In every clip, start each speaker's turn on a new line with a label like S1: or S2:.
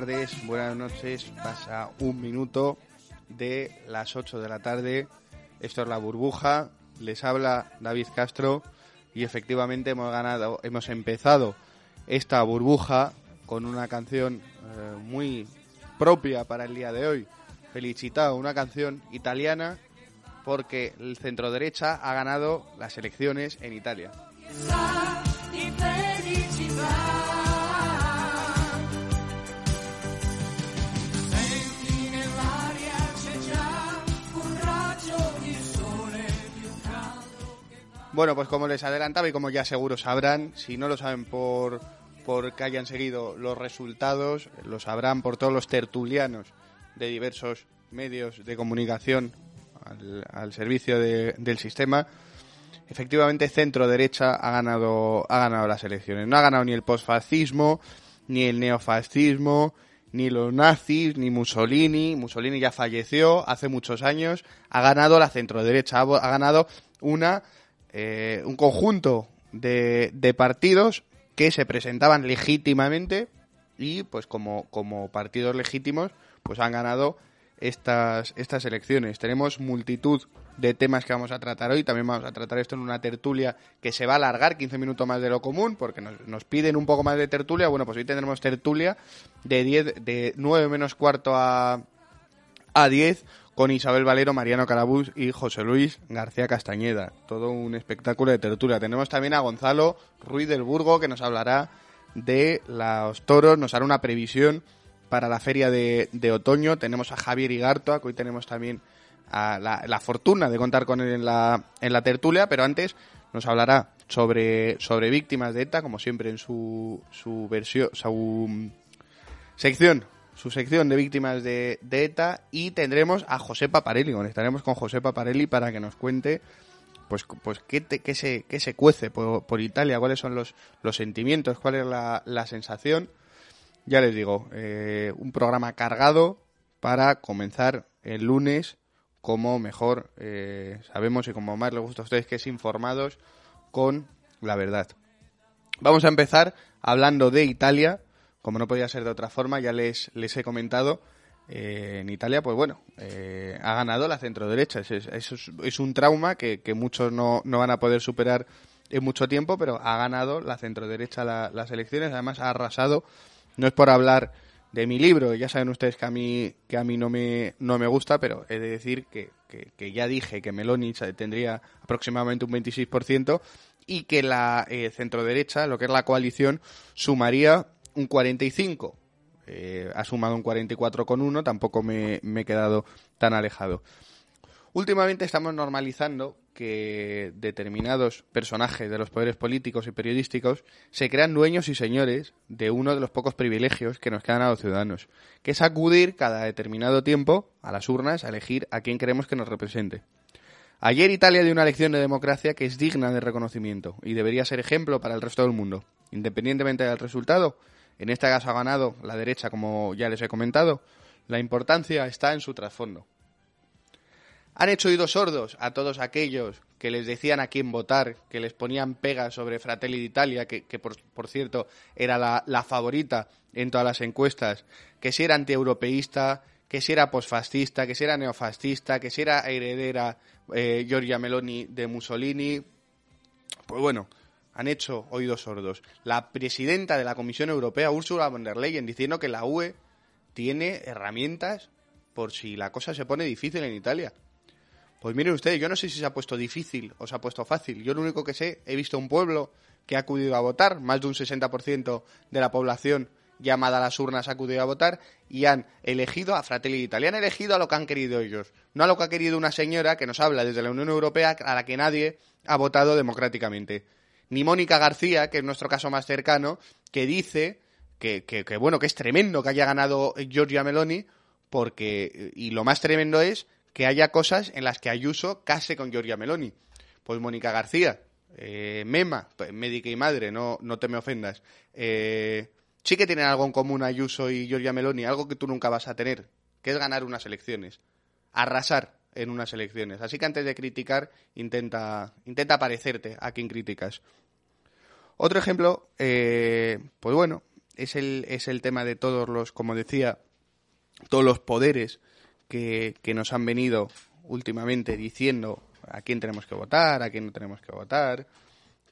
S1: Tardes, buenas noches. Pasa un minuto de las 8 de la tarde. Esto es la burbuja. Les habla David Castro y efectivamente hemos ganado, hemos empezado esta burbuja con una canción eh, muy propia para el día de hoy. Felicitado, una canción italiana porque el centro derecha ha ganado las elecciones en Italia. Bueno, pues como les adelantaba y como ya seguro sabrán, si no lo saben por porque hayan seguido los resultados, lo sabrán por todos los tertulianos de diversos medios de comunicación al, servicio de- del sistema. Efectivamente, centro derecha ha ganado, ha ganado las elecciones. No ha ganado ni el posfascismo, ni el neofascismo, ni los nazis, ni Mussolini. Mussolini ya falleció hace muchos años. Ha ganado la centro derecha. Ha ganado una, eh, un conjunto de, de partidos que se presentaban legítimamente y, pues, como, como partidos legítimos, pues han ganado estas, estas elecciones. Tenemos multitud de temas que vamos a tratar hoy. También vamos a tratar esto en una tertulia que se va a alargar 15 minutos más de lo común porque nos, nos piden un poco más de tertulia. Bueno, pues hoy tendremos tertulia de 10, de 9 menos cuarto a, a 10 con Isabel Valero, Mariano Carabús y José Luis García Castañeda. Todo un espectáculo de tertulia. Tenemos también a Gonzalo Ruiz del Burgo que nos hablará de los toros, nos hará una previsión para la feria de, de otoño. Tenemos a Javier Igartoa, que hoy tenemos también a la, la fortuna de contar con él en la, en la tertulia, pero antes nos hablará sobre, sobre víctimas de ETA, como siempre en su, su versión, su sección, su sección de víctimas de, de ETA, y tendremos a José Paparelli, conectaremos con José Paparelli para que nos cuente pues, pues qué, te- se, qué se cuece por, por Italia, cuáles son los, los sentimientos, cuál es la, la sensación. Ya les digo, eh, un programa cargado para comenzar el lunes como mejor eh, sabemos y como más les gusta a ustedes que es informados con la verdad. Vamos a empezar hablando de Italia, como no podía ser de otra forma, ya les, les he comentado, eh, en Italia, pues bueno, eh, ha ganado la centro derecha. Es, es, un trauma que, muchos no, no van a poder superar en mucho tiempo, pero ha ganado la centroderecha la- las elecciones, además ha arrasado. No es por hablar de mi libro, ya saben ustedes que a mí, que a mí no, me, no me gusta, pero he de decir que, que- ya dije que Meloni tendría aproximadamente un 26% y que la eh, centroderecha, lo que es la coalición, sumaría un 45%. Eh, ha sumado un 44,1, tampoco me, me he quedado tan alejado. Últimamente estamos normalizando que determinados personajes de los poderes políticos y periodísticos se crean dueños y señores de uno de los pocos privilegios que nos quedan a los ciudadanos, que es acudir cada determinado tiempo a las urnas a elegir a quien queremos que nos represente. Ayer Italia dio una lección de democracia que es digna de reconocimiento y debería ser ejemplo para el resto del mundo. Independientemente del resultado, en este caso ha ganado la derecha, como ya les he comentado, la importancia está en su trasfondo. Han hecho oídos sordos a todos aquellos que les decían a quién votar, que les ponían pegas sobre Fratelli d'Italia, que, que por, por cierto era la, favorita en todas las encuestas, que si era antieuropeísta, que si era posfascista, que si era neofascista, que si era heredera eh, Giorgia Meloni de Mussolini. Pues bueno, han hecho oídos sordos. La presidenta de la Comisión Europea, Ursula von der Leyen, diciendo que la UE tiene herramientas por si la cosa se pone difícil en Italia. Pues miren ustedes, yo no sé si se ha puesto difícil o se ha puesto fácil. Yo lo único que sé, he visto un pueblo que ha acudido a votar, más de un 60% de la población llamada a las urnas ha acudido a votar y han elegido a Fratelli d'Italia, han elegido a lo que han querido ellos, no a lo que ha querido una señora que nos habla desde la Unión Europea a la que nadie ha votado democráticamente. Ni Mónica García, que es nuestro caso más cercano, que dice que, que, bueno, que es tremendo que haya ganado Giorgia Meloni, porque, y lo más tremendo es que haya cosas en las que Ayuso case con Giorgia Meloni. Pues Mónica García, eh, Mema, pues, médica y madre, no, no te me ofendas. Eh, sí que tienen algo en común Ayuso y Giorgia Meloni, algo que tú nunca vas a tener, que es ganar unas elecciones, arrasar en unas elecciones. Así que antes de criticar, intenta, intenta parecerte a quien criticas. Otro ejemplo, eh, pues bueno, es el, es el tema de todos los, como decía, todos los poderes que, que nos han venido últimamente diciendo a quién tenemos que votar, a quién no tenemos que votar,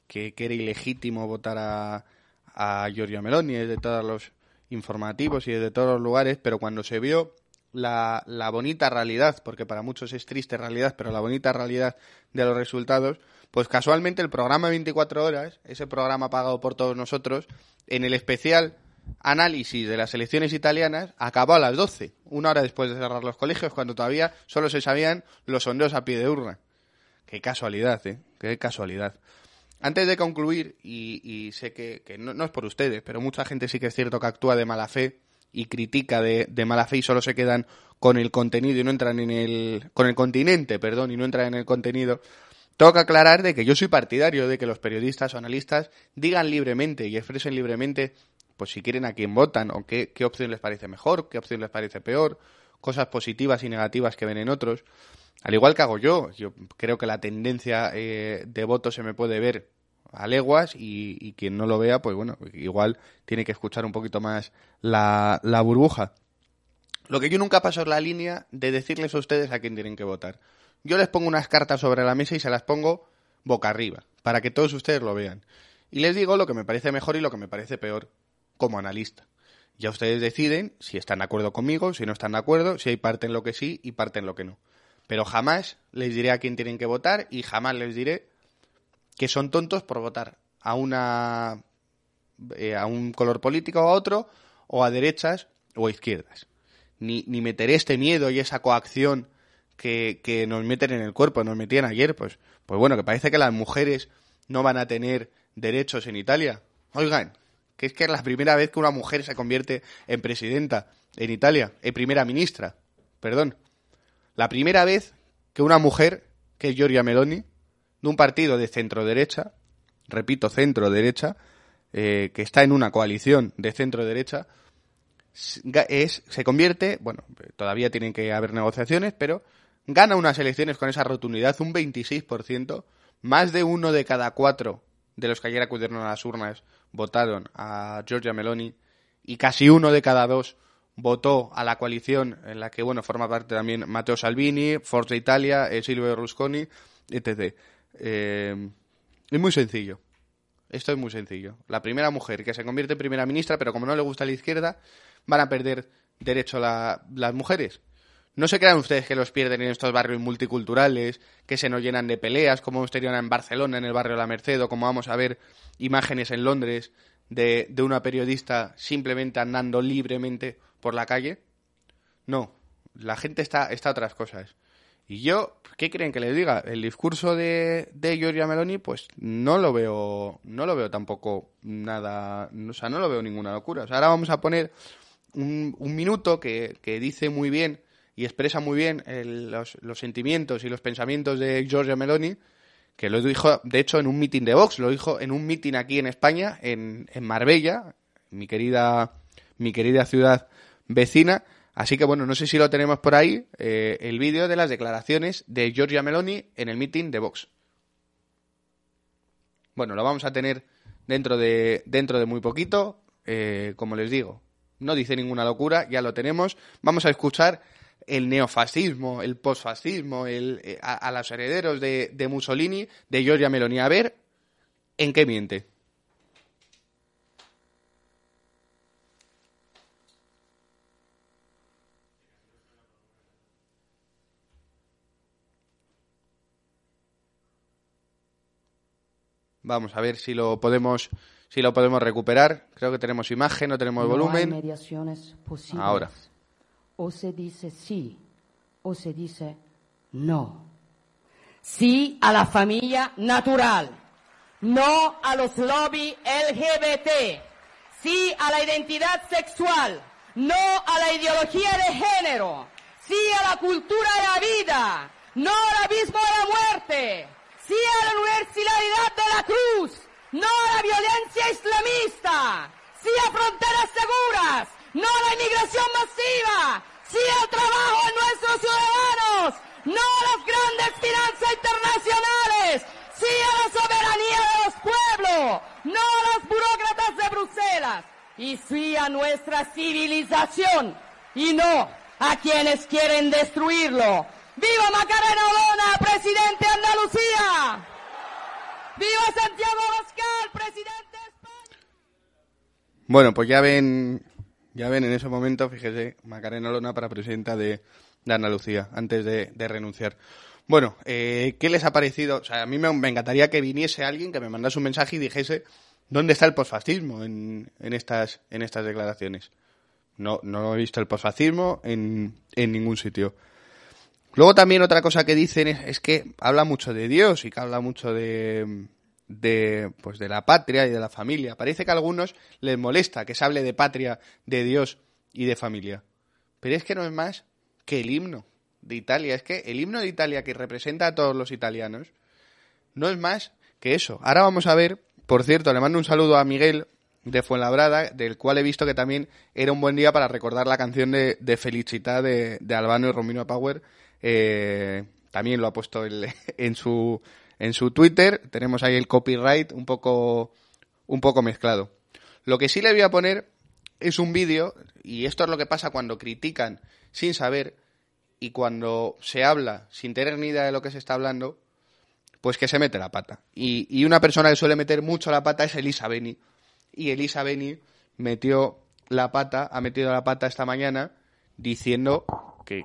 S1: que, que era ilegítimo votar a, a Giorgia Meloni desde todos los informativos y desde todos los lugares, pero cuando se vio la, la bonita realidad, porque para muchos es triste realidad, pero la bonita realidad de los resultados, pues casualmente el programa 24 horas, ese programa pagado por todos nosotros, en el especial análisis de las elecciones italianas acabó a las 12, una hora después de cerrar los colegios, cuando todavía solo se sabían los sondeos a pie de urna. Qué casualidad, ¿eh? Qué casualidad. Antes de concluir, y, sé que, que no, no, es por ustedes, pero mucha gente sí que es cierto que actúa de mala fe y critica de, mala fe y solo se quedan con el contenido y no entran en el... con el continente, perdón, y no entran en el contenido. Tengo que aclarar de que yo soy partidario de que los periodistas o analistas digan libremente y expresen libremente pues si quieren a quién votan o qué, qué opción les parece mejor, qué opción les parece peor, cosas positivas y negativas que ven en otros. Al igual que hago yo, yo creo que la tendencia eh, de voto se me puede ver a leguas y, quien no lo vea, pues bueno, igual tiene que escuchar un poquito más la, la burbuja. Lo que yo nunca paso es la línea de decirles a ustedes a quién tienen que votar. Yo les pongo unas cartas sobre la mesa y se las pongo boca arriba, para que todos ustedes lo vean. Y les digo lo que me parece mejor y lo que me parece peor como analista. Ya ustedes deciden si están de acuerdo conmigo, si no están de acuerdo, si hay parte en lo que sí y parte en lo que no. Pero jamás les diré a quién tienen que votar y jamás les diré que son tontos por votar a una eh, a un color político o a otro o a derechas o a izquierdas. Ni, ni meteré este miedo y esa coacción que, que nos meten en el cuerpo, nos metían ayer, pues, pues bueno, que parece que las mujeres no van a tener derechos en Italia. Oigan, que es que es la primera vez que una mujer se convierte en presidenta en Italia, en primera ministra, perdón. La primera vez que una mujer, que es Giorgia Meloni, un partido de centro-derecha, repito, centro-derecha, eh, que está en una coalición de centro-derecha, es, se convierte, bueno, todavía tienen que haber negociaciones, pero gana unas elecciones con esa rotundidad, un 26%, más de uno de cada cuatro de los que ayer acudieron a las urnas votaron a Giorgia Meloni y casi uno de cada dos votó a la coalición en la que bueno forma parte también Matteo Salvini, Forza Italia, eh, Silvio Berlusconi, etc. Eh, Es muy sencillo. Esto es muy sencillo. La primera mujer que se convierte en primera ministra, pero como no le gusta la izquierda, van a perder derecho la- las mujeres. No se crean ustedes que los pierden en estos barrios multiculturales, que se nos llenan de peleas, como hemos tenido en Barcelona, en el barrio la Merced, o como vamos a ver imágenes en Londres de, de una periodista simplemente andando libremente por la calle. No, la gente está, está a otras cosas. Y yo, ¿qué creen que les diga? El discurso de, de Giorgia Meloni, pues no lo veo, no lo veo tampoco nada, o sea, no lo veo ninguna locura. O sea, ahora vamos a poner un, un minuto que, que dice muy bien y expresa muy bien el- los, los sentimientos y los pensamientos de Giorgia Meloni, que lo dijo, de hecho, en un meeting de Vox, lo dijo en un meeting aquí en España, en, en Marbella, mi querida, mi querida ciudad vecina. Así que bueno, no sé si lo tenemos por ahí, eh, el vídeo de las declaraciones de Giorgia Meloni en el meeting de Vox. Bueno, lo vamos a tener dentro de, dentro de muy poquito, eh, como les digo. No dice ninguna locura, ya lo tenemos. Vamos a escuchar el neofascismo, el posfascismo, el, eh, a, los herederos de, de Mussolini, de Giorgia Meloni. A ver en qué miente. Vamos a ver si lo podemos si lo podemos recuperar. Creo que tenemos imagen, no tenemos
S2: No hay
S1: volumen.
S2: mediaciones posibles.
S1: Ahora.
S2: O se dice sí o se dice no. Sí a la familia natural. No a los lobby LGBT. Sí a la identidad sexual. No a la ideología de género. Sí a la cultura de la vida. No al abismo de la muerte. Sí a la universalidad de la cruz. No a la violencia islamista. Sí a fronteras seguras. No a la inmigración masiva. Sí al trabajo de nuestros ciudadanos. No a las grandes finanzas internacionales. Sí a la soberanía de los pueblos. No a los burócratas de Bruselas. Y sí a nuestra civilización. Y no a quienes quieren destruirlo. ¡Viva Macarena Olona, presidente de Andalucía! ¡Viva Santiago Abascal, presidente!
S1: Bueno, pues ya ven, ya ven en ese momento, fíjese, Macarena Olona para presidenta de, de Andalucía, antes de, renunciar. Bueno, eh, ¿qué les ha parecido? O sea, a mí me, me encantaría que viniese alguien que me mandase un mensaje y dijese dónde está el posfascismo en, en, estas, en estas declaraciones. No, no he visto el posfascismo en, en ningún sitio. Luego también otra cosa que dicen es, que habla mucho de Dios y que habla mucho de, de, pues de la patria y de la familia. Parece que a algunos les molesta que se hable de patria, de Dios y de familia. Pero es que no es más que el himno de Italia. Es que el himno de Italia que representa a todos los italianos no es más que eso. Ahora vamos a ver, por cierto, le mando un saludo a Miguel de Fuenlabrada, del cual he visto que también era un buen día para recordar la canción de, de Felicità de, de Albano y Romino Power. Eh, también lo ha puesto en su en su Twitter. Tenemos ahí el copyright un poco un poco mezclado. Lo que sí le voy a poner es un vídeo y esto es lo que pasa cuando critican sin saber y cuando se habla sin tener ni idea de lo que se está hablando, pues que se mete la pata. Y, y una persona que suele meter mucho la pata es Elisa Beni. Y Elisa Beni metió la pata, ha metido la pata esta mañana diciendo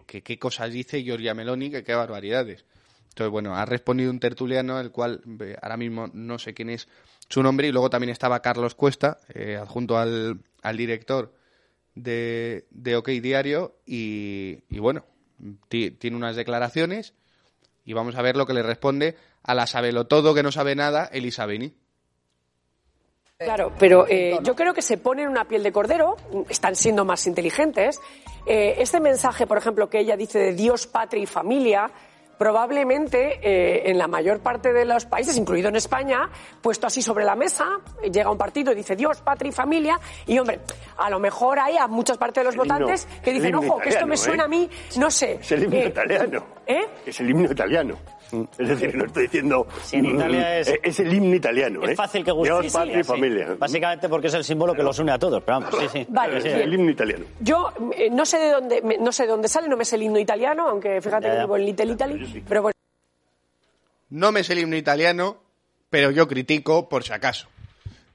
S1: que qué cosas dice Giorgia Meloni, que qué barbaridades. Entonces, bueno, ha respondido un tertuliano, el cual eh, ahora mismo no sé quién es su nombre, y luego también estaba Carlos Cuesta, eh, adjunto al, al director de, de OK Diario, y, y bueno, ti- tiene unas declaraciones, y vamos a ver lo que le responde a la sabelotodo que no sabe nada, Elisa Beni.
S3: Claro, pero eh, yo creo que se ponen una piel de cordero, están siendo más inteligentes. Eh, este mensaje, por ejemplo, que ella dice de Dios, patria y familia, probablemente eh, en la mayor parte de los países, incluido en España, puesto así sobre la mesa, llega un partido y dice Dios, patria y familia, y hombre, a lo mejor hay a muchas partes de los votantes que dicen, ojo, que esto me suena a mí, no sé.
S4: Es el himno
S3: eh,
S4: italiano.
S3: ¿Eh?
S4: Es el himno italiano. Es decir, no estoy diciendo.
S5: Sí, en Italia es-
S4: eh, Es el himno italiano.
S5: Es
S4: ¿eh?
S5: fácil que guste.
S4: Dios,
S5: Sí,
S4: y
S5: sí.
S4: familia.
S5: Básicamente porque es el símbolo que los une a todos. Pero vamos, sí, sí.
S3: Vale,
S4: Es el himno italiano.
S3: Yo eh, no sé de dónde me- no sé de dónde sale, no me sé el himno italiano, aunque fíjate
S1: Ya,
S3: que vivo en Little Italy, pero bueno.
S1: No me sé el himno italiano, pero yo critico por si acaso.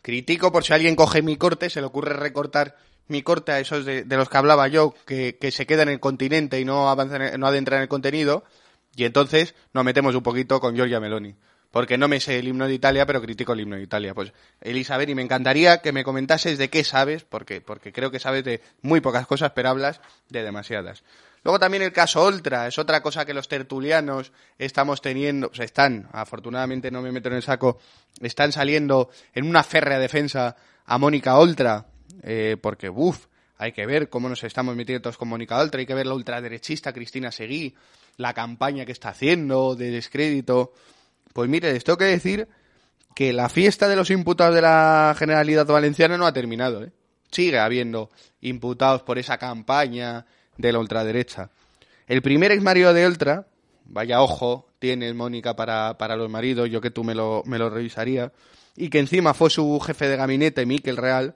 S1: Critico por si alguien coge mi corte, se le ocurre recortar mi corte a esos de, de los que hablaba yo, que, que se quedan en el continente y no avanzan, en- no adentran en el contenido, y entonces nos metemos un poquito con Giorgia Meloni. Porque no me sé el himno de Italia, pero critico el himno de Italia. Pues, Elizabeth, y me encantaría que me comentases de qué sabes, porque, porque creo que sabes de muy pocas cosas, pero hablas de demasiadas. Luego también el caso Oltra, es otra cosa que los tertulianos estamos teniendo, o sea, están, afortunadamente no me meto en el saco, están saliendo en una férrea defensa a Mónica Oltra, eh, porque, uff, hay que ver cómo nos estamos metiendo todos con Mónica Oltra, hay que ver la ultraderechista Cristina Seguí, la campaña que está haciendo de descrédito. Pues mire, les tengo que decir que la fiesta de los imputados de la Generalidad Valenciana no ha terminado, ¿eh? Sigue habiendo imputados por esa campaña de la ultraderecha. El primer ex marido de Oltra, vaya ojo, tienes Mónica para, para los maridos, yo que tú me lo, me lo revisaría, y que encima fue su jefe de gabinete, Miquel Real,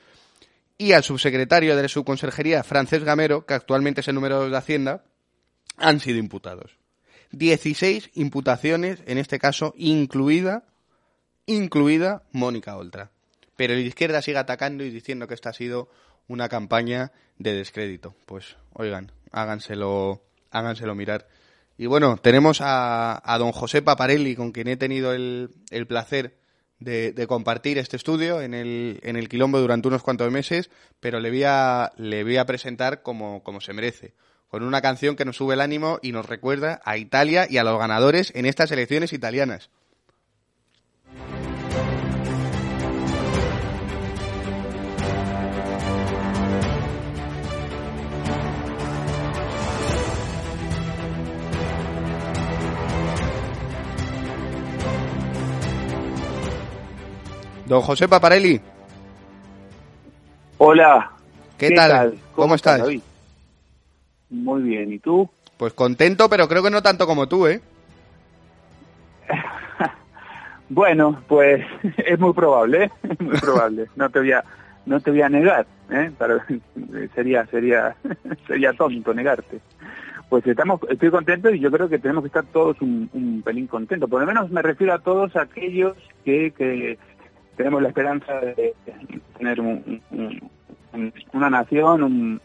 S1: Y al subsecretario de su conserjería, Francesc Gamero, que actualmente es el número de Hacienda, han sido imputados. 16 imputaciones, en este caso, incluida, incluida Mónica Oltra. Pero de izquierda sigue atacando y diciendo que esta ha sido una campaña de descrédito. Pues, oigan, háganselo, háganselo mirar. Y bueno, tenemos a, a don José Paparelli, con quien he tenido el, el placer de, de compartir este estudio en el, en el Quilombo durante unos cuantos meses, pero le voy a, le voy a presentar como, como se merece, con una canción que nos sube el ánimo y nos recuerda a Italia y a los ganadores en estas elecciones italianas. Don José Paparelli,
S6: Hola.
S1: ¿qué, tal? ¿Cómo, estás?
S6: David? Muy bien, ¿y tú?
S1: Pues contento, pero creo que no tanto como tú, ¿eh?
S6: Bueno, pues es muy probable, ¿eh? es muy probable. No te voy a, no te voy a negar, ¿eh? Para- sería, sería, sería tonto negarte. Pues estamos, estoy contento y yo creo que tenemos que estar todos un, un pelín contentos. Por lo menos me refiero a todos aquellos que, que tenemos la esperanza de tener un- un- un- una nación, un,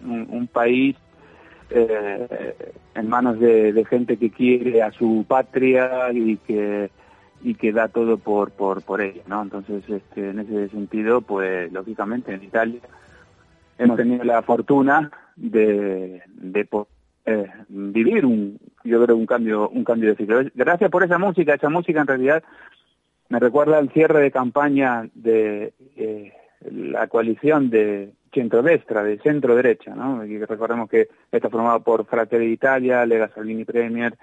S6: país eh, en manos de, de gente que quiere a su patria y que y que da todo por por por ella, ¿no? Entonces, este, en ese sentido, pues lógicamente en Italia hemos tenido la fortuna de, de po- eh, vivir un yo creo un cambio un cambio de ciclo. Gracias por esa música, esa música en realidad me recuerda al cierre de campaña de eh, la coalición de centrodestra, de centro derecha, ¿no? Recordemos que está formado por Fratelli d'Italia, Lega Salvini Premier,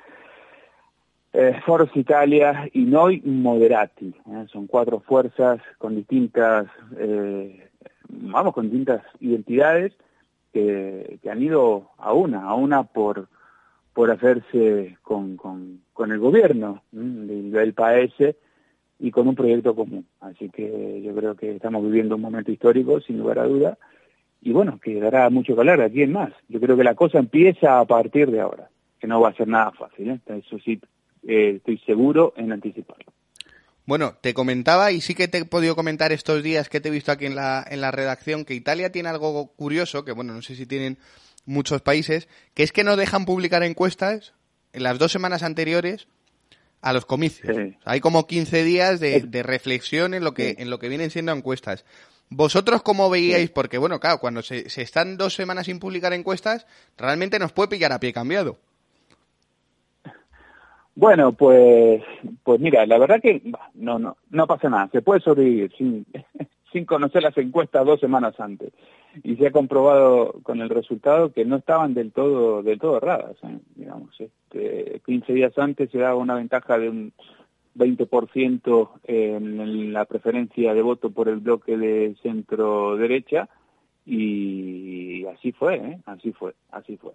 S6: eh, Forza Italia y Noi Moderati. ¿eh? Son cuatro fuerzas con distintas, eh, vamos, con distintas identidades que, que han ido a una, a una por por hacerse con, con, el gobierno del, del paese y con un proyecto común. Así que yo creo que estamos viviendo un momento histórico, sin lugar a duda, y bueno, que dará mucho que hablar aquí en más. Yo creo que la cosa empieza a partir de ahora, que no va a ser nada fácil, ¿eh? eso sí, eh, estoy seguro en anticiparlo.
S1: Bueno, te comentaba y sí que te he podido comentar estos días que te he visto aquí en la, en la redacción que Italia tiene algo curioso, que bueno, no sé si tienen muchos países, que es que no dejan publicar encuestas en las dos semanas anteriores a los comicios. Hay como 15 días de, de reflexión en lo que en lo que vienen siendo encuestas. ¿Vosotros cómo veíais? Porque, bueno, claro, cuando se, se están dos semanas sin publicar encuestas, realmente nos puede pillar a pie cambiado.
S6: Bueno, pues, pues mira, la verdad que no, no, no pasa nada. Se puede sobrevivir sin, sin conocer las encuestas dos semanas antes. Y se ha comprobado con el resultado que no estaban del todo, del todo erradas. ¿eh? Digamos, este, 15 días antes se daba una ventaja de un 20% en la preferencia de voto por el bloque de centro derecha y así fue, ¿eh? así fue, así fue.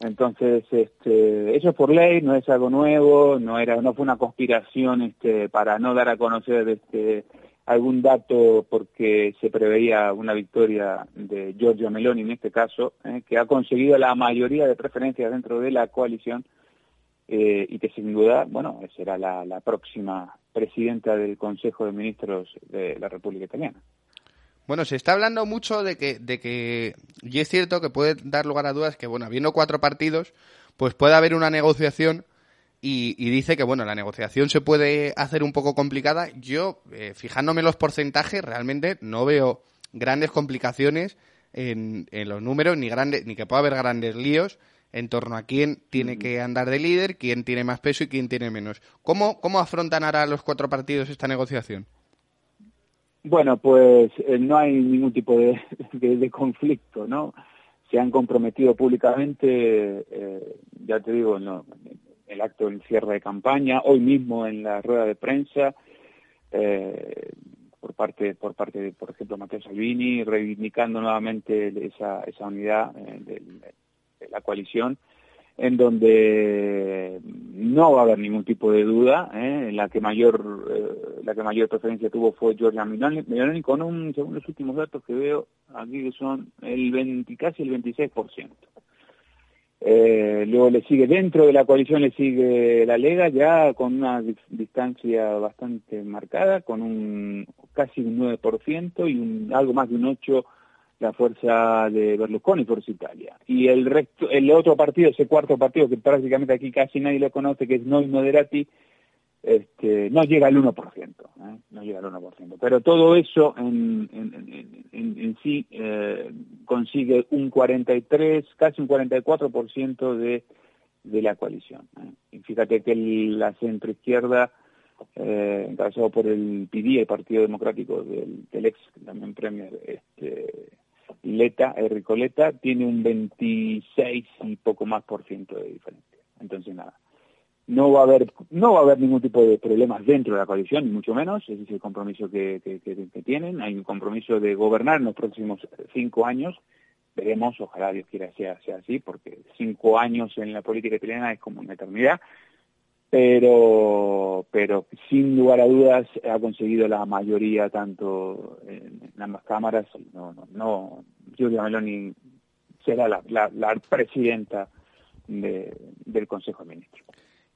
S6: Entonces, este, eso es por ley, no es algo nuevo, no era, no fue una conspiración, este, para no dar a conocer, este, algún dato porque se preveía una victoria de Giorgia Meloni en este caso, ¿eh? que ha conseguido la mayoría de preferencias dentro de la coalición eh, y que sin duda, bueno, será la, la próxima presidenta del Consejo de Ministros de la República Italiana.
S1: Bueno, se está hablando mucho de que, de que, y es cierto que puede dar lugar a dudas que, bueno, habiendo cuatro partidos, pues puede haber una negociación y, y dice que, bueno, la negociación se puede hacer un poco complicada. Yo, eh, fijándome en los porcentajes, realmente no veo grandes complicaciones en, en los números, ni, grandes, ni que pueda haber grandes líos en torno a quién tiene que andar de líder, quién tiene más peso y quién tiene menos. ¿Cómo, cómo afrontan ahora los cuatro partidos esta negociación?
S6: Bueno, pues eh, no hay ningún tipo de, de, de, conflicto, ¿no? Se han comprometido públicamente, eh, ya te digo, no, el acto del cierre de campaña, hoy mismo en la rueda de prensa, eh, por parte, por parte de, por ejemplo, Matteo Salvini, reivindicando nuevamente esa, esa unidad eh, de, la coalición, en donde no va a haber ningún tipo de duda, ¿eh? la que mayor la que mayor preferencia tuvo fue Giorgia Meloni, Meloni con un, según los últimos datos que veo aquí que son el 20, casi el 26%. Eh, luego le sigue dentro de la coalición le sigue la Lega ya con una distancia bastante marcada, con un casi un 9% y un, algo más de un 8% la fuerza de Berlusconi, Forza Italia. Y el resto, el otro partido, ese cuarto partido que prácticamente aquí casi nadie lo conoce, que es Noi Moderati, este, no llega al 1%, ¿eh? no llega al 1%. Pero todo eso en, en, en, en sí eh, consigue un 43, casi un 44% de, de la coalición. ¿eh? Y fíjate que la centroizquierda, eh, encabezado por el PD, el Partido Democrático del, ex también premier, este, Leta, Enrico Leta, tiene un 26 y poco más por ciento de diferencia. Entonces, nada, no va a haber no va a haber ningún tipo de problemas dentro de la coalición, mucho menos, ese es el compromiso que, tienen, hay un compromiso de gobernar en los próximos cinco años, veremos, ojalá Dios quiera sea, sea así, porque cinco años en la política italiana es como una eternidad, pero pero sin lugar a dudas ha conseguido la mayoría tanto en, ambas cámaras. No no no Giulia Meloni será la, la, la presidenta de, del Consejo de Ministros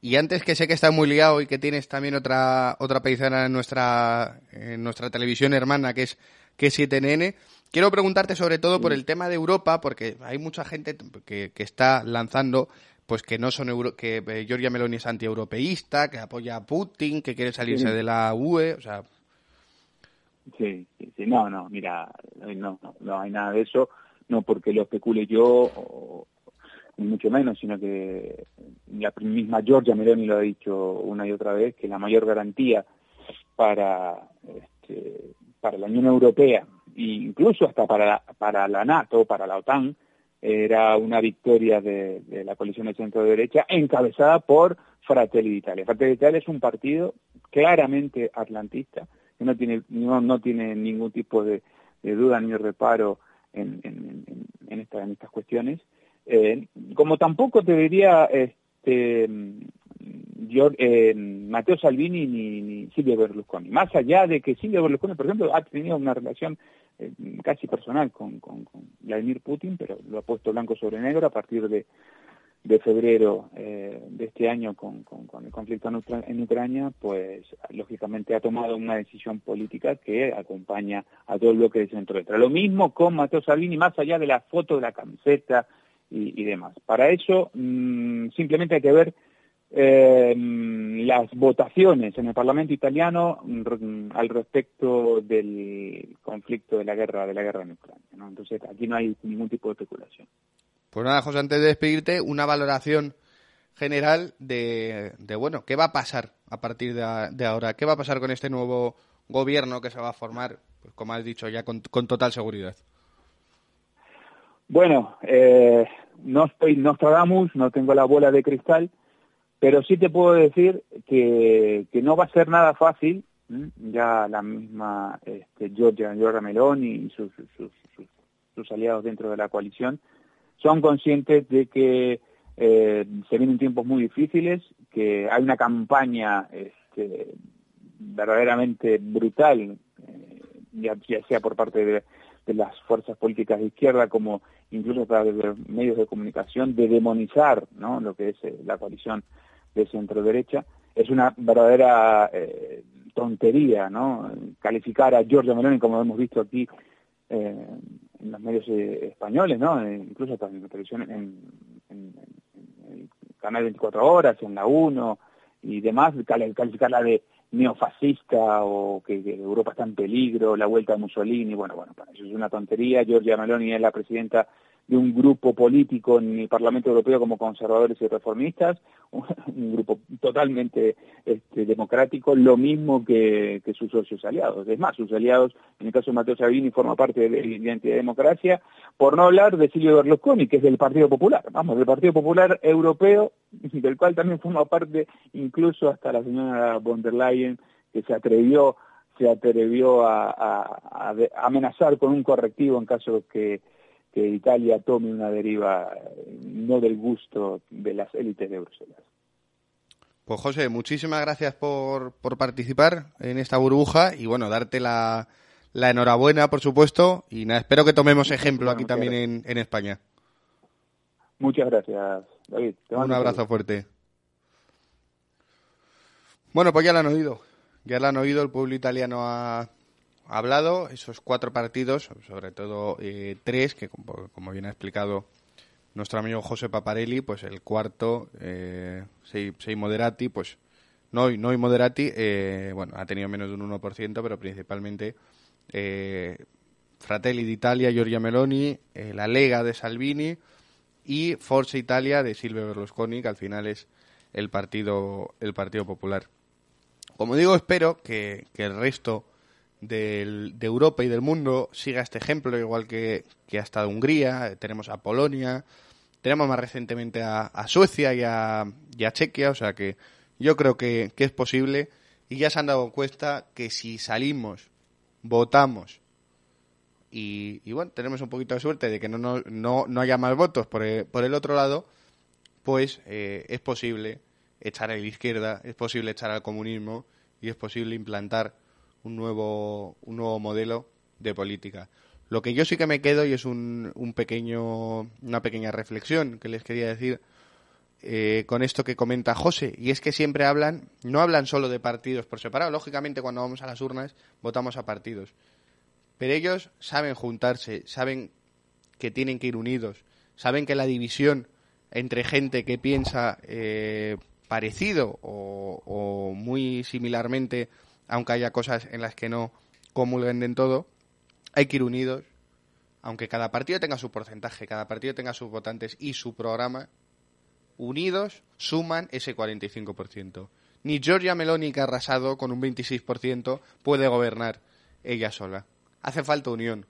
S1: y antes que sé que estás muy liado y que tienes también otra otra paisana en nuestra en nuestra televisión hermana que es que es 7NN quiero preguntarte sobre todo por el tema de Europa porque hay mucha gente que, que está lanzando pues que no son euro que eh, Giorgia Meloni es antieuropeísta, que apoya a Putin, que quiere salirse
S6: Sí.
S1: de la UE, o sea,
S6: Sí, sí, sí, no, no, mira, no, no, no hay nada de eso, no porque lo especule yo, o, ni mucho menos, sino que la misma Giorgia Meloni lo ha dicho una y otra vez, que la mayor garantía para, este, para la Unión Europea, e incluso hasta para la, para la NATO, para la OTAN, era una victoria de, la coalición de centro-derecha encabezada por Fratelli d'Italia. Fratelli d'Italia es un partido claramente atlantista, que no tiene, no, no tiene ningún tipo de, duda ni reparo en, en, en, esta, en estas cuestiones. Eh, como tampoco te diría este, yo, eh, Matteo Salvini ni, ni Silvio Berlusconi. Más allá de que Silvio Berlusconi, por ejemplo, ha tenido una relación eh, casi personal con, Vladimir Putin, pero lo ha puesto blanco sobre negro a partir de, de febrero eh, de este año con, el conflicto en, Ucra en, Ucrania, pues lógicamente ha tomado una decisión política que acompaña a todo el bloque de centro derecha. Lo mismo con Matteo Salvini, más allá de la foto de la camiseta y, y demás. Para eso mm, simplemente hay que ver eh, las votaciones en el Parlamento italiano mm, al respecto del conflicto de la guerra de la guerra en Ucrania. ¿no? Entonces aquí no hay ningún tipo de especulación.
S1: Pues nada, José, antes de despedirte, una valoración general de, bueno, ¿qué va a pasar a partir de, ahora? ¿Qué va a pasar con este nuevo gobierno que se va a formar, pues como has dicho, ya con total seguridad?
S6: Bueno, eh, no estoy Nostradamus, no tengo la bola de cristal, pero sí te puedo decir que, no va a ser nada fácil. Ya la misma este, Giorgia, Giorgia Meloni y sus, sus, aliados dentro de la coalición son conscientes de que eh, se vienen tiempos muy difíciles, que hay una campaña este, verdaderamente brutal, eh, ya, sea por parte de, de, las fuerzas políticas de izquierda como incluso a través de medios de comunicación, de demonizar ¿no? lo que es eh, la coalición de centro-derecha. Es una verdadera eh, tontería ¿no? calificar a Giorgio Meloni, como hemos visto aquí eh, en los medios españoles, ¿no? incluso hasta en la televisión, en, en, en el canal 24 horas, en la 1 y demás, calificarla de neofascista o que, Europa está en peligro, la vuelta de Mussolini, bueno, bueno, para eso es una tontería. Giorgia Meloni es la presidenta de un grupo político en el Parlamento Europeo como conservadores y reformistas, un grupo totalmente este, democrático, lo mismo que, sus socios aliados. Es más, sus aliados, en el caso de Matteo Salvini, forma parte de la Identidad y Democracia, por no hablar de Silvio Berlusconi, que es del Partido Popular, vamos, del Partido Popular Europeo, del cual también forma parte incluso hasta la señora von der Leyen, que se atrevió se atrevió a amenazar con un correctivo en caso que que Italia tome una deriva no del gusto de las élites de Bruselas.
S1: Pues José, muchísimas gracias por, por participar en esta burbuja y bueno, darte la, la enhorabuena, por supuesto, y nada, espero que tomemos ejemplo aquí también en, en, España.
S6: Muchas gracias, David.
S1: Un abrazo fuerte. Bueno, pues ya lo han oído. Ya lo han oído, el pueblo italiano ha, hablado, esos cuatro partidos, sobre todo eh, tres, que como, bien ha explicado nuestro amigo José Paparelli, pues el cuarto, eh, Sei, Moderati, pues no, no Moderati, eh, bueno, ha tenido menos de un 1%, pero principalmente eh, Fratelli d'Italia, Giorgia Meloni, eh, la Lega de Salvini y Forza Italia de Silvio Berlusconi, que al final es el partido, el partido Popular. Como digo, espero que, que el resto de Europa y del mundo siga este ejemplo, igual que, que ha estado Hungría, tenemos a Polonia, tenemos más recientemente a, Suecia y a, y a, Chequia, o sea que yo creo que, que, es posible. Y ya se han dado cuenta que si salimos, votamos y, y bueno, tenemos un poquito de suerte de que no, no, no, no haya más votos por el, por el otro lado, pues eh, es posible echar a la izquierda, es posible echar al comunismo y es posible implantar un nuevo, un nuevo modelo de política. Lo que yo sí que me quedo y es un, un pequeño, una pequeña reflexión que les quería decir eh, con esto que comenta José, y es que siempre hablan, no hablan solo de partidos por separado, lógicamente cuando vamos a las urnas votamos a partidos, pero ellos saben juntarse, saben que tienen que ir unidos, saben que la división entre gente que piensa eh, parecido o, o muy similarmente aunque haya cosas en las que no comulguen en todo, hay que ir unidos, aunque cada partido tenga su porcentaje, cada partido tenga sus votantes y su programa, unidos suman ese 45%. Ni Giorgia Meloni, que ha arrasado con un 26%, puede gobernar ella sola. Hace falta unión.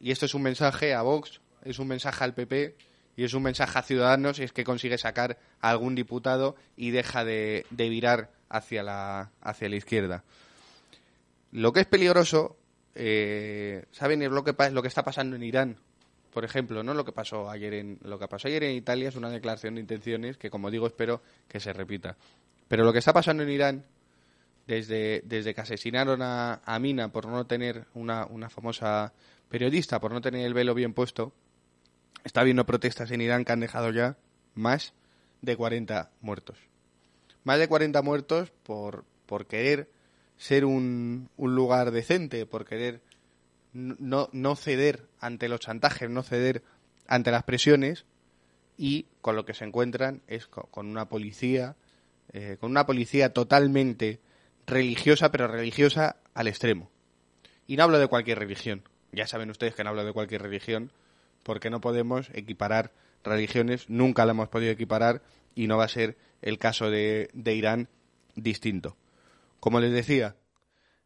S1: Y esto es un mensaje a Vox, es un mensaje al PP y es un mensaje a Ciudadanos si es que consigue sacar a algún diputado y deja de, de virar hacia la, hacia la izquierda. Lo que es peligroso, eh, ¿saben? Lo que, lo que está pasando en Irán, por ejemplo, ¿no? Lo que pasó ayer en lo que pasó ayer en Italia es una declaración de intenciones que, como digo, espero que se repita. Pero lo que está pasando en Irán, desde, desde que asesinaron a, a Mina por no tener una, una famosa periodista, por no tener el velo bien puesto, está habiendo protestas en Irán que han dejado ya más de 40 muertos más de 40 muertos por, por querer ser un, un lugar decente, por querer no, no ceder ante los chantajes, no ceder ante las presiones y con lo que se encuentran es co- con una policía, eh, con una policía totalmente religiosa, pero religiosa al extremo. Y no hablo de cualquier religión. Ya saben ustedes que no hablo de cualquier religión, porque no podemos equiparar religiones, nunca la hemos podido equiparar y no va a ser el caso de, Irán distinto. Como les decía,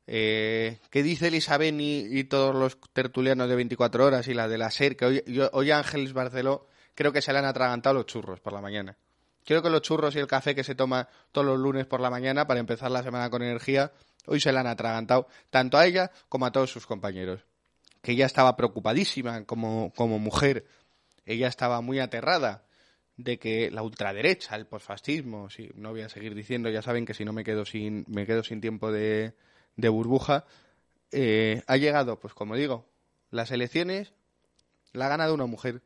S1: eh, ¿qué dice Elisabeth y, todos los tertulianos de 24 horas y la de la SER? Hoy, yo- hoy Ángeles Barceló creo que se le han atragantado los churros por la mañana. Creo que los churros y el café que se toma todos los lunes por la mañana para empezar la semana con energía, hoy se le han atragantado tanto a ella como a todos sus compañeros. Que ella estaba preocupadísima como, como mujer. Ella estaba muy aterrada de que la ultraderecha, el posfascismo, sí, no voy a seguir diciendo, ya saben que si no me quedo sin, me quedo sin tiempo de, de burbuja, eh, ha llegado, pues como digo, las elecciones la ha ganado una mujer.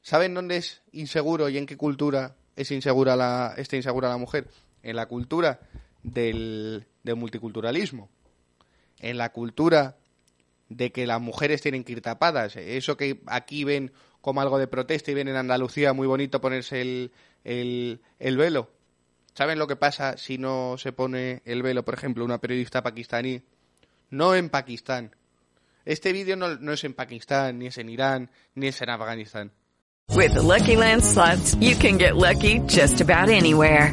S1: ¿Saben dónde es inseguro y en qué cultura es insegura la, está insegura la mujer? En la cultura del, del multiculturalismo. En la cultura de que las mujeres tienen que ir tapadas. Eso que aquí ven como algo de protesta y ven en Andalucía muy bonito ponerse el, el, el velo. ¿Saben lo que pasa si no se pone el velo, por ejemplo, una periodista pakistaní? No en Pakistán. Este vídeo no, es en Pakistán, ni es en Irán, ni es en Afganistán.
S7: With the Lucky Land you can get lucky just about anywhere.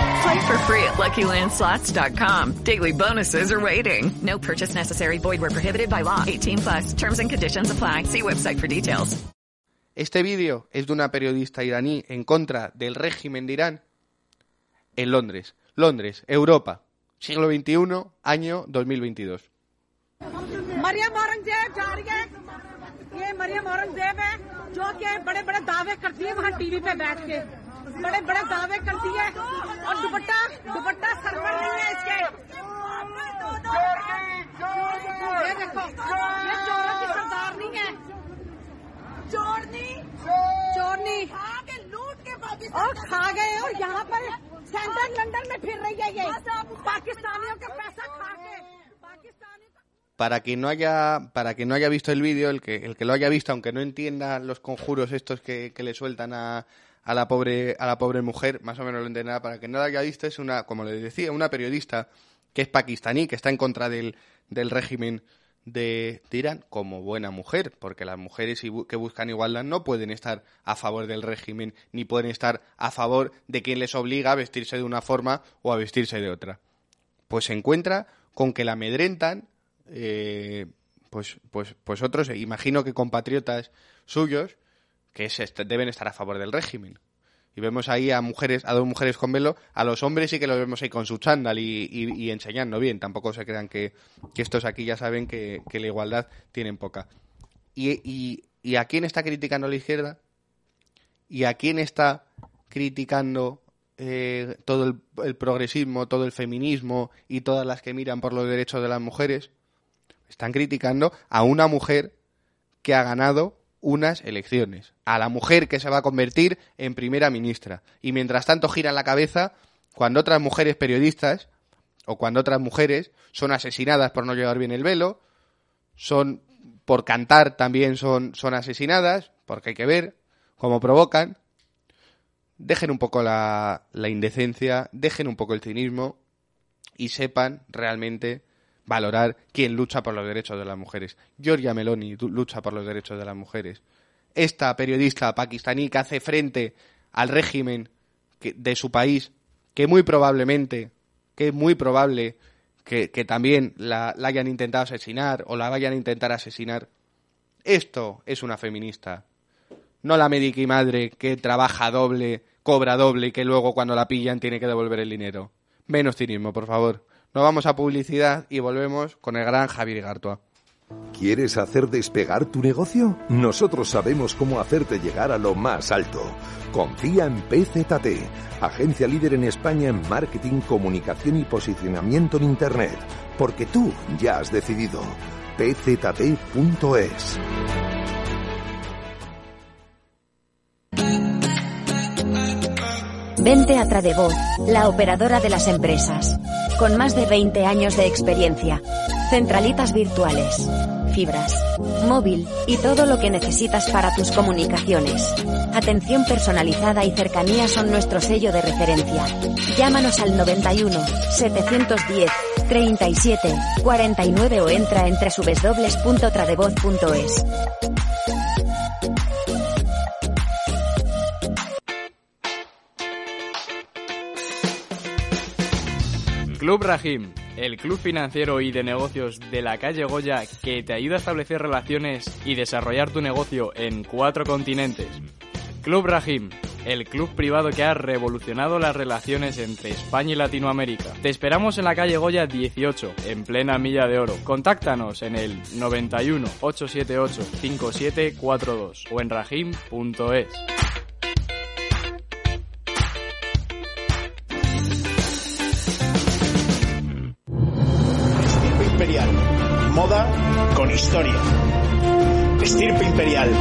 S7: Play for free at LuckyLandSlots.com. Daily bonuses are waiting. No purchase necessary. Void where prohibited by law. 18 plus. Terms and conditions apply. See website for details.
S1: Este vídeo es de una periodista iraní en contra del régimen de Irán en Londres. Londres, Europa, siglo XXI, año 2022.
S8: मरियम औरंगजेब जा रही है ये मरियम औरंगजेब है जो कि बड़े बड़े दावे करती है वहाँ टीवी पे बैठ के बड़े बड़े दावे करती है और दुपट्टा दुपट्टा सर पर नहीं है इसके ये देखो ये चोरों की सरदार नहीं है चोरनी चोरनी लूट के और खा गए और यहाँ पर सेंट्रल लंदन में फिर रही है ये पाकिस्तानियों का पैसा खा के
S1: Para quien no haya, para quien no haya visto el vídeo, el que, el que lo haya visto, aunque no entienda los conjuros estos que, que le sueltan a, a la pobre, a la pobre mujer, más o menos lo entenderá. Para quien no lo haya visto, es una, como le decía, una periodista que es pakistaní, que está en contra del, del régimen de, de Irán, como buena mujer, porque las mujeres que buscan igualdad no pueden estar a favor del régimen, ni pueden estar a favor de quien les obliga a vestirse de una forma o a vestirse de otra. Pues se encuentra con que la amedrentan eh, pues, pues, pues otros, imagino que compatriotas suyos, que se est- deben estar a favor del régimen. Y vemos ahí a mujeres, a dos mujeres con velo, a los hombres sí que los vemos ahí con su chándal y, enseñando bien. Tampoco se crean que, estos aquí ya saben que, la igualdad tienen poca. Y, y, ¿Y a quién está criticando la izquierda? ¿Y a quién está criticando eh, todo el progresismo, todo el feminismo y todas las que miran por los derechos de las mujeres? Están criticando a una mujer que ha ganado unas elecciones, a la mujer que se va a convertir en primera ministra. Y mientras tanto giran la cabeza cuando otras mujeres periodistas o cuando otras mujeres son asesinadas por no llevar bien el velo, son por cantar también son, son asesinadas, porque hay que ver cómo provocan. Dejen un poco la, la indecencia, dejen un poco el cinismo y sepan realmente valorar quién lucha por los derechos de las mujeres. Giorgia Meloni lucha por los derechos de las mujeres. Esta periodista pakistaní que hace frente al régimen de su país, que muy probablemente, que es muy probable que, que también la, la hayan intentado asesinar o la vayan a intentar asesinar, Esto es una feminista. No la médica y madre que trabaja doble, cobra doble y que luego cuando la pillan tiene que devolver el dinero. Menos cinismo, por favor. Nos vamos a publicidad y volvemos con el gran Javier Gartua.
S9: ¿Quieres hacer despegar tu negocio? Nosotros sabemos cómo hacerte llegar a lo más alto. Confía en PZT, agencia líder en España en marketing, comunicación y posicionamiento en Internet, porque tú ya has decidido. pzt.es.
S10: Vente a Tradevoz, la operadora de las empresas. Con más de 20 años de experiencia. Centralitas virtuales, fibras, móvil y todo lo que necesitas para tus comunicaciones. Atención personalizada y cercanía son nuestro sello de referencia. Llámanos al 91 710 37 49 o entra en www.tradevoz.es.
S11: Club Rahim, el club financiero y de negocios de la calle Goya que te ayuda a establecer relaciones y desarrollar tu negocio en cuatro continentes. Club Rahim, el club privado que ha revolucionado las relaciones entre España y Latinoamérica. Te esperamos en la calle Goya 18, en plena milla de oro. Contáctanos en el 91 878 5742 o en rahim.es.
S12: Moda con historia. Estirpe Imperial.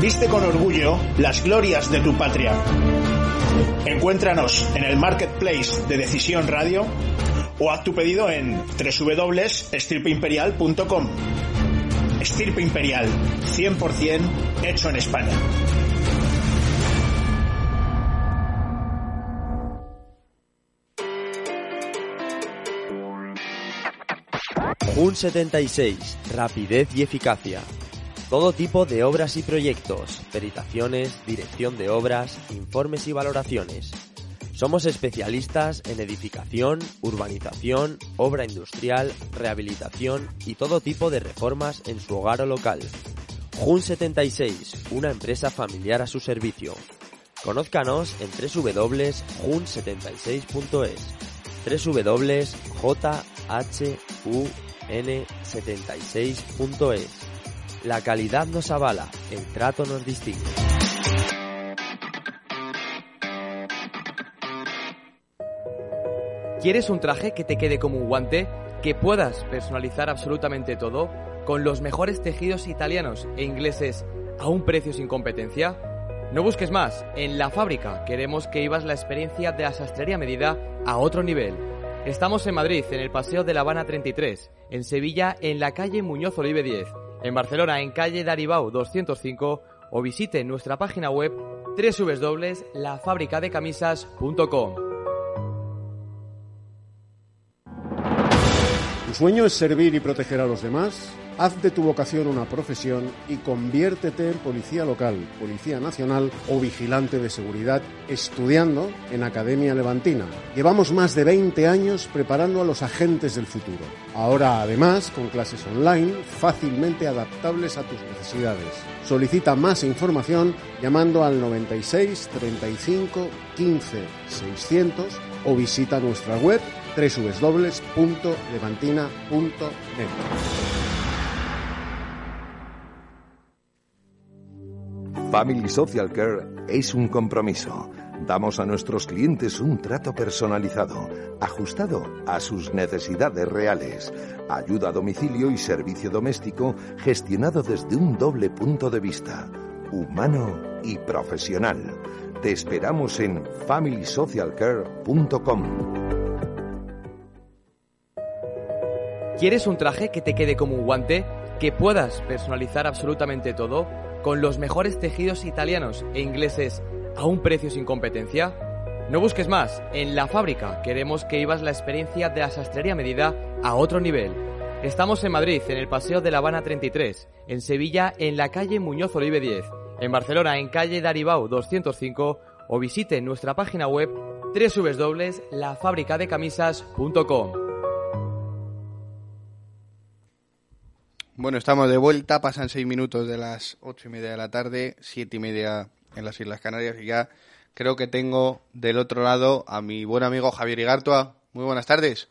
S12: Viste con orgullo las glorias de tu patria. Encuéntranos en el marketplace de Decisión Radio o haz tu pedido en www.estirpeimperial.com. Estirpe Imperial, 100% hecho en España.
S13: Un 76, rapidez y eficacia. Todo tipo de obras y proyectos, peritaciones, dirección de obras, informes y valoraciones. Somos especialistas en edificación, urbanización, obra industrial, rehabilitación y todo tipo de reformas en su hogar o local. Jun 76, una empresa familiar a su servicio. Conózcanos en www.jun76.es www.jhun76.es La calidad nos avala, el trato nos distingue.
S14: ¿Quieres un traje que te quede como un guante? ¿Que puedas personalizar absolutamente todo? ¿Con los mejores tejidos italianos e ingleses a un precio sin competencia? No busques más. En la fábrica queremos que ibas la experiencia de la sastrería medida a otro nivel. Estamos en Madrid, en el Paseo de la Habana 33, en Sevilla, en la calle Muñoz Olive 10, en Barcelona, en calle Daribau 205 o visite nuestra página web www.lafabricadecamisas.com.
S15: ¿Tu sueño es servir y proteger a los demás? Haz de tu vocación una profesión y conviértete en policía local, policía nacional o vigilante de seguridad estudiando en Academia Levantina. Llevamos más de 20 años preparando a los agentes del futuro. Ahora, además, con clases online fácilmente adaptables a tus necesidades. Solicita más información llamando al 96 35 15 600 o visita nuestra web www.levantina.net.
S9: Family Social Care es un compromiso. Damos a nuestros clientes un trato personalizado, ajustado a sus necesidades reales. Ayuda a domicilio y servicio doméstico gestionado desde un doble punto de vista, humano y profesional. Te esperamos en familysocialcare.com.
S14: ¿Quieres un traje que te quede como un guante? ¿Que puedas personalizar absolutamente todo? ¿Con los mejores tejidos italianos e ingleses a un precio sin competencia? No busques más. En la fábrica queremos que ibas la experiencia de la sastrería medida a otro nivel. Estamos en Madrid, en el Paseo de la Habana 33, en Sevilla, en la calle Muñoz Olive 10, en Barcelona, en calle Daribau 205 o visite nuestra página web www.lafabricadecamisas.com.
S1: Bueno, estamos de vuelta, pasan seis minutos de las ocho y media de la tarde, siete y media en las Islas Canarias y ya creo que tengo del otro lado a mi buen amigo Javier Igartua. Muy buenas tardes.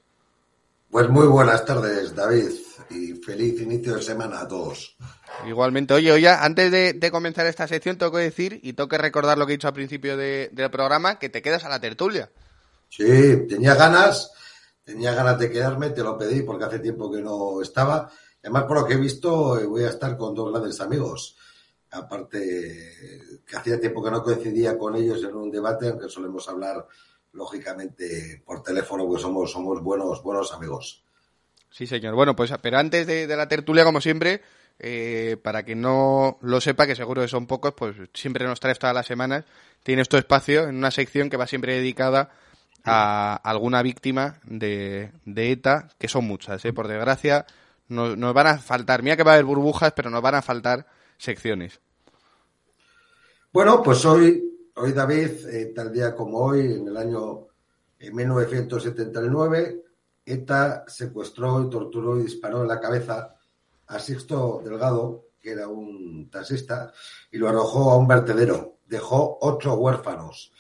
S16: Pues muy buenas tardes, David, y feliz inicio de semana a todos.
S1: Igualmente, oye, oye, antes de, de comenzar esta sección tengo que decir y tengo que recordar lo que he dicho al principio de- del programa, que te quedas a la tertulia.
S16: Sí, tenía ganas, tenía ganas de quedarme, te lo pedí porque hace tiempo que no estaba. Además, por lo que he visto, eh, voy a estar con dos grandes amigos. Aparte, que hacía tiempo que no coincidía con ellos en un debate, aunque solemos hablar, lógicamente, por teléfono, pues somos, somos buenos, buenos amigos.
S1: Sí, señor. Bueno, pues pero antes de, de la tertulia, como siempre, eh, para que no lo sepa, que seguro que son pocos, pues siempre nos traes todas las semanas, tienes tu espacio en una sección que va siempre dedicada a alguna víctima de, de ETA, que son muchas, ¿eh? por desgracia. Nos, nos van a faltar, mira que va a haber burbujas, pero nos van a faltar secciones.
S16: Bueno, pues hoy, hoy David, eh, tal día como hoy, en el año eh, 1979, ETA secuestró y torturó y disparó en la cabeza a Sixto Delgado, que era un taxista, y lo arrojó a un vertedero. Dejó ocho huérfanos.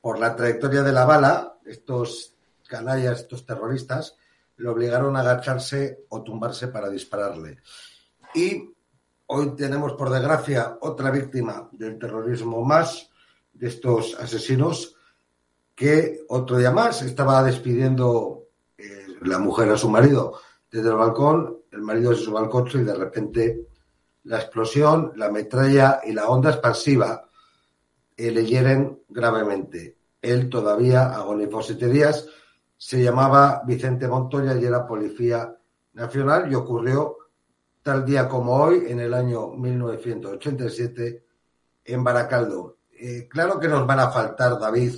S16: Por la trayectoria de la bala, estos canallas, estos terroristas, le obligaron a agacharse o tumbarse para dispararle. Y Hoy tenemos, por desgracia, otra víctima del terrorismo más de estos asesinos que otro día más estaba despidiendo eh, la mujer a su marido desde el balcón, el marido sube al coche y de repente la explosión, la metralla y la onda expansiva eh, le hieren gravemente. Él todavía agonizó siete días, se llamaba Vicente Montoya y era policía nacional y ocurrió tal día como hoy, en el año 1987, en Baracaldo. Eh, claro que nos van a faltar, David,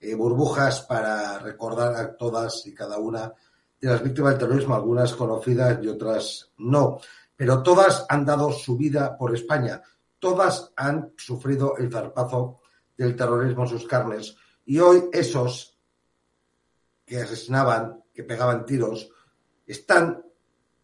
S16: eh, burbujas para recordar a todas y cada una de las víctimas del terrorismo, algunas conocidas y otras no. Pero todas han dado su vida por España. Todas han sufrido el zarpazo del terrorismo en sus carnes. Y hoy esos que asesinaban, que pegaban tiros, están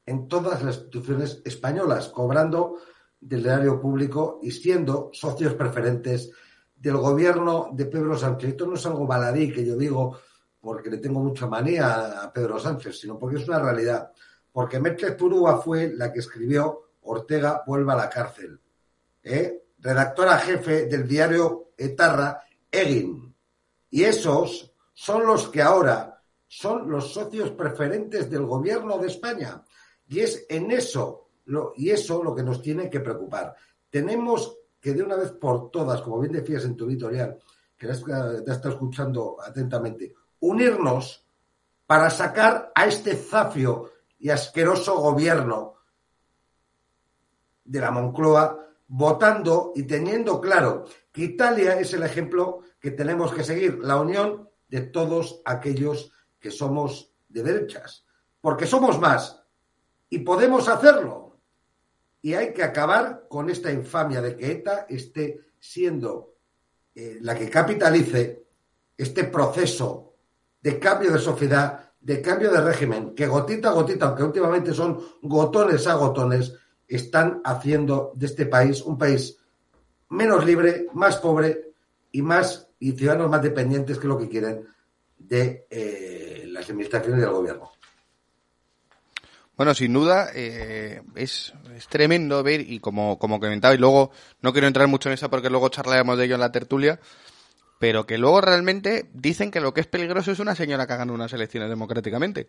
S16: en todas las instituciones españolas, cobrando del erario público y siendo socios preferentes del gobierno de Pedro Sánchez. Esto no es algo baladí que yo digo porque le tengo mucha manía a Pedro Sánchez, sino porque es una realidad. Porque Merkel Purúa fue la que escribió Ortega vuelva a la cárcel. ¿eh? Redactora jefe del diario Etarra, Egin. Y esos son los que ahora son los socios preferentes del gobierno de España. Y es en eso, lo, y eso lo que nos tiene que preocupar. Tenemos que de una vez por todas, como bien decías en tu editorial, que has estado escuchando atentamente, unirnos para sacar a este zafio y asqueroso gobierno de la Moncloa, votando y teniendo claro que Italia es el ejemplo que tenemos que seguir, la unión de todos aquellos que somos de derechas, porque somos más y podemos hacerlo. Y hay que acabar con esta infamia de que ETA esté siendo eh, la que capitalice este proceso de cambio de sociedad, de cambio de régimen, que gotita a gotita, aunque últimamente son gotones a gotones, están haciendo de este país un país menos libre, más pobre y más y ciudadanos más dependientes que lo que quieren de eh, las administraciones del gobierno.
S1: Bueno, sin duda, eh, es, es, tremendo ver, y como, como comentaba, y luego no quiero entrar mucho en eso porque luego charlaremos de ello en la tertulia, pero que luego realmente dicen que lo que es peligroso es una señora que hagan unas elecciones democráticamente.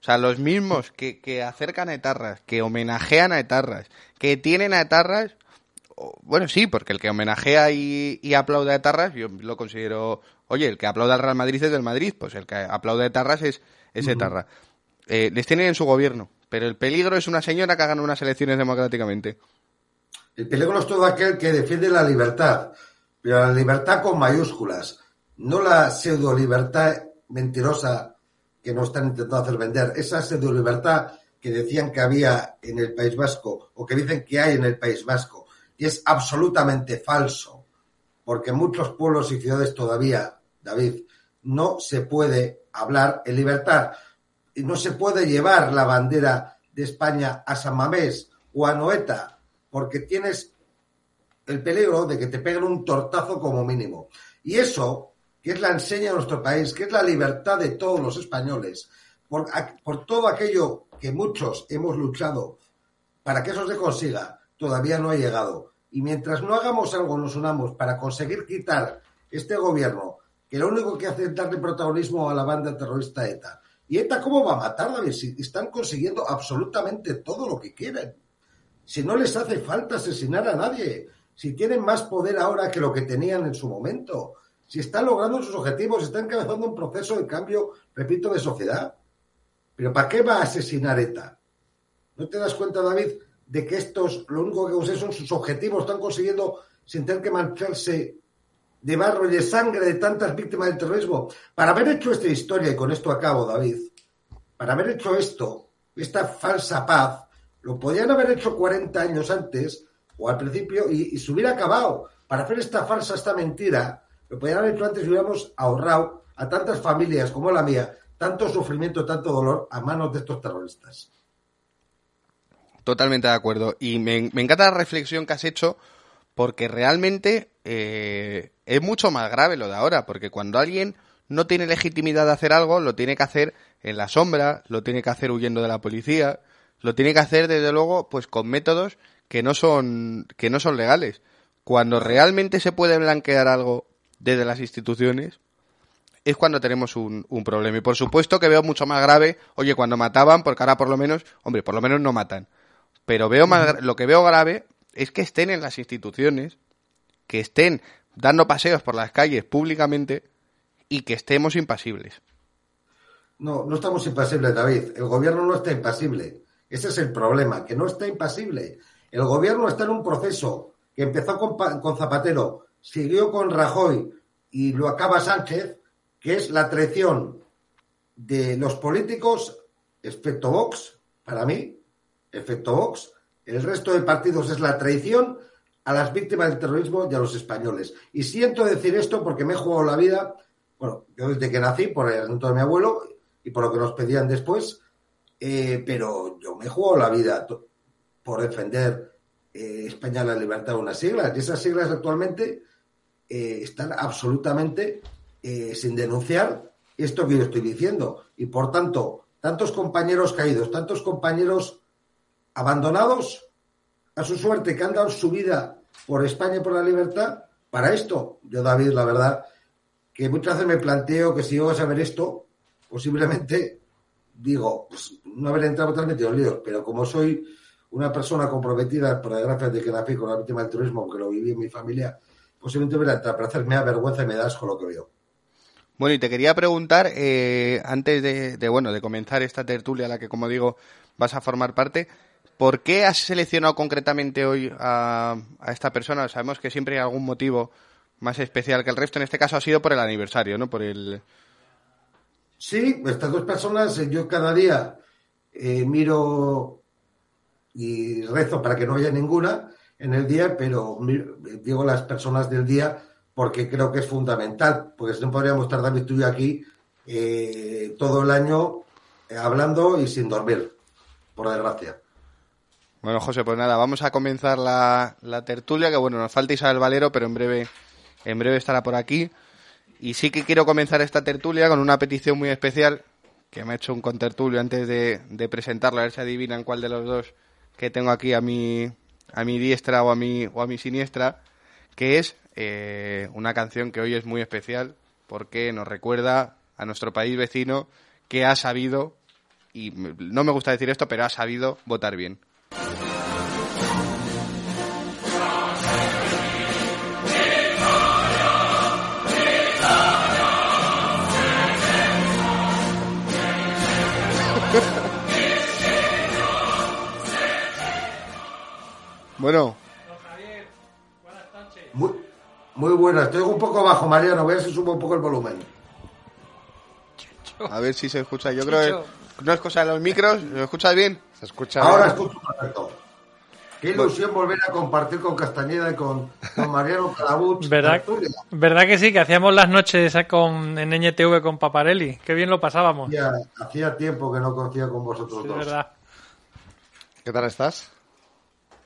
S1: O sea, los mismos que, que acercan a etarras, que homenajean a etarras, que tienen a etarras, bueno, sí, porque el que homenajea y, y aplaude a etarras, yo lo considero, oye, el que aplaude al Real Madrid es del Madrid, pues el que aplaude a etarras es, es etarra. Eh, les tienen en su gobierno, pero el peligro es una señora que hagan unas elecciones democráticamente.
S16: El peligro es todo aquel que defiende la libertad, pero la libertad con mayúsculas, no la pseudo libertad mentirosa que nos están intentando hacer vender, esa pseudo libertad que decían que había en el País Vasco o que dicen que hay en el País Vasco y es absolutamente falso, porque en muchos pueblos y ciudades todavía, David, no se puede hablar en libertad y no se puede llevar la bandera de España a San Mamés o a Noeta, porque tienes el peligro de que te peguen un tortazo como mínimo. Y eso, que es la enseña de nuestro país, que es la libertad de todos los españoles, por, por todo aquello que muchos hemos luchado para que eso se consiga, todavía no ha llegado. Y mientras no hagamos algo, nos unamos para conseguir quitar este gobierno, que lo único que hace es darle protagonismo a la banda terrorista ETA. ¿Y ETA cómo va a matar, David? Si están consiguiendo absolutamente todo lo que quieren. Si no les hace falta asesinar a nadie. Si tienen más poder ahora que lo que tenían en su momento. Si están logrando sus objetivos, están encabezando un proceso de cambio, repito, de sociedad. Pero ¿para qué va a asesinar ETA? ¿No te das cuenta, David, de que estos lo único que consiguen son sus objetivos? Están consiguiendo sin tener que mancharse de barro y de sangre de tantas víctimas del terrorismo. Para haber hecho esta historia, y con esto acabo, David, para haber hecho esto, esta falsa paz, lo podían haber hecho 40 años antes o al principio y, se hubiera acabado. Para hacer esta farsa, esta mentira, lo podían haber hecho antes y hubiéramos ahorrado a tantas familias como la mía tanto sufrimiento, tanto dolor a manos de estos terroristas.
S1: Totalmente de acuerdo. Y me, encanta la reflexión que has hecho porque realmente eh, es mucho más grave lo de ahora, porque cuando alguien no tiene legitimidad de hacer algo, lo tiene que hacer en la sombra, lo tiene que hacer huyendo de la policía, lo tiene que hacer desde luego pues con métodos que no son que no son legales. Cuando realmente se puede blanquear algo desde las instituciones, es cuando tenemos un, problema. Y por supuesto que veo mucho más grave, oye, cuando mataban, porque ahora por lo menos, hombre, por lo menos no matan. Pero veo más, lo que veo grave es que estén en las instituciones, que estén dando paseos por las calles públicamente y que estemos impasibles.
S16: No, no estamos impasibles, David. El gobierno no está impasible. Ese es el problema, que no está impasible. El gobierno está en un proceso que empezó con, con Zapatero, siguió con Rajoy y lo acaba Sánchez, que es la traición de los políticos, excepto Vox, para mí, excepto Vox, el resto de partidos es la traición a las víctimas del terrorismo y a los españoles. Y siento decir esto porque me he jugado la vida, bueno, yo desde que nací, por el asunto de mi abuelo y por lo que nos pedían después, eh, pero yo me he jugado la vida por defender eh, España la libertad de unas siglas. Y esas siglas actualmente eh, están absolutamente eh, sin denunciar esto que yo estoy diciendo. Y por tanto, tantos compañeros caídos, tantos compañeros abandonados a su suerte que han dado su vida por España y por la libertad, para esto, yo David, la verdad, que muchas veces me planteo que si yo a ver esto, posiblemente digo, pues, no haber entrado totalmente en pero como soy una persona comprometida, por desgracia, de que nací con la víctima del turismo, aunque lo viví en mi familia, posiblemente hubiera entrado, pero hacerme vergüenza y me das con lo que veo.
S1: Bueno, y te quería preguntar, eh, antes de, bueno, de comenzar esta tertulia a la que, como digo, vas a formar parte, ¿por qué has seleccionado concretamente hoy a, esta persona? Sabemos que siempre hay algún motivo más especial que el resto. En este caso ha sido por el aniversario, ¿no? Por el...
S16: Sí, estas dos personas, eh, yo cada día eh, miro y rezo para que no haya ninguna en el día, pero digo las personas del día porque creo que es fundamental, porque si no podríamos estar David tú y aquí eh, todo el año hablando y sin dormir, por desgracia.
S1: Bueno, José, pues nada, vamos a comenzar la, tertulia, que bueno, nos falta Isabel Valero, pero en breve, en breve estará por aquí. Y sí que quiero comenzar esta tertulia con una petición muy especial que me ha hecho un contertulio antes de, presentarlo, a ver si adivinan cuál de los dos que tengo aquí a mi, a mi diestra o a mi, o a mi siniestra, que es eh, una canción que hoy es muy especial porque nos recuerda a nuestro país vecino que ha sabido, y no me gusta decir esto, pero ha sabido votar bien. Bueno.
S16: Muy, muy buena, estoy un poco bajo, Mariano. Voy a ver si subo un poco el volumen.
S1: A ver si se escucha. Yo creo que no es cosa de los micros. ¿Lo escuchas bien?
S16: Se escucha Ahora escucho perfecto. Qué ilusión volver a compartir con Castañeda y con, Mariano Calabuch.
S17: ¿Verdad, ¿Verdad que sí? Que hacíamos las noches con, en NTV con Paparelli. Qué bien lo pasábamos.
S16: Hacía, tiempo que no conocía con vosotros dos.
S17: verdad.
S18: ¿Qué tal estás?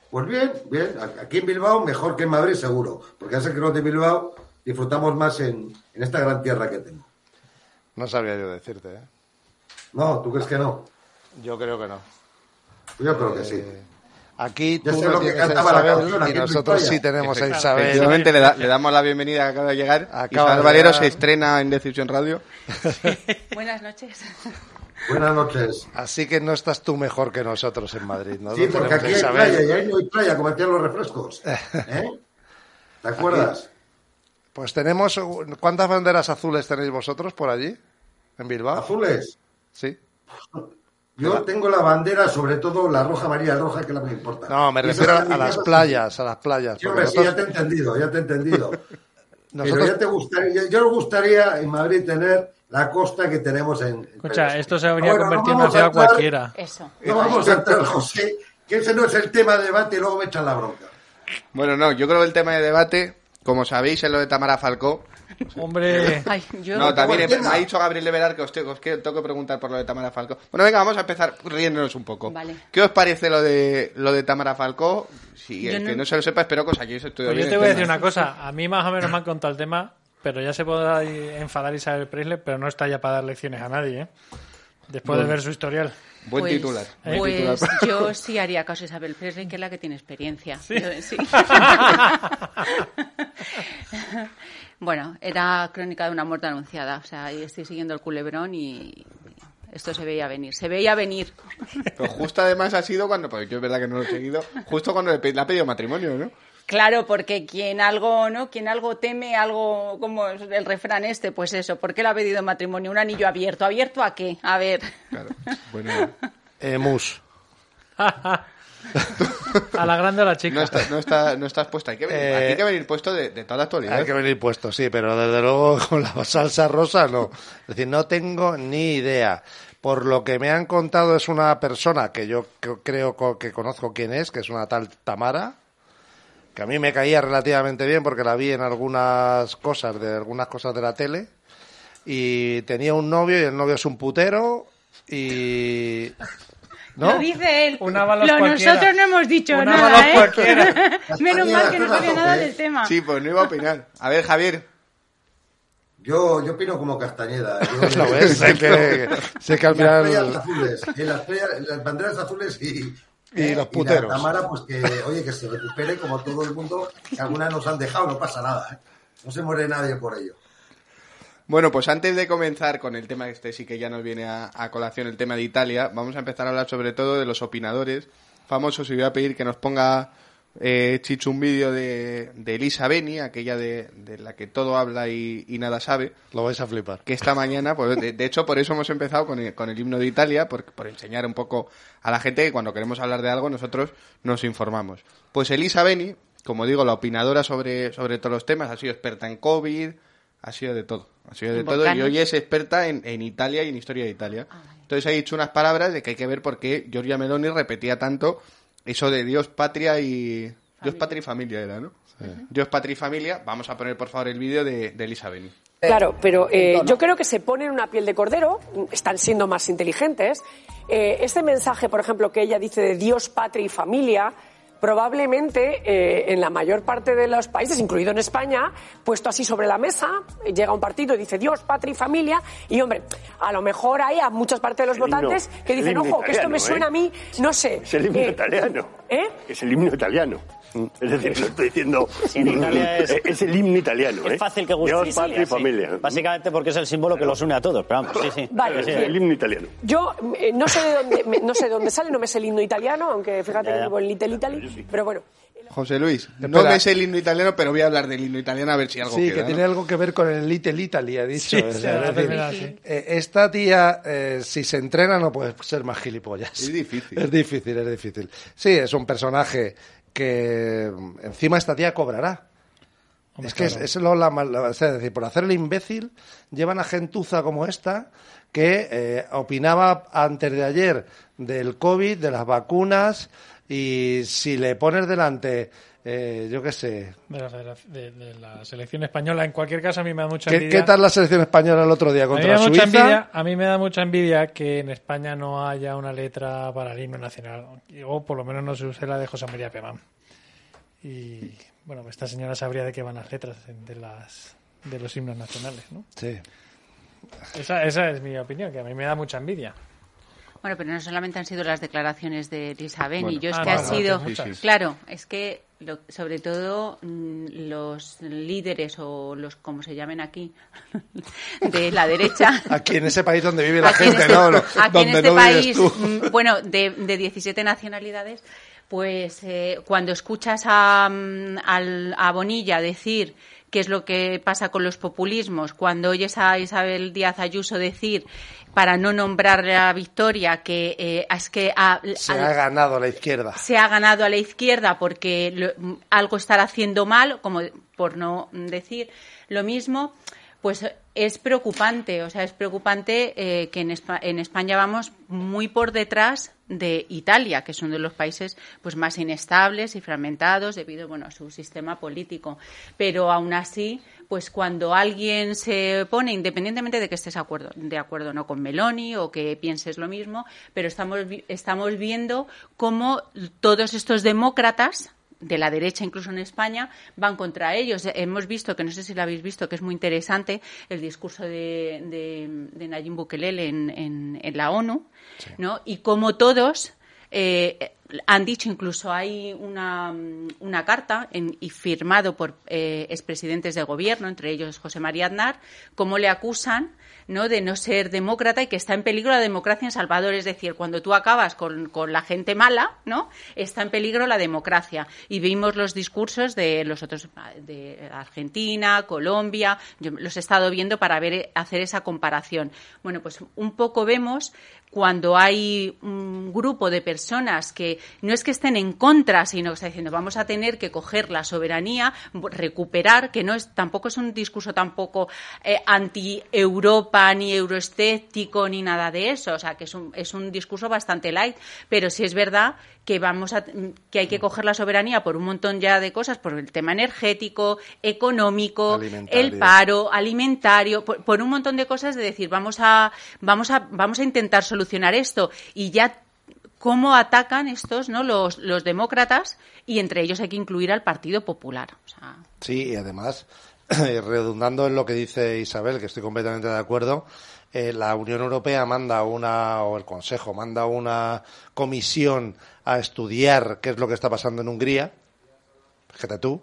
S16: Pues bien, bien. Aquí en Bilbao mejor que en Madrid seguro, porque hace que los de Bilbao disfrutamos más en, en esta gran tierra que tengo.
S18: No sabía yo decirte, ¿eh?
S16: No, ¿tú crees que no?
S18: Yo creo que no.
S16: Yo creo que sí.
S18: Eh, Aquí tú no
S16: lo que cantaba la canción, aquí
S18: y nosotros sí tenemos a Isabel.
S1: Efectivamente, le, da- le damos la bienvenida que acaba de llegar.
S18: Acaba
S1: Isabel Valero se estrena en Decisión Radio.
S8: Buenas noches.
S16: Buenas noches.
S18: Así que no estás tú mejor que nosotros en Madrid, ¿no?
S16: Sí, porque aquí hay playa y ahí no hay playa, como hacían los refrescos. ¿Eh? ¿Te acuerdas?
S18: Pues tenemos... ¿Cuántas banderas azules tenéis vosotros por allí? ¿En Bilbao?
S16: ¿Azules?
S18: Sí.
S16: Yo tengo la bandera, sobre todo la roja, amarilla, roja, que es la que me importa.
S18: No, me refiero
S16: en
S18: a las playas, a las playas. Porque
S16: hombre, sí, ya
S18: nosotros-
S16: te he entendido, ya te he entendido. Pero
S18: Nosotros-
S16: ya te gustaría, yo nos gustaría en Madrid tener la costa que tenemos en. en
S17: Escucha, esto se habría
S16: Bueno,
S17: convertido en
S16: no
S17: una
S16: vamos a
S17: ciudad
S16: entrar-
S17: cualquiera.
S8: Eso.
S16: No vamos a entrar, José, que ese no es el tema de debate y luego me echan la bronca.
S1: Bueno, no, yo creo que el tema de debate, como sabéis, es lo de Tamara Falcó.
S17: Hombre.
S8: Ay, yo
S1: No, también me ha dicho Gabriel Leverar que os, te- os que- tengo que preguntar por lo de Tamara Falcó. Bueno, venga, vamos a empezar riéndonos un poco.
S8: Vale.
S1: ¿Qué os parece lo de lo de Tamara Falcó? Si
S8: Yo
S1: el
S8: no-
S1: que no se lo sepa, espero que os hayáis estudiado
S17: Pues yo te voy a decir una cosa. A mí más o menos me han contado el tema, pero ya se puede enfadar Isabel Presley, pero no está ya para dar lecciones a nadie, ¿eh? Después de ver su historial.
S1: Buen
S8: Pues-
S1: titular.
S8: Pues
S1: titular.
S8: yo sí haría caso a Isabel Presley, que es la que tiene experiencia. Yo- sí. bueno, era crónica de una muerte anunciada. O sea, ahí estoy siguiendo el culebrón y esto se veía venir. Se veía venir.
S1: Pero justo además ha sido cuando, porque yo es verdad que no lo he seguido, justo cuando le, ha pedido matrimonio, ¿no?
S8: Claro, porque quien algo, ¿no? Quien algo teme, algo como es el refrán este, pues eso. ¿Por qué le ha pedido matrimonio? Un anillo abierto. ¿Abierto a qué? A ver.
S1: Claro. Bueno,
S18: Eh, mus.
S17: A la grande o a la chica.
S1: no, está- no, está- no estás puesto. Hay que venir,
S18: Eh,
S1: aquí hay que venir puesto de, de toda la actualidad.
S18: Hay que venir puesto, sí, pero desde luego con la salsa rosa no. Es decir, no tengo ni idea. Por lo que me han contado es una persona que yo creo que conozco quién es, que es una tal Tamara, que a mí me caía relativamente bien porque la vi en algunas cosas, de algunas cosas de la tele, y tenía un novio y el novio es un putero y... ¿No?
S8: Lo dice él.
S17: Una
S8: Lo-
S17: cualquiera.
S8: nosotros no hemos dicho
S17: Una
S8: nada, ¿eh?
S17: cualquiera.
S8: Menos mal que no sabía nada
S16: ¿eh?
S8: del tema.
S1: Sí, pues no iba a opinar. A ver, Javier.
S16: Yo, yo opino como Castañeda. Yo-
S18: ¿Lo ves? Sé que, sé que al
S16: Las
S18: final...
S16: estrellas azules, las, las banderas azules y,
S18: Y los
S16: la
S18: puteros.
S16: Tamara, pues que, oye, que se recupere como todo el mundo, que algunas nos han dejado, no pasa nada. ¿eh? No se muere nadie por ello.
S1: Bueno, pues antes de comenzar con el tema este sí que ya nos viene a, a colación el tema de Italia, vamos a empezar a hablar sobre todo de los opinadores famosos y voy a pedir que nos ponga eh, Chicho un vídeo de, de Elisa Beni, aquella de, de la que todo habla y, y nada sabe,
S18: Lo vais a flipar.
S1: que esta mañana, pues de, de hecho por eso hemos empezado con el, con el himno de Italia, por, por enseñar un poco a la gente que cuando queremos hablar de algo nosotros nos informamos. Pues Elisa Beni, como digo, la opinadora sobre, sobre todos los temas, ha sido experta en COVID, ha sido de todo, ha sido de todo y hoy es experta en, en Italia y en historia de Italia. Entonces ha dicho unas palabras de que hay que ver por qué Giorgia Meloni repetía tanto eso de Dios, patria y... Dios, patria y familia era, ¿no? Dios, patria y familia. Vamos a poner por favor el vídeo de, de Elisa Beni.
S3: Claro, pero eh, yo creo que se ponen una piel de cordero, están siendo más inteligentes. Eh, este mensaje, por ejemplo, que ella dice de Dios, patria y familia, probablemente eh, en la mayor parte de los países, incluido en España, puesto así sobre la mesa, eh, llega un partido y dice Dios, patria y familia, y hombre, a lo mejor hay a muchas partes de los
S19: El himno-
S3: votantes que dicen, ojo, que esto me
S19: italiano,
S3: suena
S19: ¿eh?
S3: a mí, no sé.
S19: Es el himno
S3: eh,
S19: italiano.
S3: ¿Eh?
S19: Es el himno italiano. Es decir, lo estoy diciendo.
S20: Sí, en Italia es-
S19: es el himno italiano.
S20: Es
S19: ¿eh?
S20: fácil que guste.
S19: Dios, patria y
S20: sí.
S19: familia.
S20: Básicamente porque es el símbolo que los une a todos. Pero vamos, sí, sí.
S3: Vale,
S19: Es el himno italiano.
S3: Yo eh, no sé de dónde me- no sé de dónde sale, no me sé el himno italiano, aunque fíjate
S20: Ya,
S3: que vivo en Little Italy, pero bueno.
S1: José Luis, no me sé el himno italiano, pero voy a hablar del himno italiano a ver si algo
S18: Sí,
S1: queda,
S18: que
S1: ¿no?
S18: tiene algo que ver con el Little Italy, ha dicho.
S17: Sí,
S18: Es
S17: sí,
S18: decir,
S17: la verdad, sí.
S18: eh, esta tía, eh, si se entrena, no puede ser más gilipollas.
S1: Es difícil.
S18: Es difícil, es difícil. Sí, es un personaje que encima esta tía cobrará.
S17: Hombre,
S18: es que es, es lo- la, la- es decir, por hacer el imbécil, llevan a gentuza como esta que eh, opinaba antes de ayer del COVID, de las vacunas, y si le pones delante eh, yo qué sé.
S17: De la, federa- de- de la selección española. En cualquier caso, a mí me da mucha
S18: ¿Qué,
S17: envidia.
S18: qué tal la selección española el otro día
S17: a, mí me
S18: contra
S17: da mucha
S18: Suiza?
S17: envidia, a mí me da mucha envidia que en España no haya una letra para el himno nacional. O por lo menos no se use la de José María Pemán. Y bueno, esta señora sabría de qué van las letras de, las, de los himnos nacionales, ¿no?
S18: Sí.
S17: Esa, esa es mi opinión, que a mí me da mucha envidia.
S21: Bueno, pero no solamente han sido las declaraciones de Elisa Beni,
S17: Bueno.
S21: yo es
S17: Ah,
S21: que
S17: no,
S21: ha
S17: no,
S21: sido, claro, es que lo- sobre todo mm, los líderes o los, como se llamen aquí, de la derecha,
S18: Aquí en ese país donde vive la
S21: en
S18: gente,
S21: este-
S18: ¿no?
S21: Aquí en
S18: donde
S21: este
S18: no
S21: país,
S18: tú.
S21: mm, bueno, de, de 17 nacionalidades, pues eh, cuando escuchas a, mm, a Bonilla decir qué es lo que pasa con los populismos, cuando oyes a Isabel Díaz Ayuso decir para no nombrar la victoria que eh, es que a-
S18: Se ha ganado la izquierda.
S21: se ha ganado a la izquierda porque lo- algo estará haciendo mal, como por no decir lo mismo, pues es preocupante. O sea, es preocupante eh, que en, en España vamos muy por detrás de Italia, que es uno de los países pues más inestables y fragmentados debido bueno, a su sistema político. Pero aún así, pues cuando alguien se pone, independientemente de que estés acuerdo, de acuerdo no con Meloni o que pienses lo mismo, pero estamos, estamos viendo cómo todos estos demócratas de la derecha, incluso en España, van contra ellos. Hemos visto, que no sé si lo habéis visto, que es muy interesante, el discurso de, de, de Nayib Bukele en, en- en la ONU, ¿no? Y cómo todos eh, han dicho, incluso hay una, una carta en- y firmado por eh, expresidentes de gobierno, entre ellos José María Aznar, cómo le acusan ¿no? de no ser demócrata y que está en peligro la democracia en Salvador. Es decir, cuando tú acabas con, con la gente mala, ¿no? está en peligro la democracia. Y vimos los discursos de los otros, de Argentina, Colombia, yo los he estado viendo para ver, hacer esa comparación. Bueno, pues un poco vemos cuando hay un grupo de personas que no es que estén en contra, sino que está diciendo vamos a tener que coger la soberanía, recuperar, que no es tampoco es un discurso tampoco eh, anti-Europa ni euroescéptico ni nada de eso, o sea que es un, es un discurso bastante light, pero sí es verdad que vamos a que hay que coger la soberanía por un montón ya de cosas, por el tema energético, económico, el paro, alimentario, por, por un montón de cosas de decir vamos a vamos a vamos a intentar solucionar esto y ya cómo atacan estos no los, los demócratas y entre ellos hay que incluir al Partido Popular. O sea,
S18: Sí, y además, redundando en lo que dice Isabel, que estoy completamente de acuerdo, eh, la Unión Europea manda una, o el Consejo manda una comisión a estudiar qué es lo que está pasando en Hungría, fíjate tú,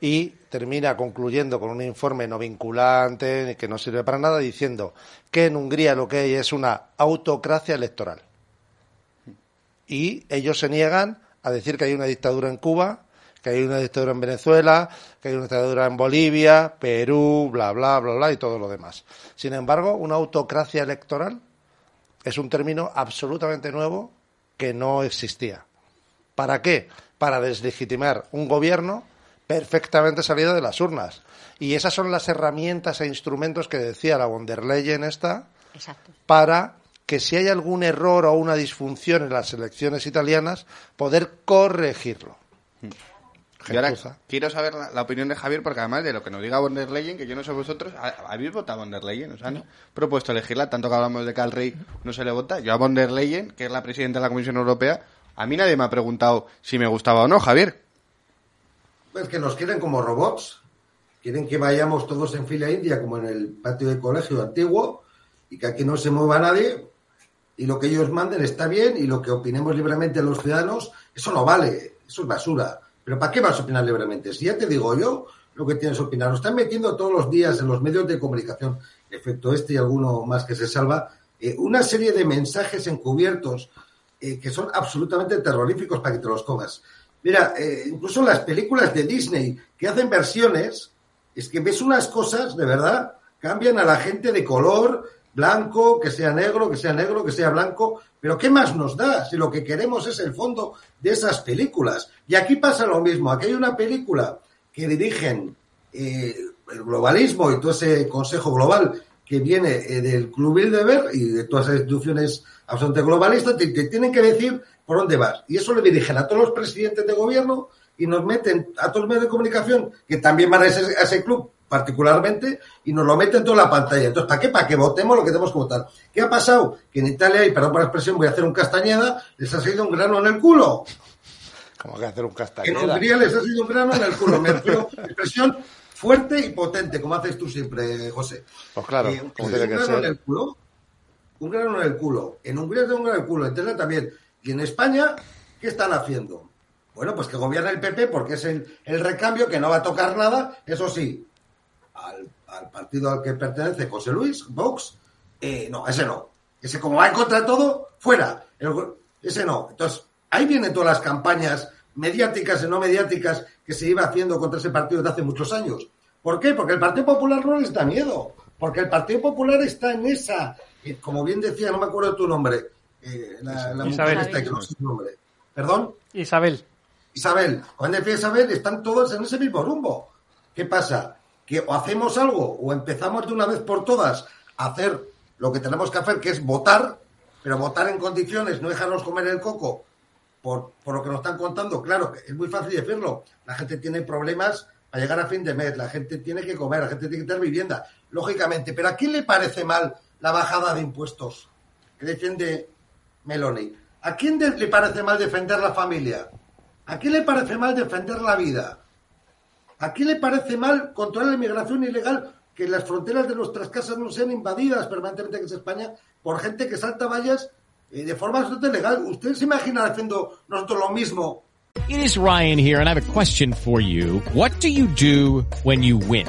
S18: y termina concluyendo con un informe no vinculante, que no sirve para nada, diciendo que en Hungría lo que hay es una autocracia electoral. Y ellos se niegan a decir que hay una dictadura en Cuba, que hay una dictadura en Venezuela, que hay una dictadura en Bolivia, Perú, bla, bla, bla, bla, y todo lo demás. Sin embargo, una autocracia electoral es un término absolutamente nuevo que no existía. ¿Para qué? Para deslegitimar un gobierno perfectamente salido de las urnas. Y esas son las herramientas e instrumentos que decía la von der Leyen esta
S21: exacto.
S18: para que si hay algún error o una disfunción en las elecciones italianas, poder corregirlo.
S1: Y ahora
S18: Gentuza.
S1: quiero saber la, la opinión de Javier, porque además de lo que nos diga von der Leyen, que yo no sé vosotros, ¿ha- ¿habéis votado a von der Leyen? ¿Os han propuesto elegirla? Tanto que hablamos de que al rey no se le vota. Yo a von der Leyen, que es la presidenta de la Comisión Europea, a mí nadie me ha preguntado si me gustaba o no, Javier.
S16: Es que nos quieren como robots. Quieren que vayamos todos en fila india, como en el patio de colegio antiguo, y que aquí no se mueva nadie. Y lo que ellos manden está bien, y lo que opinemos libremente los ciudadanos, eso no vale. Eso es basura. Pero ¿para qué vas a opinar libremente? Si ya te digo yo lo que tienes que opinar. Nos están metiendo todos los días en los medios de comunicación, efecto este y alguno más que se salva, eh, una serie de mensajes encubiertos eh, que son absolutamente terroríficos para que te los comas. Mira, eh, incluso las películas de Disney que hacen versiones, es que ves unas cosas, de verdad, cambian a la gente de color, blanco, que sea negro, que sea negro, que sea blanco, pero ¿qué más nos da si lo que queremos es el fondo de esas películas? Y aquí pasa lo mismo, aquí hay una película que dirigen eh, el globalismo y todo ese consejo global que viene eh, del Club Bilderberg y de todas las instituciones absolutamente globalistas, te, tienen que decir por dónde vas. Y eso le dirigen a todos los presidentes de gobierno y nos meten a todos los medios de comunicación que también van a ese club particularmente y nos lo meten toda la pantalla. Entonces, ¿para qué? Para que votemos lo que tenemos que votar. ¿Qué ha pasado? Que en Italia, y perdón por la expresión, voy a hacer un castañeda, les ha salido un grano en el culo.
S18: Como que hacer un
S16: En
S18: castañeda.
S16: Hungría les ha sido un grano en el culo. Me expresión fuerte y potente, como haces tú siempre, José.
S18: Pues claro,
S16: Eh,
S18: como
S16: un
S18: tiene que
S16: grano en
S18: ser.
S16: el culo, un grano en el culo. En Hungría tengo un grano en el culo, en Italia también. Y en España, ¿qué están haciendo? Bueno, pues que gobierna el PP porque es el, el recambio que no va a tocar nada, eso sí, al, partido al que pertenece José Luis, Vox, eh, no, ese no. Ese como va en contra de todo, fuera. El ese no. Entonces, ahí vienen todas las campañas mediáticas y no mediáticas que se iba haciendo contra ese partido desde hace muchos años. ¿Por qué? Porque el Partido Popular no les da miedo. Porque el Partido Popular está en esa, eh, como bien decía, no me acuerdo de tu nombre, eh, la, la
S17: Isabel.
S16: mujer esta que no sé su nombre. ¿Perdón?
S17: Isabel.
S16: Isabel, cuando decía Isabel, están todos en ese mismo rumbo. ¿Qué pasa? Que o hacemos algo o empezamos de una vez por todas a hacer lo que tenemos que hacer, que es votar, pero votar en condiciones, no dejarnos comer el coco por, por lo que nos están contando. Claro, es muy fácil decirlo. La gente tiene problemas para llegar a fin de mes, la gente tiene que comer, la gente tiene que tener vivienda, lógicamente. Pero ¿a quién le parece mal la bajada de impuestos que defiende Meloni? ¿A quién le parece mal defender la familia? ¿A quién le parece mal defender la vida? ¿A quién le parece mal controlar la inmigración ilegal? Que las fronteras de nuestras casas no sean invadidas permanentemente, que es España, por gente que salta vallas eh, de forma absolutamente legal. ¿Usted se imagina haciendo nosotros lo mismo?
S22: It is Ryan here, and I have a question for you. What do you do when you win?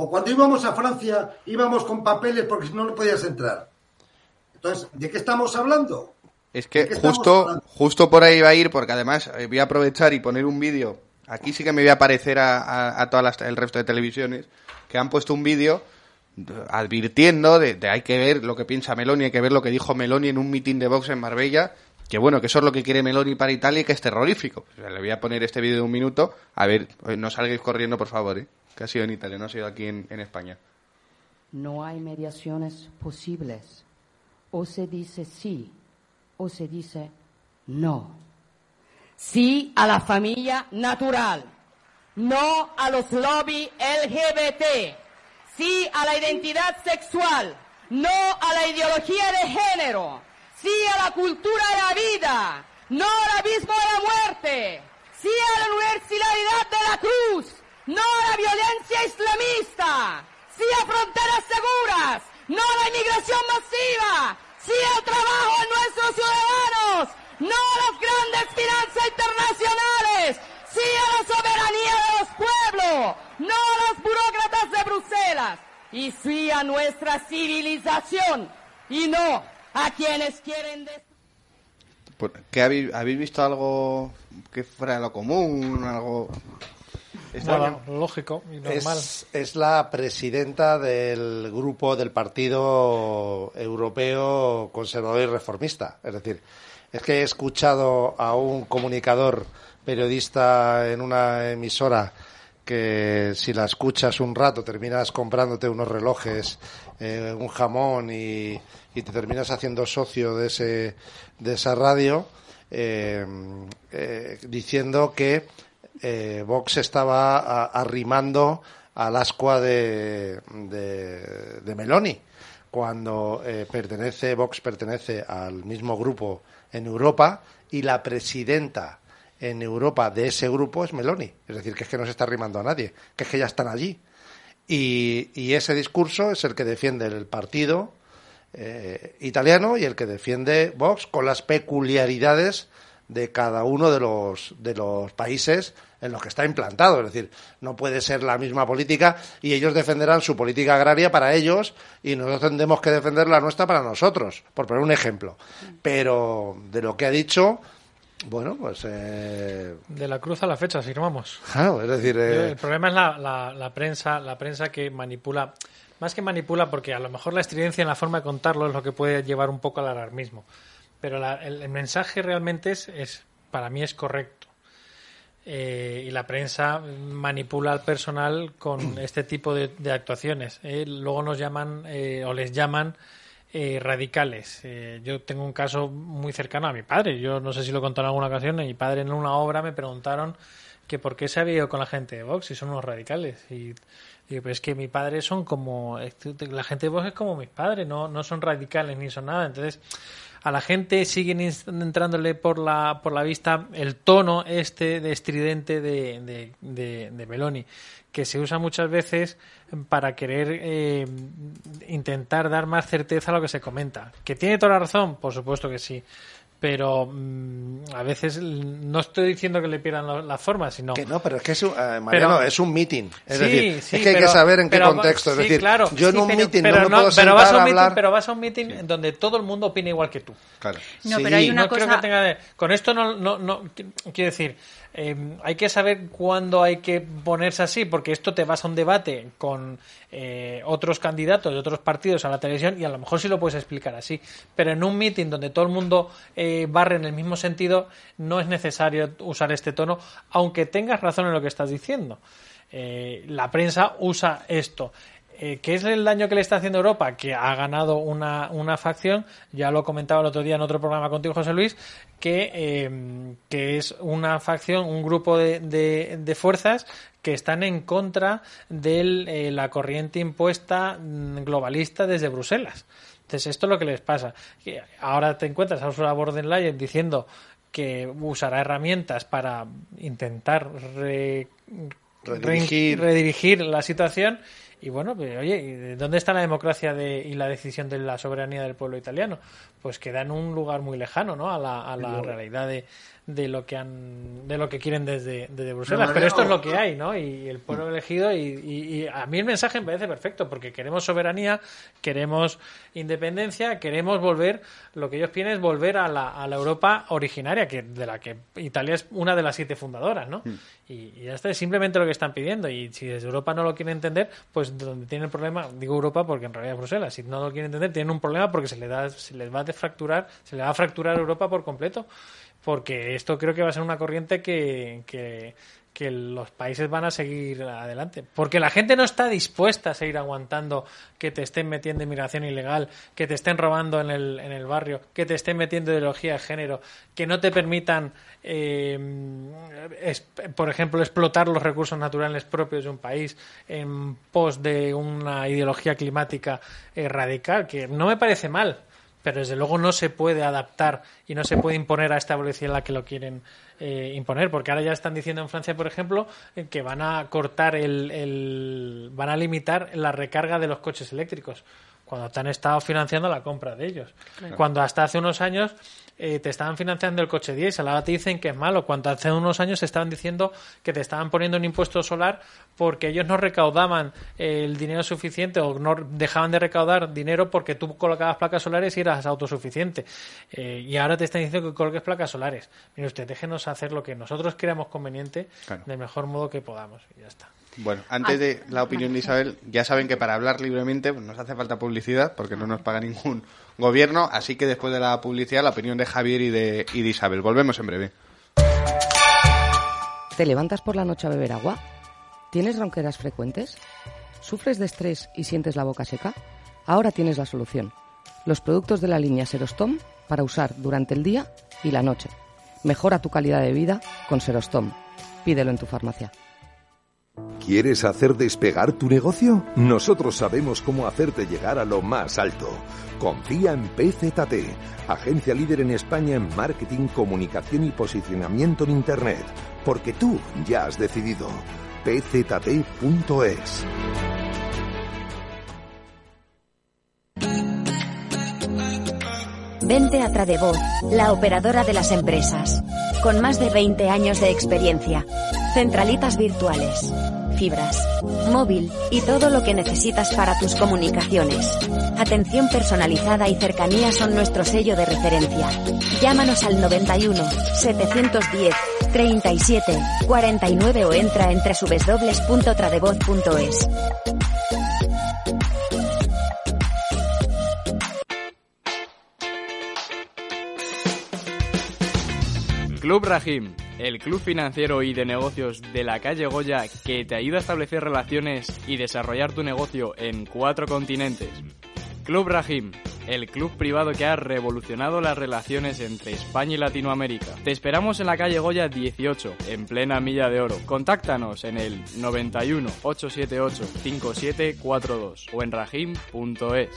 S16: O cuando íbamos a Francia íbamos con papeles porque si no, no podías entrar. Entonces, ¿de qué estamos hablando?
S1: Es que
S16: ¿De qué estamos
S1: justo, justo por ahí va a ir, porque además eh, voy a aprovechar y poner un vídeo. Aquí sí que me voy a parecer a, a- a todas las- el resto de televisiones que han puesto un vídeo de- advirtiendo de, de hay que ver lo que piensa Meloni, hay que ver lo que dijo Meloni en un mitin de Vox en Marbella, que bueno, que eso es lo que quiere Meloni para Italia y que es terrorífico. O sea, le voy a poner este vídeo de un minuto. A ver, eh, no salgáis corriendo, por favor, ¿eh? Que ha sido en Italia, no ha sido aquí en, España.
S2: No hay mediaciones posibles. O se dice sí o se dice no. Sí a la familia natural. No a los lobby LGBT. Sí a la identidad sexual. No a la ideología de género. Sí a la cultura de la vida. No al abismo de la muerte. Sí a la universalidad de la cruz. No a la violencia islamista. Sí a fronteras seguras. No a la inmigración masiva. Sí al trabajo de nuestros ciudadanos. No a las grandes finanzas internacionales. Sí a la soberanía de los pueblos. No a los burócratas de Bruselas. Y sí a nuestra civilización. Y no a quienes quieren destruir.
S1: Por- ¿Qué habéis, visto algo que fuera lo común? Algo
S17: Nada, lógico y normal.
S18: Es, es la presidenta del grupo del Partido Europeo Conservador y Reformista. Es decir, es que he escuchado a un comunicador periodista en una emisora que si la escuchas un rato terminas comprándote unos relojes, eh, un jamón y, y te terminas haciendo socio de, ese, de esa radio eh, eh, diciendo que eh, Vox estaba arrimando al ascua de, de, de Meloni cuando eh, pertenece Vox pertenece al mismo grupo en Europa y la presidenta en Europa de ese grupo es Meloni. Es decir, que es que no se está arrimando a nadie, que es que ya están allí. Y, y ese discurso es el que defiende el partido eh, italiano y el que defiende Vox con las peculiaridades de cada uno de los, de los países en los que está implantado. Es decir, no puede ser la misma política y ellos defenderán su política agraria para ellos y nosotros tendremos que defender la nuestra para nosotros, por poner un ejemplo. Pero de lo que ha dicho, bueno, pues... Eh,
S17: De la cruz a la fecha, firmamos.
S18: claro, es decir... eh,
S17: El problema es la, la- la prensa, la prensa que manipula, más que manipula, porque a lo mejor la estridencia en la forma de contarlo es lo que puede llevar un poco al alarmismo. Pero la- el, el mensaje realmente es, es, para mí es correcto. Eh, y la prensa manipula al personal con este tipo de, de actuaciones. Eh, luego nos llaman eh, o les llaman eh, radicales. Eh, yo tengo un caso muy cercano a mi padre. Yo no sé si lo contado en alguna ocasión. Mi padre en una obra me preguntaron que por qué se había ido con la gente de Vox y son unos radicales. Y digo, pues es que mi padre son como. La gente de Vox es como mis padres, no, no son radicales ni son nada. Entonces a la gente siguen entrándole por la, por la vista el tono este de estridente de, de, de, de Meloni, que se usa muchas veces para querer eh, intentar dar más certeza a lo que se comenta. ¿Que tiene toda la razón? Por supuesto que sí. Pero mm, a veces no estoy diciendo que le pierdan lo- la forma, sino
S18: Que no, pero es que es un, eh, Mariano,
S17: Pero-
S18: es un meeting. Es
S17: Sí,
S18: decir,
S17: sí,
S18: es que hay que saber en qué
S17: pero-
S18: contexto. Es
S17: sí,
S18: decir,
S17: claro,
S18: yo en
S17: sí,
S18: un
S17: pero-
S18: meeting
S17: pero
S18: no me puedo
S17: pero
S18: sentar
S17: vas a un
S18: a
S17: meeting,
S18: hablar.
S17: pero vas a un meeting en donde todo el mundo opina igual que tú.
S18: Claro.
S21: No, pero hay una
S17: no creo
S21: cosa-
S17: que tenga de- con esto no, no, no qu- quiero decir eh, hay que saber cuándo hay que ponerse así porque esto te vas a un debate con eh, otros candidatos de otros partidos a la televisión y a lo mejor sí lo puedes explicar así. Pero en un meeting donde todo el mundo eh, barre en el mismo sentido no es necesario usar este tono aunque tengas razón en lo que estás diciendo. Eh, la prensa usa esto eh, ¿Qué es el daño que le está haciendo Europa? Que ha ganado una, una facción, ya lo comentaba el otro día en otro programa contigo, José Luis, que, eh, que es una facción, un grupo de, de, de fuerzas que están en contra de la corriente impuesta mm, globalista desde Bruselas. Entonces, esto es lo que les pasa. Ahora te encuentras a Ursula von der diciendo que usará herramientas para intentar re-
S18: Redirigir.
S17: re- redirigir la situación y bueno, pues, oye, ¿y ¿dónde está la democracia de, y la decisión de la soberanía del pueblo italiano? Pues queda en un lugar muy lejano, ¿no? A la, a la realidad de, de lo que han, de lo que quieren desde, desde Bruselas.
S16: Pero,
S17: Pero esto es lo que hay, ¿no? Y el pueblo elegido y, y- y a mí el mensaje me parece perfecto porque queremos soberanía, queremos independencia, queremos volver, lo que ellos quieren es volver a la, a la Europa originaria, que de la que Italia es una de las siete fundadoras, ¿no? Y, y esto es simplemente lo que están pidiendo. Y si desde Europa no lo quieren entender, pues donde tienen el problema, digo Europa porque en realidad es Bruselas, si no lo quieren entender, tienen un problema porque se les, da, se les va a desfracturar, se les va a fracturar Europa por completo. Porque esto creo que va a ser una corriente que, que, los países van a seguir adelante. Porque la gente no está dispuesta a seguir aguantando que te estén metiendo inmigración ilegal, que te estén robando en el, en el barrio, que te estén metiendo ideología de género, que no te permitan, eh, por ejemplo, explotar los recursos naturales propios de un país en pos de una ideología climática eh, radical, que no me parece mal, pero desde luego no se puede adaptar y no se puede imponer a esta velocidad en la que lo quieren eh, imponer, porque ahora ya están diciendo en Francia, por ejemplo, eh, que van a cortar el, el- van a limitar la recarga de los coches eléctricos cuando te han estado financiando la compra de ellos.
S10: Claro.
S17: Cuando hasta hace unos años eh, te estaban financiando el coche diésel, ahora te dicen que es malo. Cuando hace unos años estaban diciendo que te estaban poniendo un impuesto solar porque ellos no recaudaban eh, el dinero suficiente o no dejaban de recaudar dinero porque tú colocabas placas solares y eras autosuficiente. Eh, y ahora te están diciendo que coloques placas solares. Mire usted, déjenos hacer lo que nosotros creamos conveniente
S1: Claro.
S17: del mejor modo que podamos. Y ya está.
S1: Bueno, antes de la opinión de Isabel, ya saben que para hablar libremente pues, nos hace falta publicidad porque no nos paga ningún gobierno, así que después de la publicidad la opinión de Javier y de, y de Isabel. Volvemos en breve.
S23: ¿Te levantas por la noche a beber agua? ¿Tienes ronqueras frecuentes? ¿Sufres de estrés y sientes la boca seca? Ahora tienes la solución. Los productos de la línea Serostom para usar durante el día y la noche. Mejora tu calidad de vida con Serostom. Pídelo en tu farmacia.
S9: ¿Quieres hacer despegar tu negocio? Nosotros sabemos cómo hacerte llegar a lo más alto. Confía en PZT, agencia líder en España en marketing, comunicación y posicionamiento en Internet, porque tú ya has decidido. pzt.es.
S10: Vente a Tradevoz, la operadora de las empresas. Con más de 20 años de experiencia. Centralitas virtuales, fibras, móvil y todo lo que necesitas para tus comunicaciones. Atención personalizada y cercanía son nuestro sello de referencia. Llámanos al 91 710 37 49 o entra en www.tradevoz.es.
S11: Club Rahim, el club financiero y de negocios de la calle Goya que te ayuda a establecer relaciones y desarrollar tu negocio en cuatro continentes. Club Rahim, el club privado que ha revolucionado las relaciones entre España y Latinoamérica. Te esperamos en la calle Goya 18, en plena milla de oro. Contáctanos en el 91 878 5742 o en rahim.es.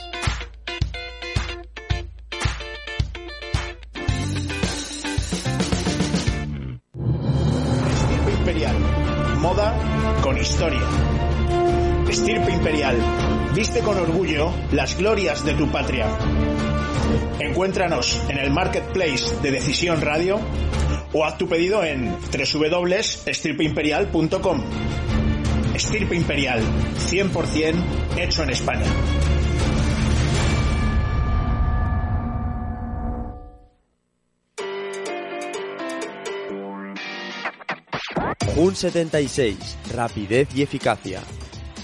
S12: Moda con historia. Estirpe Imperial. Viste con orgullo las glorias de tu patria. Encuéntranos en el marketplace de Decisión Radio o haz tu pedido en www.estirpeimperial.com. Estirpe Imperial, 100% hecho en España.
S13: Jun 76, rapidez y eficacia.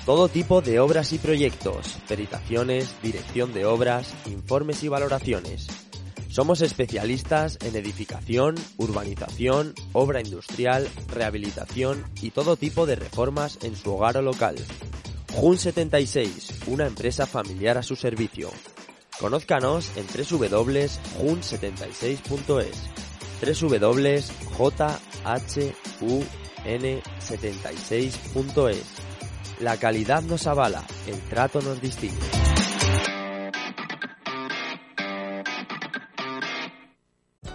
S13: Todo tipo de obras y proyectos, peritaciones, dirección de obras, informes y valoraciones. Somos especialistas en edificación, urbanización, obra industrial, rehabilitación y todo tipo de reformas en su hogar o local. Jun 76, una empresa familiar a su servicio. Conózcanos en www.jun76.es www.jhun76.es La calidad nos avala, el trato nos distingue.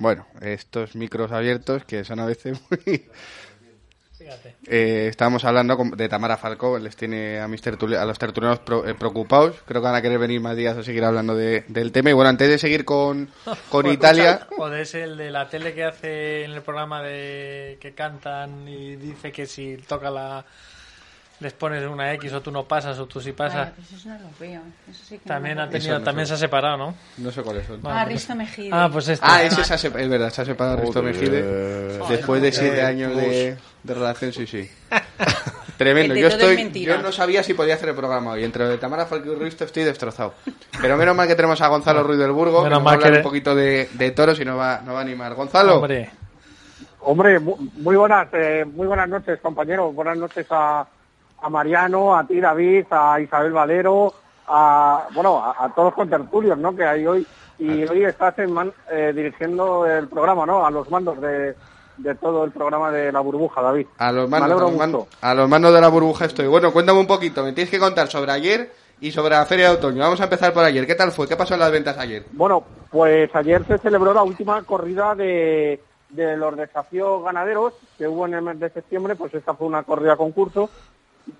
S1: Bueno, estos micros abiertos que son a veces muy... Eh, estábamos hablando de Tamara Falcó, les tiene a, mis a los tertulianos pro- eh, preocupados. Creo que van a querer venir más días a seguir hablando de- del tema. Y bueno, antes de seguir con, con Italia,
S17: escucha, Joder, es el de la tele que hace en el programa de que cantan y dice que si toca la les pones una X o tú no pasas o tú sí pasas.
S21: Pues eso no lo veo. Eso sí que
S17: También
S21: no
S17: ha tenido,
S1: no
S17: también
S1: sé.
S17: se ha separado, ¿no?
S1: no sé cuáles son.
S21: Ah, Risto Mejide.
S17: Ah, pues este.
S1: Ah, ese se ha sepa- es verdad, se ha separado Risto. Mejide. Después de siete años de, de relación, sí, sí. Tremendo.
S21: Que
S1: Yo estoy, yo no sabía si podía hacer el programa hoy. Entre lo de Tamara Falcó y Risto estoy destrozado. Pero menos mal que tenemos a Gonzalo Ruiz del Burgo, que
S17: Menos
S1: nos va a
S17: mal
S1: hablar
S17: que-
S1: un poquito de, de toros y nos va, nos va a animar. Gonzalo.
S17: Hombre,
S24: Hombre, mu- muy buenas, eh, muy buenas noches, compañeros. Buenas noches a, a Mariano, a ti, David, a Isabel Valero, a, bueno, a, a todos los contertulios, ¿no? Que hay hoy. Y hoy estás en man- eh, dirigiendo el programa, ¿no? A los mandos de, de todo el programa de la burbuja, David.
S1: A los
S24: Me
S1: mandos, a los, a de la burbuja estoy. Bueno, cuéntame un poquito. Me tienes que contar sobre ayer y sobre la feria de otoño. Vamos a empezar por ayer. ¿Qué tal fue? ¿Qué pasó en las ventas ayer?
S24: Bueno, pues ayer se celebró la última corrida de, de los desafíos ganaderos que hubo en el mes de septiembre, pues esta fue una corrida concurso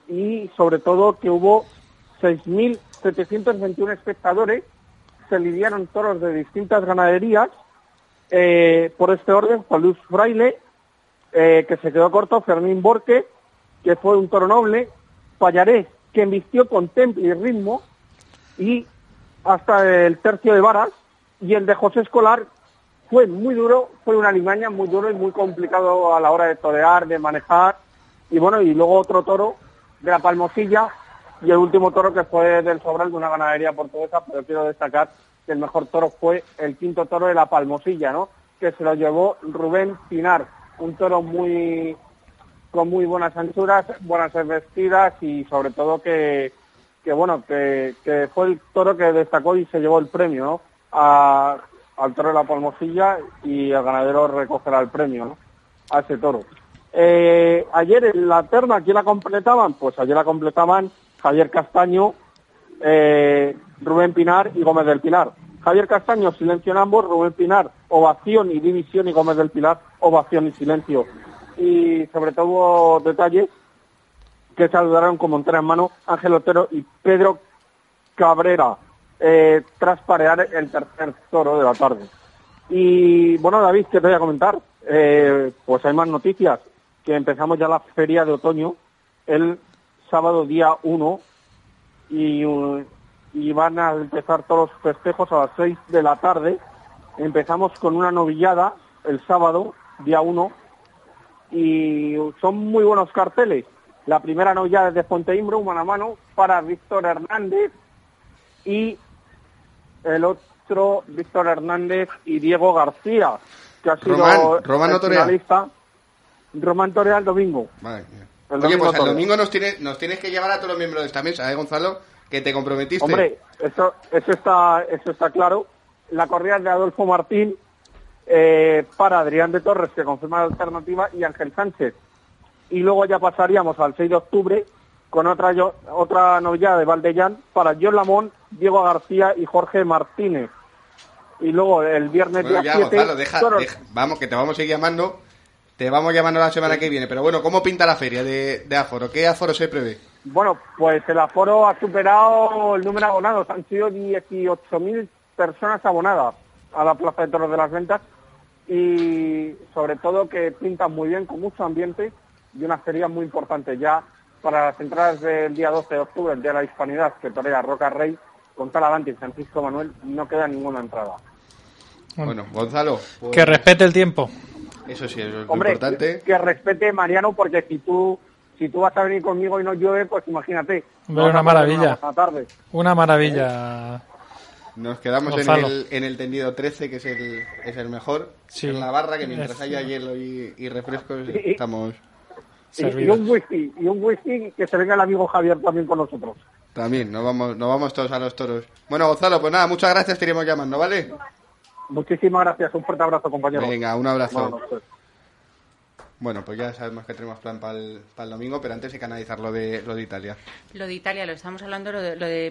S24: y sobre todo que hubo 6.721 espectadores, se lidiaron toros de distintas ganaderías. Eh, por este orden, Juan Luis Fraile, eh, que se quedó corto, Fermín Borque, que fue un toro noble, Payaré, que embistió con temple y ritmo, y hasta el tercio de varas, y el de José Escolar fue muy duro, fue una limaña muy duro y muy complicado a la hora de torear, de manejar, Y bueno, y luego otro toro de la Palmosilla y el último toro que fue del Sobral de una ganadería portuguesa, pero quiero destacar que el mejor toro fue el quinto toro de la Palmosilla, ¿no? Que se lo llevó Rubén Pinar, un toro muy con muy buenas anchuras, buenas vestidas y sobre todo que, que bueno, que, que fue el toro que destacó y se llevó el premio. A- al toro de la Palmosilla y el ganadero recogerá el premio. A ese toro. Eh, ayer en la terna, ¿quién la completaban? Pues ayer la completaban Javier Castaño, eh, Rubén Pinar y Gómez del Pilar. Javier Castaño, silencio en ambos, Rubén Pinar, ovación y división y Gómez del Pilar, ovación y silencio. Y sobre todo detalles que saludaron con montera en mano Ángel Otero y Pedro Cabrera, eh, tras parear el tercer toro de la tarde. Y bueno, David, ¿qué te voy a comentar? Eh, pues hay más noticias, que empezamos ya la feria de otoño el sábado día 1 y, y van a empezar todos los festejos a las 6 de la tarde. Empezamos con una novillada el sábado, día 1, y son muy buenos carteles. La primera novillada es de Fuenteimbro, mano a mano, para Víctor Hernández y el otro Víctor Hernández y Diego García, que ha sido
S1: Román, Román
S24: el finalista. Román torea el domingo.
S1: Mía.
S24: El
S1: Oye,
S24: domingo
S1: pues el domingo nos tienes, nos tienes que llevar a todos los miembros de esta mesa, ¿eh, Gonzalo? Que te comprometiste.
S24: Hombre, eso, eso, está, eso está claro. La corrida de Adolfo Martín eh, para Adrián de Torres, que confirma la alternativa, y Ángel Sánchez. Y luego ya pasaríamos al 6 de octubre con otra, yo- otra novillada de Valdellán para John Lamón, Diego García y Jorge Martínez. Y luego el viernes
S1: Bueno,
S24: día
S1: ya,
S24: 7...
S1: Gonzalo, deja,
S24: toros-
S1: deja- vamos, que te vamos a seguir llamando. Te vamos llamando la semana que viene. Pero bueno, ¿cómo pinta la feria de, de aforo? ¿Qué aforo se prevé?
S24: Bueno, pues el aforo ha superado el número de abonados. Han sido 18.000 personas abonadas a la Plaza de Toros de las Ventas y sobre todo que pintan muy bien, con mucho ambiente y una feria muy importante ya para las entradas del día 12 de octubre, el Día de la Hispanidad, que torea Roca Rey, con Talavante y Francisco Manuel, no queda ninguna entrada.
S1: Bueno, Gonzalo. pues-
S17: Que respete el tiempo.
S1: Eso sí, eso es lo importante.
S24: que respete Mariano, porque si tú si tú vas a venir conmigo y no llueve, pues imagínate.
S17: Hombre, una maravilla.
S24: tarde.
S17: Una maravilla.
S1: Nos quedamos en el, en el tendido 13, que es el, es el mejor.
S17: Sí.
S1: En la barra, que mientras
S17: Es-
S1: haya hielo y, y refrescos,
S24: Sí.
S1: estamos
S24: Y, y un whisky, y un whisky que se venga el amigo Javier también con nosotros.
S1: también. Nos vamos, nos vamos todos a los toros. Bueno, Gonzalo, pues nada, muchas gracias. Te iremos llamando, ¿vale?
S24: Muchísimas gracias, un fuerte abrazo, compañero.
S1: Venga, un abrazo. Bueno, pues ya sabemos que tenemos plan para el, domingo, pero antes hay que analizar lo de, lo de Italia.
S21: Lo de Italia, lo estamos hablando, lo de, lo de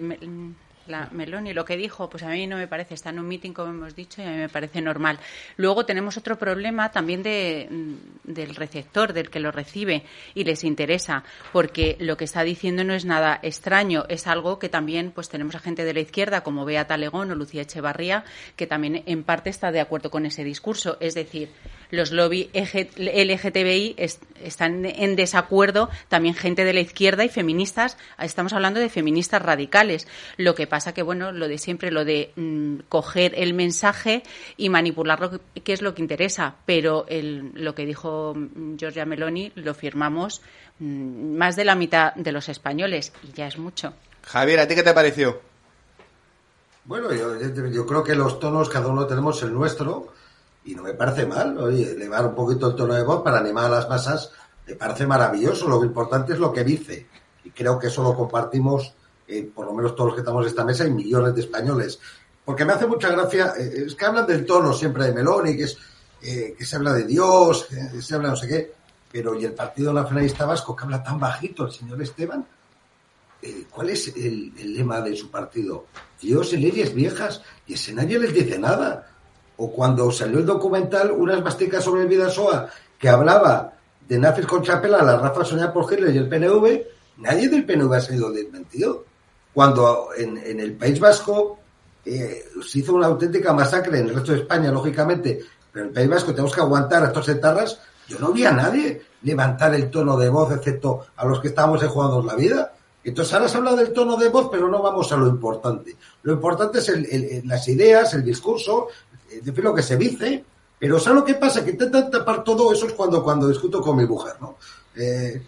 S21: Meloni, lo que dijo, pues a mí no me parece, está en un meeting como hemos dicho y a mí me parece normal. Luego tenemos otro problema también de, mm, del receptor, del que lo recibe y les interesa, porque lo que está diciendo no es nada extraño, es algo que también pues tenemos a gente de la izquierda como Beata Legón o Lucía Echevarría, que también en parte está de acuerdo con ese discurso, es decir, los lobby EG LGTBI es- están en desacuerdo, también gente de la izquierda y feministas, estamos hablando de feministas radicales. Lo que pasa que, bueno, lo de siempre, lo de mm, coger el mensaje y manipularlo, que es lo que interesa, pero el- lo que dijo mm, Giorgia Meloni lo firmamos mm, más de la mitad de los españoles y ya es mucho.
S1: Javier, ¿a ti qué te pareció?
S16: Bueno, yo creo que los tonos cada uno tenemos el nuestro y no me parece mal. Oye, elevar un poquito el tono de voz para animar a las masas me parece maravilloso. Lo importante es lo que dice y creo que eso lo compartimos, eh, por lo menos todos los que estamos en esta mesa y millones de españoles. Porque me hace mucha gracia, eh, es que hablan del tono siempre de Meloni, que eh, que se habla de Dios, que se habla no sé qué, pero y el Partido Nacionalista Vasco que habla tan bajito el señor Esteban, eh, ¿cuál es el, el lema de su partido? Dios en leyes viejas, y ese nadie les dice nada. O cuando salió el documental Unas masticas sobre el Vidasoa, que hablaba de nazis con chapela, la Rafa soñada por Hitler y el PNV, nadie del PNV ha sido desmentido. Cuando en, en el País Vasco eh, se hizo una auténtica masacre en el resto de España, lógicamente, pero en el País Vasco tenemos que aguantar a estos etarras, yo no vi a nadie levantar el tono de voz, excepto a los que estábamos jugando la vida. Entonces ahora se habla del tono de voz, pero no vamos a lo importante. Lo importante es el- las ideas, el discurso, eh, decir lo que se dice, pero ¿sabes lo que pasa? Que intentan tapar todo eso es cuando, cuando discuto con mi mujer, ¿no? Eh,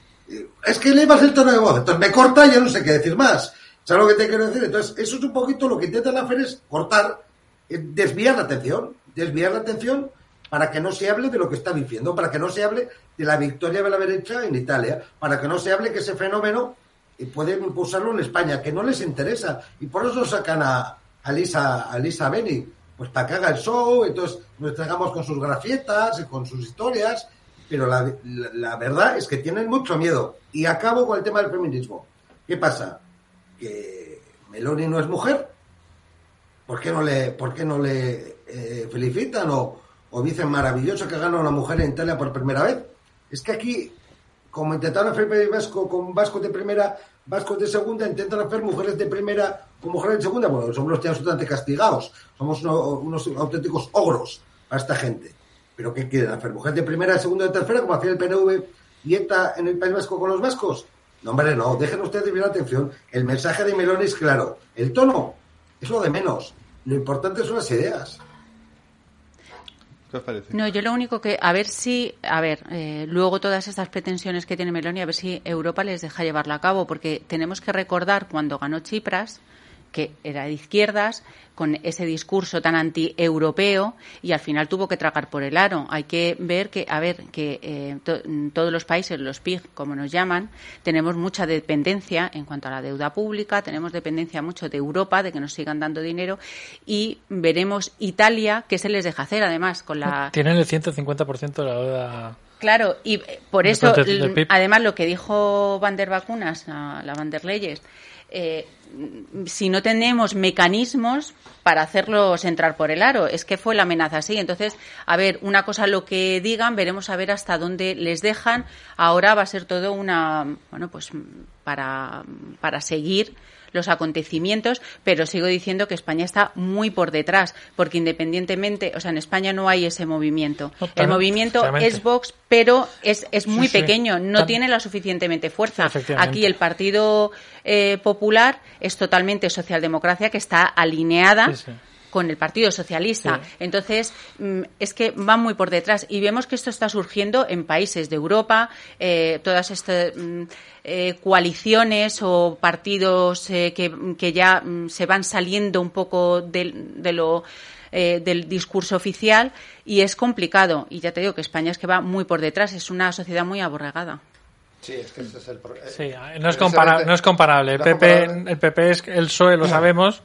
S16: Es que elevas el tono de voz, entonces me corta y ya no sé qué decir más. ¿Sabes lo que te quiero decir? Entonces, eso es un poquito lo que intentan hacer es cortar, eh, desviar la atención, desviar la atención para que no se hable de lo que está diciendo, para que no se hable de la victoria de la derecha en Italia, para que no se hable que ese fenómeno eh, pueden impulsarlo en España, que no les interesa. Y por eso sacan a, a Lisa, a Beni, pues para que haga el show, entonces nos traigamos con sus grafietas y con sus historias, pero la, la- la verdad es que tienen mucho miedo. Y acabo con el tema del feminismo. ¿Qué pasa? Que Meloni no es mujer. ¿Por qué no le, por qué no le eh, felicitan o, o dicen maravilloso que gana una mujer en Italia por primera vez? Es que aquí, como intentaron hacer Vasco con vascos de primera, vascos de segunda, intentan hacer mujeres de primera con mujeres de segunda. Bueno, somos los tíos absolutamente castigados. Somos uno- unos auténticos ogros a esta gente. ¿Pero qué quieren hacer? ¿Mujeres de primera, segunda, de tercera, como hacía el PNV y ETA en el País Vasco con los vascos? No, hombre, no. Dejen ustedes de mirar atención. El mensaje de Meloni es claro. El tono es lo de menos. Lo importante son las ideas.
S21: No, yo lo único que, a ver si, a ver, eh, luego todas estas pretensiones que tiene Meloni, a ver si Europa les deja llevarla a cabo, porque tenemos que recordar cuando ganó Chipras, que era de izquierdas, con ese discurso tan anti-europeo, y al final tuvo que tragar por el aro. Hay que ver que, a ver, que eh, to- todos los países, los PIG, como nos llaman, tenemos mucha dependencia en cuanto a la deuda pública, tenemos dependencia mucho de Europa, de que nos sigan dando dinero, y veremos Italia, que se les deja hacer, además, con la
S17: Tienen el 150% de la deuda.
S21: Claro, y eh, por eso, además, lo que dijo Van der Vacunas, la, la Van der Leyes, eh, si no tenemos mecanismos para hacerlos entrar por el aro, es que fue la amenaza así. Entonces, a ver, una cosa lo que digan, veremos a ver hasta dónde les dejan. Ahora va a ser todo una, bueno, pues para, para seguir los acontecimientos, pero sigo diciendo que España está muy por detrás, porque independientemente, o sea, en España no hay ese movimiento.
S17: No,
S21: El movimiento es Vox, pero es, es muy
S17: Sí,
S21: pequeño, no
S17: Tan-
S21: tiene la suficientemente fuerza. Aquí el Partido eh, Popular es totalmente socialdemocracia, que está alineada.
S17: Sí, sí.
S21: Con el Partido Socialista.
S17: Sí.
S21: Entonces, mm, es que van muy por detrás. Y vemos que esto está surgiendo en países de Europa, eh, todas estas mm, eh, coaliciones o partidos eh, que, que ya mm, se van saliendo un poco del- de, lo eh, del discurso oficial y es complicado. Y ya te digo que España es que va muy por detrás, es una sociedad muy aborregada.
S18: Sí, es que ese es el pro- eh,
S17: Sí, no es, compara- no es comparable. El PP,
S18: comparable.
S17: el PP es el PSOE, lo sabemos,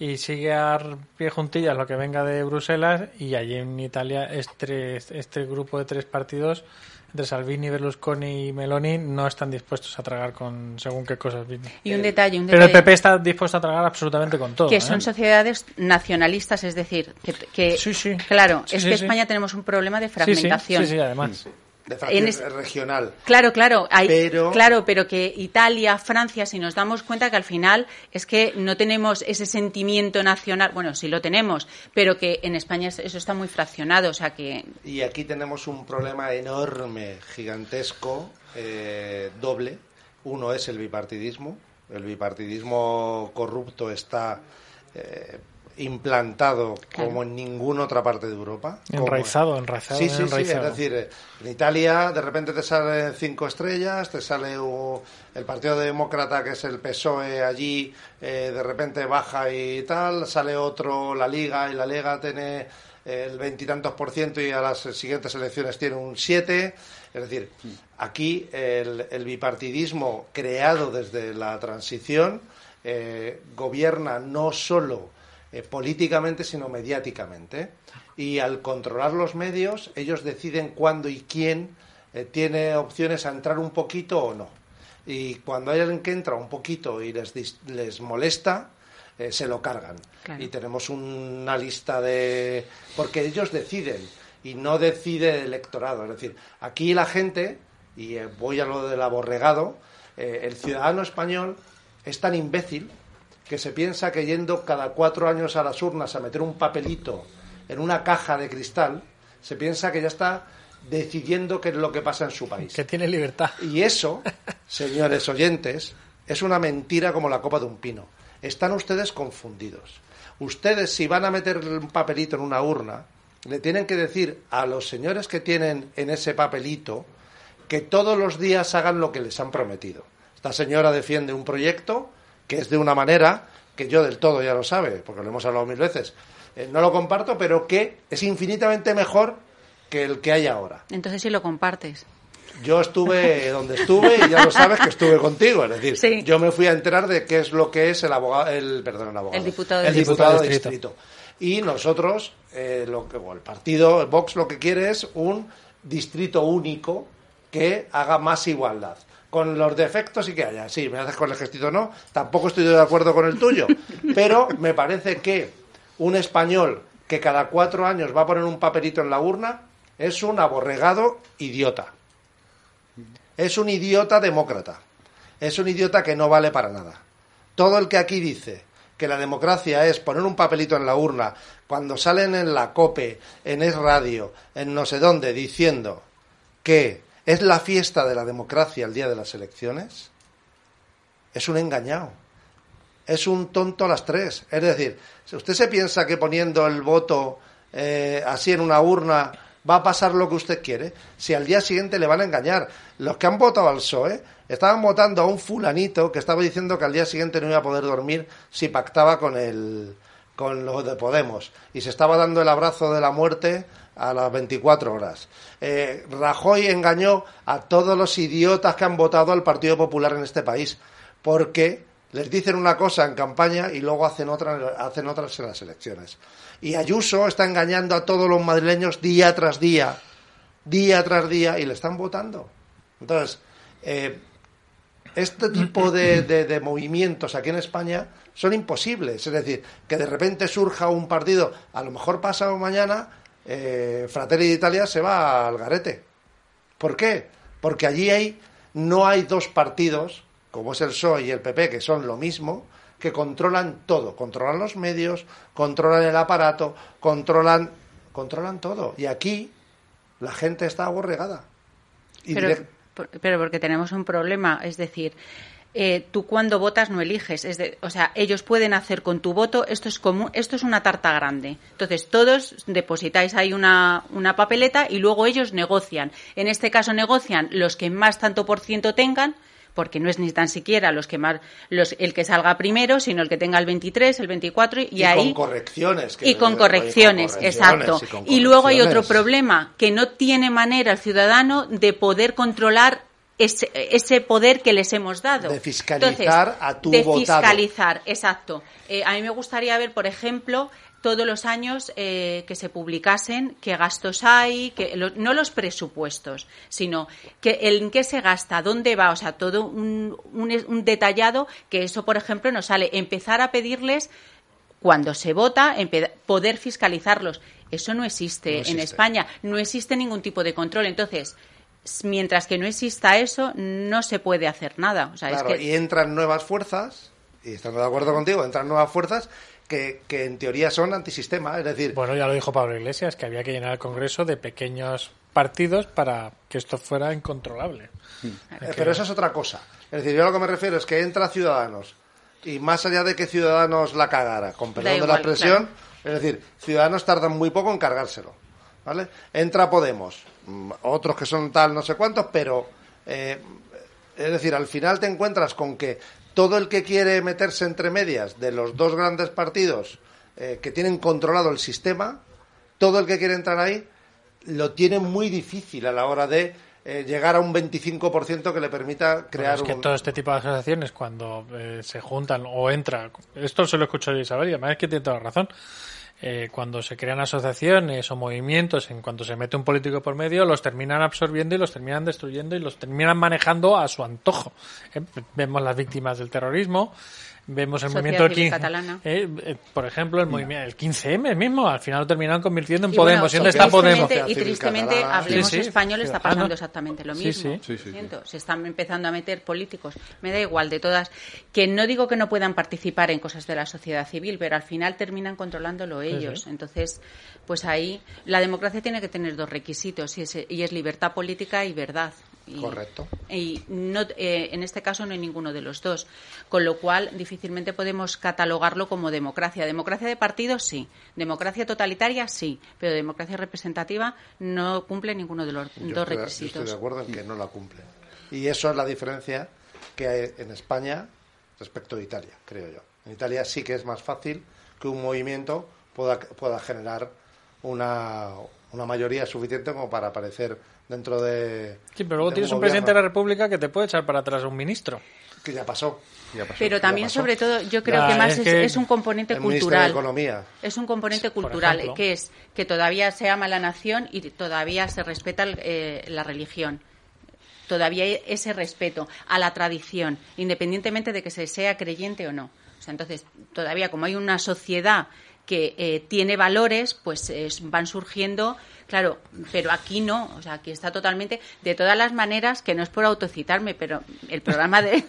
S17: y sigue a pie juntillas lo que venga de Bruselas, y allí en Italia este, este grupo de tres partidos, entre Salvini, Berlusconi y Meloni, no están dispuestos a tragar con según qué cosas.
S21: Y un detalle, un
S17: Pero el. PP está dispuesto a tragar absolutamente con todo.
S21: que
S17: ¿eh?
S21: son sociedades nacionalistas, es decir, que, que-
S17: Sí, sí.
S21: claro,
S17: Sí,
S21: es que. España tenemos un problema de fragmentación.
S17: sí, sí, además.
S18: De fracción
S21: en es-
S18: regional.
S21: Claro, claro, hay-
S18: Pero-
S21: claro, pero que Italia, Francia, si nos damos cuenta que al final es que no tenemos ese sentimiento nacional, bueno, sí lo tenemos, pero que en España es- eso está muy fraccionado, o sea que
S18: Y aquí tenemos un problema enorme, gigantesco, eh, doble. Uno es el bipartidismo. El bipartidismo corrupto está eh, implantado como en ninguna otra parte de Europa. Como-
S17: Enraizado, enraizado,
S18: Sí, sí, sí.
S17: enraizado.
S18: Es decir, en Italia de repente te salen cinco estrellas, te sale el Partido Demócrata, que es el PSOE allí, eh, de repente baja y tal, sale otro, la Liga, y la Liga tiene eh, el veintitantos por ciento y a las siguientes elecciones tiene un siete. Es decir, aquí el, el bipartidismo creado desde la transición eh, gobierna no solo eh, políticamente, sino mediáticamente. Y al controlar los medios, ellos deciden cuándo y quién eh, tiene opciones a entrar un poquito o no. Y cuando hay alguien que entra un poquito y les, les molesta, eh, se lo cargan.
S21: Claro.
S18: Y tenemos una lista de... porque ellos deciden y no decide el electorado. Es decir, aquí la gente, y voy a lo del aborregado, el ciudadano español es tan imbécil que se piensa que yendo cada cuatro años a las urnas a meter un papelito en una caja de cristal, se piensa que ya está decidiendo qué es lo que pasa en su país.
S17: Que tiene libertad.
S18: Y eso, señores oyentes, es una mentira como la copa de un pino. Están ustedes confundidos. Ustedes, si van a meter un papelito en una urna, le tienen que decir a los señores que tienen en ese papelito que todos los días hagan lo que les han prometido. Esta señora defiende un proyecto que es de una manera que yo del todo ya lo sabe, porque lo hemos hablado mil veces. eh, no lo comparto, pero que es infinitamente mejor que el que hay ahora.
S21: Entonces sí lo compartes.
S18: Yo estuve donde estuve y ya lo sabes que estuve contigo. Es decir,
S21: Sí.
S18: yo me fui a enterar de qué es lo que es el abogado, el, perdón, el abogado.
S21: El diputado
S18: el
S21: de
S18: diputado de
S17: distrito.
S18: distrito. Y nosotros, eh, lo que, o el partido, el Vox lo que quiere es un distrito único que haga más igualdad. Con los defectos y que haya. Sí, me haces con el gestito no. Tampoco estoy de acuerdo con el tuyo. Pero me parece que un español que cada cuatro años va a poner un papelito en la urna es un aborregado idiota. Es un idiota demócrata. Es un idiota que no vale para nada. Todo el que aquí dice que la democracia es poner un papelito en la urna cuando salen en la COPE, en Es Radio, en no sé dónde, diciendo que es la fiesta de la democracia el día de las elecciones, es un engañado. Es un tonto a las tres. Es decir, si usted se piensa que poniendo el voto eh, así en una urna va a pasar lo que usted quiere, si al día siguiente le van a engañar. Los que han votado al PSOE estaban votando a un fulanito que estaba diciendo que al día siguiente no iba a poder dormir si pactaba con el con los de Podemos y se estaba dando el abrazo de la muerte a las 24 horas. Eh, Rajoy engañó a todos los idiotas que han votado al Partido Popular en este país porque les dicen una cosa en campaña y luego hacen otra hacen otras en las elecciones. Y Ayuso está engañando a todos los madrileños día tras día, día tras día, y le están votando. Entonces, eh, este tipo de, de- de movimientos aquí en España son imposibles. Es decir, que de repente surja un partido, a lo mejor pasado mañana, eh, Fratelli d'Italia se va al garete. ¿Por qué? Porque allí hay, no hay dos partidos, como es el PSOE y el PP, que son lo mismo, que controlan todo. Controlan los medios, controlan el aparato, controlan, controlan todo. Y aquí la gente está aborregada. Y
S21: Pero, pero porque tenemos un problema, es decir, eh, tú cuando votas no eliges, es de- o sea, ellos pueden hacer con tu voto, esto es como, esto es una tarta grande. Entonces todos depositáis ahí una, una papeleta y luego ellos negocian. En este caso negocian los que más tanto por ciento tengan, porque no es ni tan siquiera los que más, los, el que salga primero, sino el que tenga el 23, el 24 y,
S18: y
S21: ahí
S18: con correcciones. que-
S21: y con correcciones,
S18: con correcciones,
S21: exacto.
S18: y
S21: luego hay otro problema, que no tiene manera el ciudadano de poder controlar ese, ese poder que les hemos dado.
S18: De fiscalizar a tu
S21: De
S18: votado.
S21: fiscalizar, exacto. Eh, a mí me gustaría ver, por ejemplo, todos los años eh, que se publicasen qué gastos hay, que lo- no los presupuestos, sino que en qué se gasta, dónde va, o sea, todo un, un, un detallado que eso, por ejemplo, nos sale empezar a pedirles cuando se vota, poder fiscalizarlos. Eso no existe,
S18: No
S21: en. España. No existe ningún tipo de control. Entonces, mientras que no exista eso, no se puede hacer nada. O sea,
S18: Claro,
S21: es que
S18: y entran nuevas fuerzas, y estando de acuerdo contigo, entran nuevas fuerzas que, que en teoría son antisistema, es decir,
S17: Bueno, ya lo dijo Pablo Iglesias, que había que llenar el Congreso de pequeños partidos para que esto fuera incontrolable.
S18: Eh, pero eso es otra cosa. Es decir, yo a lo que me refiero es que entra Ciudadanos, y más allá de que Ciudadanos la cagara, con perdón de la
S21: igual,
S18: expresión, es decir, Ciudadanos tardan muy poco en cargárselo. ¿vale? Entra Podemos, mm, otros que son tal, no sé cuántos, pero eh, es decir, al final te encuentras con que todo el que quiere meterse entre medias de los dos grandes partidos eh, que tienen controlado el sistema, todo el que quiere entrar ahí lo tiene muy difícil a la hora de eh, llegar a un 25% que le permita crear
S17: Bueno, es que
S18: un...
S17: todo este tipo de asociaciones, cuando eh, se juntan o entra, esto se lo escucho de Isabel y además es que tiene toda la razón. Eh, cuando se crean asociaciones o movimientos, en cuanto se mete un político por medio, los terminan absorbiendo y los terminan destruyendo y los terminan manejando a su antojo. Eh, vemos las víctimas del terrorismo, vemos el
S21: Sociedad
S17: movimiento del
S21: Civil
S17: 15,
S21: Catalana.
S17: eh, eh, por ejemplo, el movimiento el 15M mismo, al final lo terminaron convirtiendo en
S21: Y
S17: Podemos.
S21: bueno,
S17: ¿Y dónde está
S21: tristemente-
S17: Podemos?
S21: Y tristemente, Hablemos
S17: Sí, sí,
S21: Español está
S17: Ciudadanos.
S21: pasando exactamente lo mismo.
S17: sí. Sí, sí, sí.
S21: Siento, Se están empezando a meter políticos. Me da igual de todas. Que no digo que no puedan participar en cosas de la sociedad civil, pero al final terminan controlándolo ellos.
S17: sí.
S21: Entonces, pues ahí la democracia tiene que tener dos requisitos y es, y es libertad política y verdad. Y,
S18: Correcto.
S21: Y no, eh, en este caso no hay ninguno de los dos. Con lo cual, difícilmente podemos catalogarlo como democracia. Democracia de partidos, sí. Democracia totalitaria, sí. Pero democracia representativa no cumple ninguno de los
S18: Yo
S21: dos
S18: estoy- yo
S21: requisitos.
S18: estoy de acuerdo en que no la cumple. Y eso es la diferencia que hay en España respecto a Italia, creo yo. En Italia sí que es más fácil que un movimiento pueda, pueda generar una, una mayoría suficiente como para aparecer dentro de.
S17: Sí, pero luego tienes un presidente de la República que te puede echar para atrás a un ministro.
S18: Que ya pasó. Ya pasó,
S21: Pero también,
S18: pasó.
S21: sobre todo, yo creo
S17: Ya,
S21: que más
S17: es
S21: es,
S17: que
S21: es un componente
S18: El
S21: cultural.
S18: de Economía.
S21: Es un componente cultural,
S17: ejemplo.
S21: que es que todavía se ama la nación y todavía se respeta el- eh, la religión. Todavía hay ese respeto a la tradición, independientemente de que se sea creyente o no. O sea, entonces, todavía como hay una sociedad que eh, tiene valores, pues es- van surgiendo, claro, pero aquí no, o sea, aquí está totalmente, de todas las maneras, que no es por autocitarme, pero el programa de,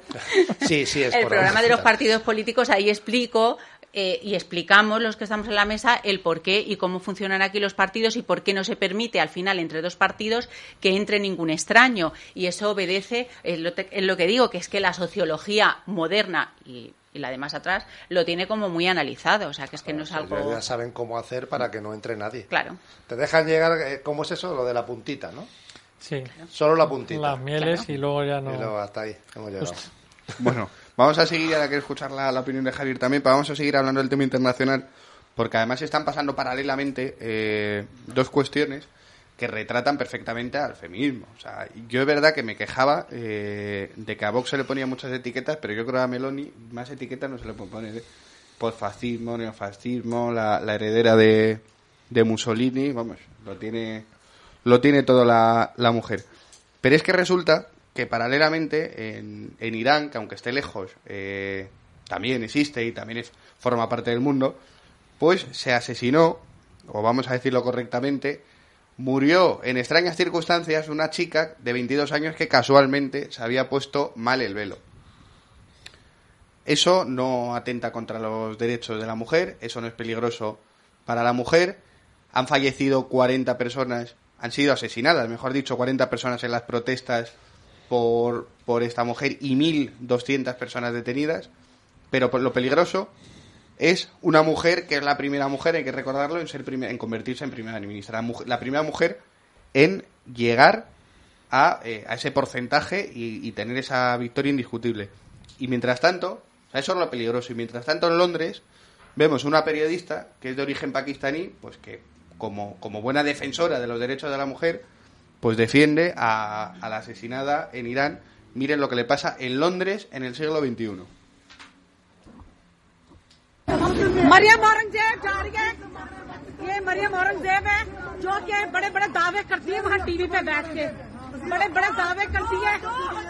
S18: Sí, sí, es
S21: el
S18: por
S21: programa de los partidos políticos, ahí explico eh, y explicamos los que estamos en la mesa el por qué y cómo funcionan aquí los partidos y por qué no se permite al final entre dos partidos que entre ningún extraño. Y eso obedece, en lo, te- en lo que digo, que es que la sociología moderna y, y la de más atrás lo tiene como muy analizado. O sea, que es que no es algo...
S18: ya saben cómo hacer para que no entre nadie.
S21: Claro.
S18: Te dejan llegar, eh, ¿cómo es eso? Lo de la puntita, ¿no?
S17: Sí.
S18: Solo la puntita.
S17: Las mieles y luego ya no.
S18: Y luego hasta ahí hemos llegado.
S1: Bueno, vamos a seguir, ahora que escuchar la, la opinión de Javier también, pero vamos a seguir hablando del tema internacional, porque además están pasando paralelamente eh, dos cuestiones que retratan perfectamente al feminismo. O sea, yo es verdad que me quejaba eh, de que a Vox se le ponía muchas etiquetas, pero yo creo que a Meloni más etiquetas no se le puede poner. ¿eh? Posfascismo, neofascismo, la, la heredera de, de Mussolini, vamos, lo tiene, lo tiene todo la, la mujer. Pero es que resulta que paralelamente en, en Irán, que aunque esté lejos, eh, también existe y también es, forma parte del mundo, pues se asesinó, o vamos a decirlo correctamente, murió en extrañas circunstancias una chica de 22 años que casualmente se había puesto mal el velo. Eso no atenta contra los derechos de la mujer, eso no es peligroso para la mujer. Han fallecido 40 personas, han sido asesinadas, mejor dicho, 40 personas en las protestas por, por esta mujer y 1.200 personas detenidas. Pero lo peligroso es una mujer que es la primera mujer, hay que recordarlo, en, ser en convertirse en primera ministra. La, primera mujer en llegar a, eh, ese porcentaje y, tener esa victoria indiscutible. Y mientras tanto, eso es lo peligroso. Y mientras tanto en Londres vemos una periodista que es de origen pakistaní, pues que como, como buena defensora de los derechos de la mujer, pues defiende a, a la asesinada en Irán. Miren lo que le pasa en Londres en el siglo XXI.
S8: Maryam औरंगजेब जा रही है ये मरियम औरंगजेब है जो कि बड़े बड़े दावे करती है वहाँ टीवी पे बैठ के बड़े बड़े दावे करती है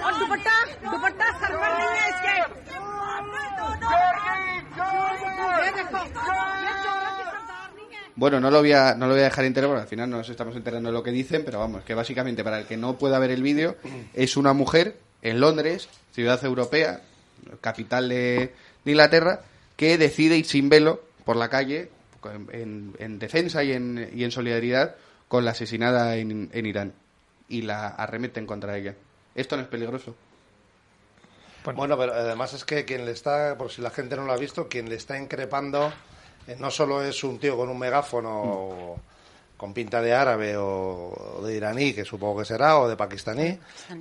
S8: और दुपट्टा दुपट्टा सर पर नहीं है इसके ये देखो ये चोरों की सरदारनी है
S1: Bueno, no lo voy a, no lo voy a dejar entero porque al final nos estamos enterando de lo que dicen, pero vamos, que básicamente para el que no pueda ver el vídeo, es una mujer en Londres, ciudad europea, capital de, de Inglaterra, que decide ir sin velo por la calle en, en- en defensa y en, y en solidaridad con la asesinada en, en Irán y la arremeten contra ella. ¿Esto no es peligroso?
S18: Bueno, pero además es que quien le está, por si la gente no lo ha visto, quien le está increpando eh, no solo es un tío con un megáfono con pinta de árabe o, o de iraní, que supongo que será, o de pakistaní,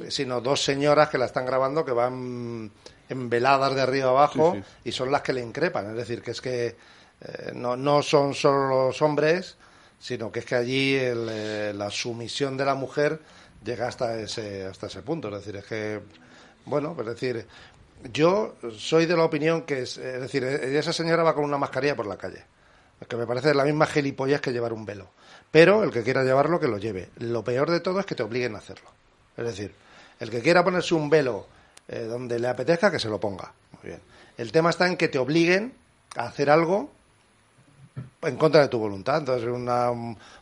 S18: sino dos señoras que la están grabando que van enveladas de arriba abajo
S1: Sí,
S18: y son las que le increpan. Es decir, que es que eh, no, no son solo los hombres, sino que es que allí el, eh, la sumisión de la mujer llega hasta ese, hasta ese punto. Es decir, es que, bueno, es decir, yo soy de la opinión que es, es decir, eh, esa señora va con una mascarilla por la calle, que me parece la misma gilipollas que llevar un velo. Pero el que quiera llevarlo, que lo lleve. Lo peor de todo es que te obliguen a hacerlo. Es decir, el que quiera ponerse un velo eh, donde le apetezca, que se lo ponga. Muy bien. El tema está en que te obliguen a hacer algo en contra de tu voluntad. Entonces, una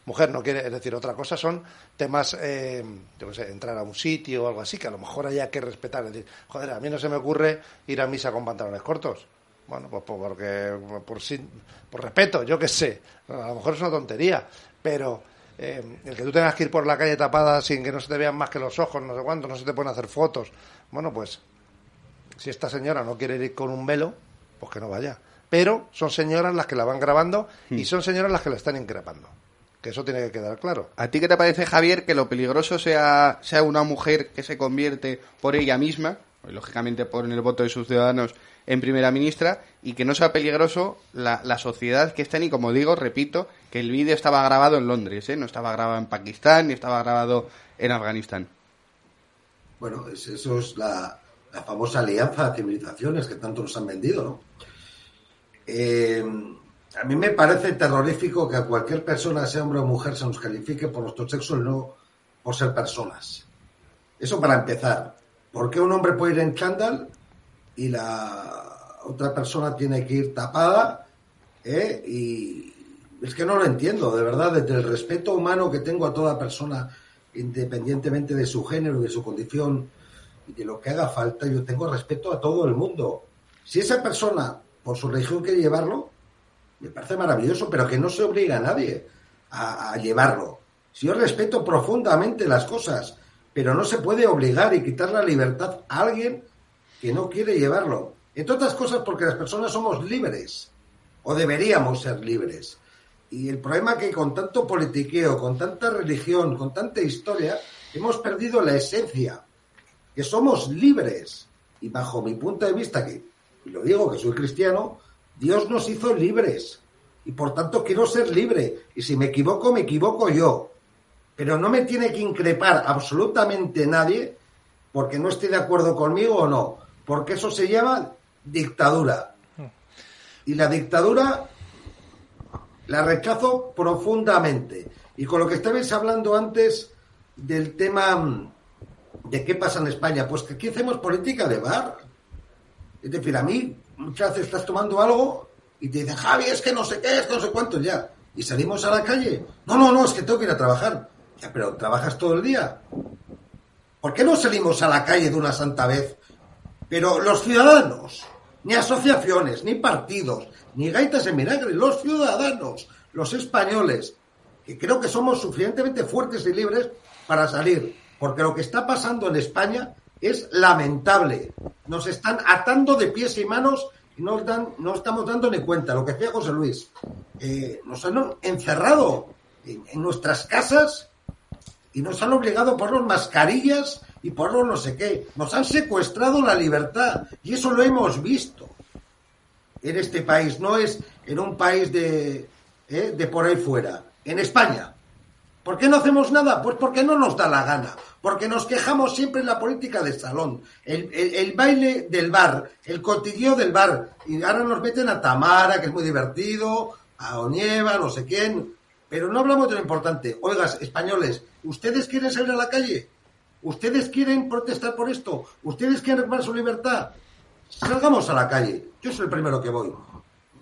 S18: mujer no quiere, es decir, otra cosa son temas, eh, yo qué sé, entrar a un sitio o algo así, que a lo mejor haya que respetar. Es decir, joder, a mí no se me ocurre ir a misa con pantalones cortos. Bueno, pues por- porque, por, sí- por respeto, yo qué sé. A lo mejor es una tontería, pero eh, el que tú tengas que ir por la calle tapada sin que no se te vean más que los ojos, no sé cuánto, no se te pueden hacer fotos. Bueno, pues si esta señora no quiere ir con un velo, pues que no vaya. Pero son señoras las que la van grabando
S1: Hmm.
S18: y son señoras las que la están increpando. Que eso tiene que quedar claro.
S1: ¿A ti qué te parece, Javier, que lo peligroso sea, sea una mujer que se convierte por ella misma, lógicamente por el voto de sus ciudadanos, en primera ministra, y que no sea peligroso la, la sociedad que está, y como digo, repito, que el vídeo estaba grabado en Londres, ¿eh? no estaba grabado en Pakistán, ni estaba grabado en Afganistán.
S16: Bueno, es- eso es la, la famosa alianza de civilizaciones que tanto nos han vendido, ¿no? Eh, a mí me parece terrorífico que a cualquier persona, sea hombre o mujer, se nos califique por nuestro sexo y no por ser personas. Eso para empezar. ¿Por qué un hombre puede ir en chándal y la otra persona tiene que ir tapada? ¿eh? Y es que no lo entiendo, de verdad, desde el respeto humano que tengo a toda persona, independientemente de su género, de su condición y de lo que haga falta, yo tengo respeto a todo el mundo. Si esa persona, por su religión, quiere llevarlo, me parece maravilloso, pero que no se obliga a nadie a, a llevarlo. Si yo respeto profundamente las cosas, pero no se puede obligar y quitar la libertad a alguien que no quiere llevarlo. Entre otras cosas porque las personas somos libres, o deberíamos ser libres. Y el problema es que con tanto politiqueo, con tanta religión, con tanta historia, hemos perdido la esencia, que somos libres. Y bajo mi punto de vista, que y lo digo que soy cristiano, Dios nos hizo libres. Y por tanto quiero ser libre. Y si me equivoco, me equivoco yo. Pero no me tiene que increpar absolutamente nadie porque no esté de acuerdo conmigo o no. Porque eso se llama dictadura. Y la dictadura la rechazo profundamente. Y con lo que estabais hablando antes del tema mm, de qué pasa en España, pues que aquí hacemos política de bar. Es decir, a mí muchas veces estás tomando algo y te dicen, Javi, es que no sé qué, es no sé cuánto ya. Y salimos a la calle. No, no, no, es que tengo que ir a trabajar. Ya, pero ¿trabajas todo el día? ¿Por qué no salimos a la calle de una santa vez? Pero los ciudadanos, ni asociaciones, ni partidos, ni gaitas en vinagre, los ciudadanos, los españoles, que creo que somos suficientemente fuertes y libres para salir. Porque lo que está pasando en España es lamentable. Nos están atando de pies y manos y no, no estamos dando ni cuenta. Lo que decía José Luis, eh, nos han encerrado en, nuestras casas y nos han obligado a ponernos mascarillas y ponernos no sé qué. Nos han secuestrado la libertad y eso lo hemos visto en este país. No es en un país de, eh, de por ahí fuera, en España. ¿Por qué no hacemos nada? Pues porque no nos da la gana, porque nos quejamos siempre en la política de salón, el, el- el baile del bar, el cotilleo del bar, y ahora nos meten a Tamara, que es muy divertido, a Onieva, no sé quién, pero no hablamos de lo importante. Oigas, españoles, ¿ustedes quieren salir a la calle? ¿Ustedes quieren protestar por esto? ¿Ustedes quieren reclamar su libertad? Salgamos a la calle. Yo soy el primero que voy.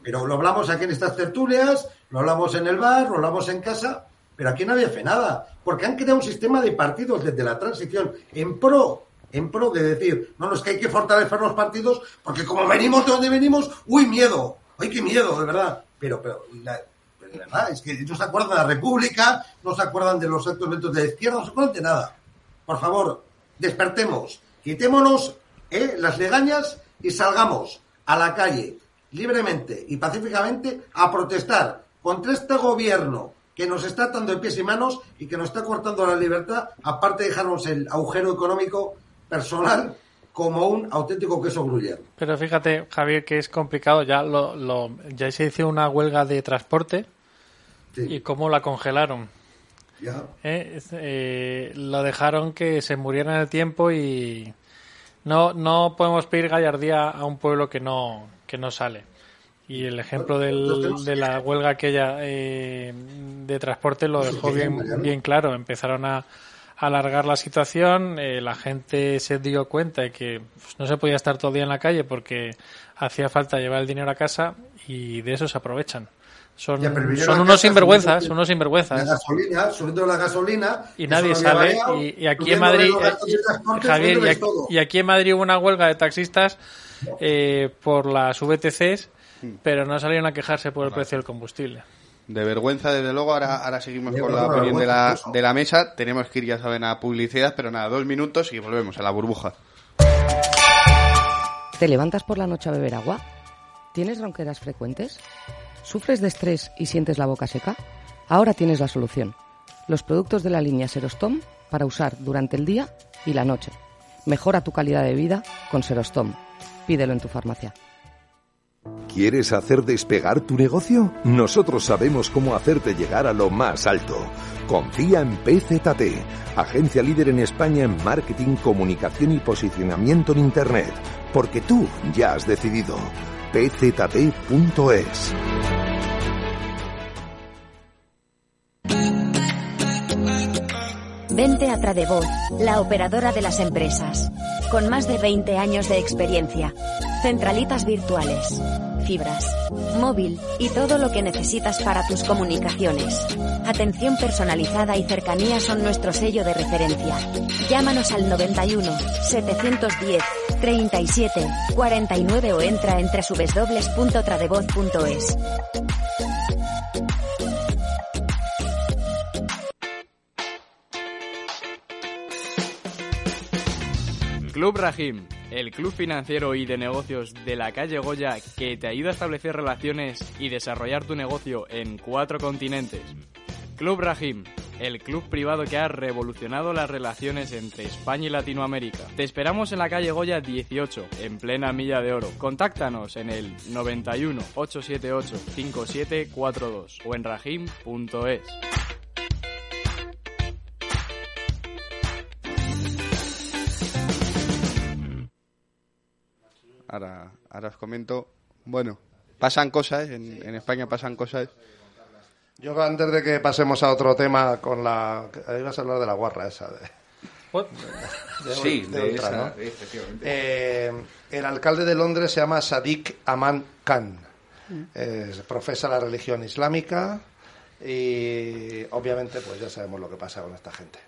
S16: Pero lo hablamos aquí en estas tertulias, lo hablamos en el bar, lo hablamos en casa, pero aquí nadie hace nada, porque han creado un sistema de partidos desde la transición en pro, en pro de decir, no, no es que hay que fortalecer los partidos, porque como venimos de donde venimos, uy, miedo, ay, qué miedo, de verdad. Pero, pero, de verdad, es que no se acuerdan de la República, no se acuerdan de los actos de la izquierda, no se acuerdan de nada. Por favor, despertemos, quitémonos eh, las legañas y salgamos a la calle libremente y pacíficamente a protestar contra este gobierno que nos está atando de pies y manos y que nos está cortando la libertad, aparte de dejarnos el agujero económico personal como un auténtico queso gruyere.
S17: Pero fíjate, Javier, que es complicado. Ya lo, lo- ya se hizo una huelga de transporte y cómo la congelaron.
S16: Ya.
S17: ¿eh? Eh, lo dejaron que se muriera en el tiempo y no no podemos pedir gallardía a un pueblo que no que no sale. Y el ejemplo del- de la huelga aquella eh, de transporte lo dejó bien, bien claro. Empezaron a alargar la situación, eh, la gente se dio cuenta de que pues, no se podía estar todo el día en la calle porque hacía falta llevar el dinero a casa y de eso se aprovechan. Son, son unos sinvergüenzas,
S16: subiendo
S17: unos sinvergüenzas.
S16: La gasolina, subiendo la gasolina.
S17: Y nadie sale.
S16: variado,
S17: Y, y aquí en Madrid, Javier, y aquí,
S16: todo.
S17: y aquí en Madrid hubo una huelga de taxistas eh, por las VTCs, pero no salieron a quejarse por el precio del combustible.
S1: De vergüenza, desde luego. Ahora, ahora seguimos
S16: De
S1: con la opinión de la, de la mesa. Tenemos que ir, ya saben, a publicidad, pero nada, dos minutos y volvemos a la burbuja.
S23: ¿Te levantas por la noche a beber agua? ¿Tienes ronqueras frecuentes? ¿Sufres de estrés y sientes la boca seca? Ahora tienes la solución. Los productos de la línea Serostom para usar durante el día y la noche. Mejora tu calidad de vida con Serostom. Pídelo en tu farmacia.
S9: ¿Quieres hacer despegar tu negocio? Nosotros sabemos cómo hacerte llegar a lo más alto. Confía en PZT, agencia líder en España en marketing, comunicación y posicionamiento en Internet, porque tú ya has decidido. pzt.es.
S10: Vente a Tradevoz, la operadora de las empresas. Con más de 20 años de experiencia. Centralitas virtuales, fibras, móvil y todo lo que necesitas para tus comunicaciones. Atención personalizada y cercanía son nuestro sello de referencia. Llámanos al 91 710 37 49 o entra en www.tradevoz.es.
S11: Club Rahim, el club financiero y de negocios de la calle Goya que te ayuda a establecer relaciones y desarrollar tu negocio en cuatro continentes. Club Rahim, el club privado que ha revolucionado las relaciones entre España y Latinoamérica. Te esperamos en la calle Goya 18, en plena milla de oro. Contáctanos en el 91 878 5742 o en rahim.es.
S1: Ahora, ahora os comento. Bueno, pasan cosas, en, en España pasan cosas.
S18: Yo antes de que pasemos a otro tema con la... Ahí vas a hablar de la guarra esa. De, de-
S1: Sí,
S18: de
S1: de
S18: Ultra,
S1: esa,
S18: ¿no?
S1: efectivamente.
S18: Eh, el alcalde de Londres se llama Sadiq Aman Khan.
S1: Mm.
S18: Eh, profesa la religión islámica y obviamente pues ya sabemos lo que pasa con esta gente.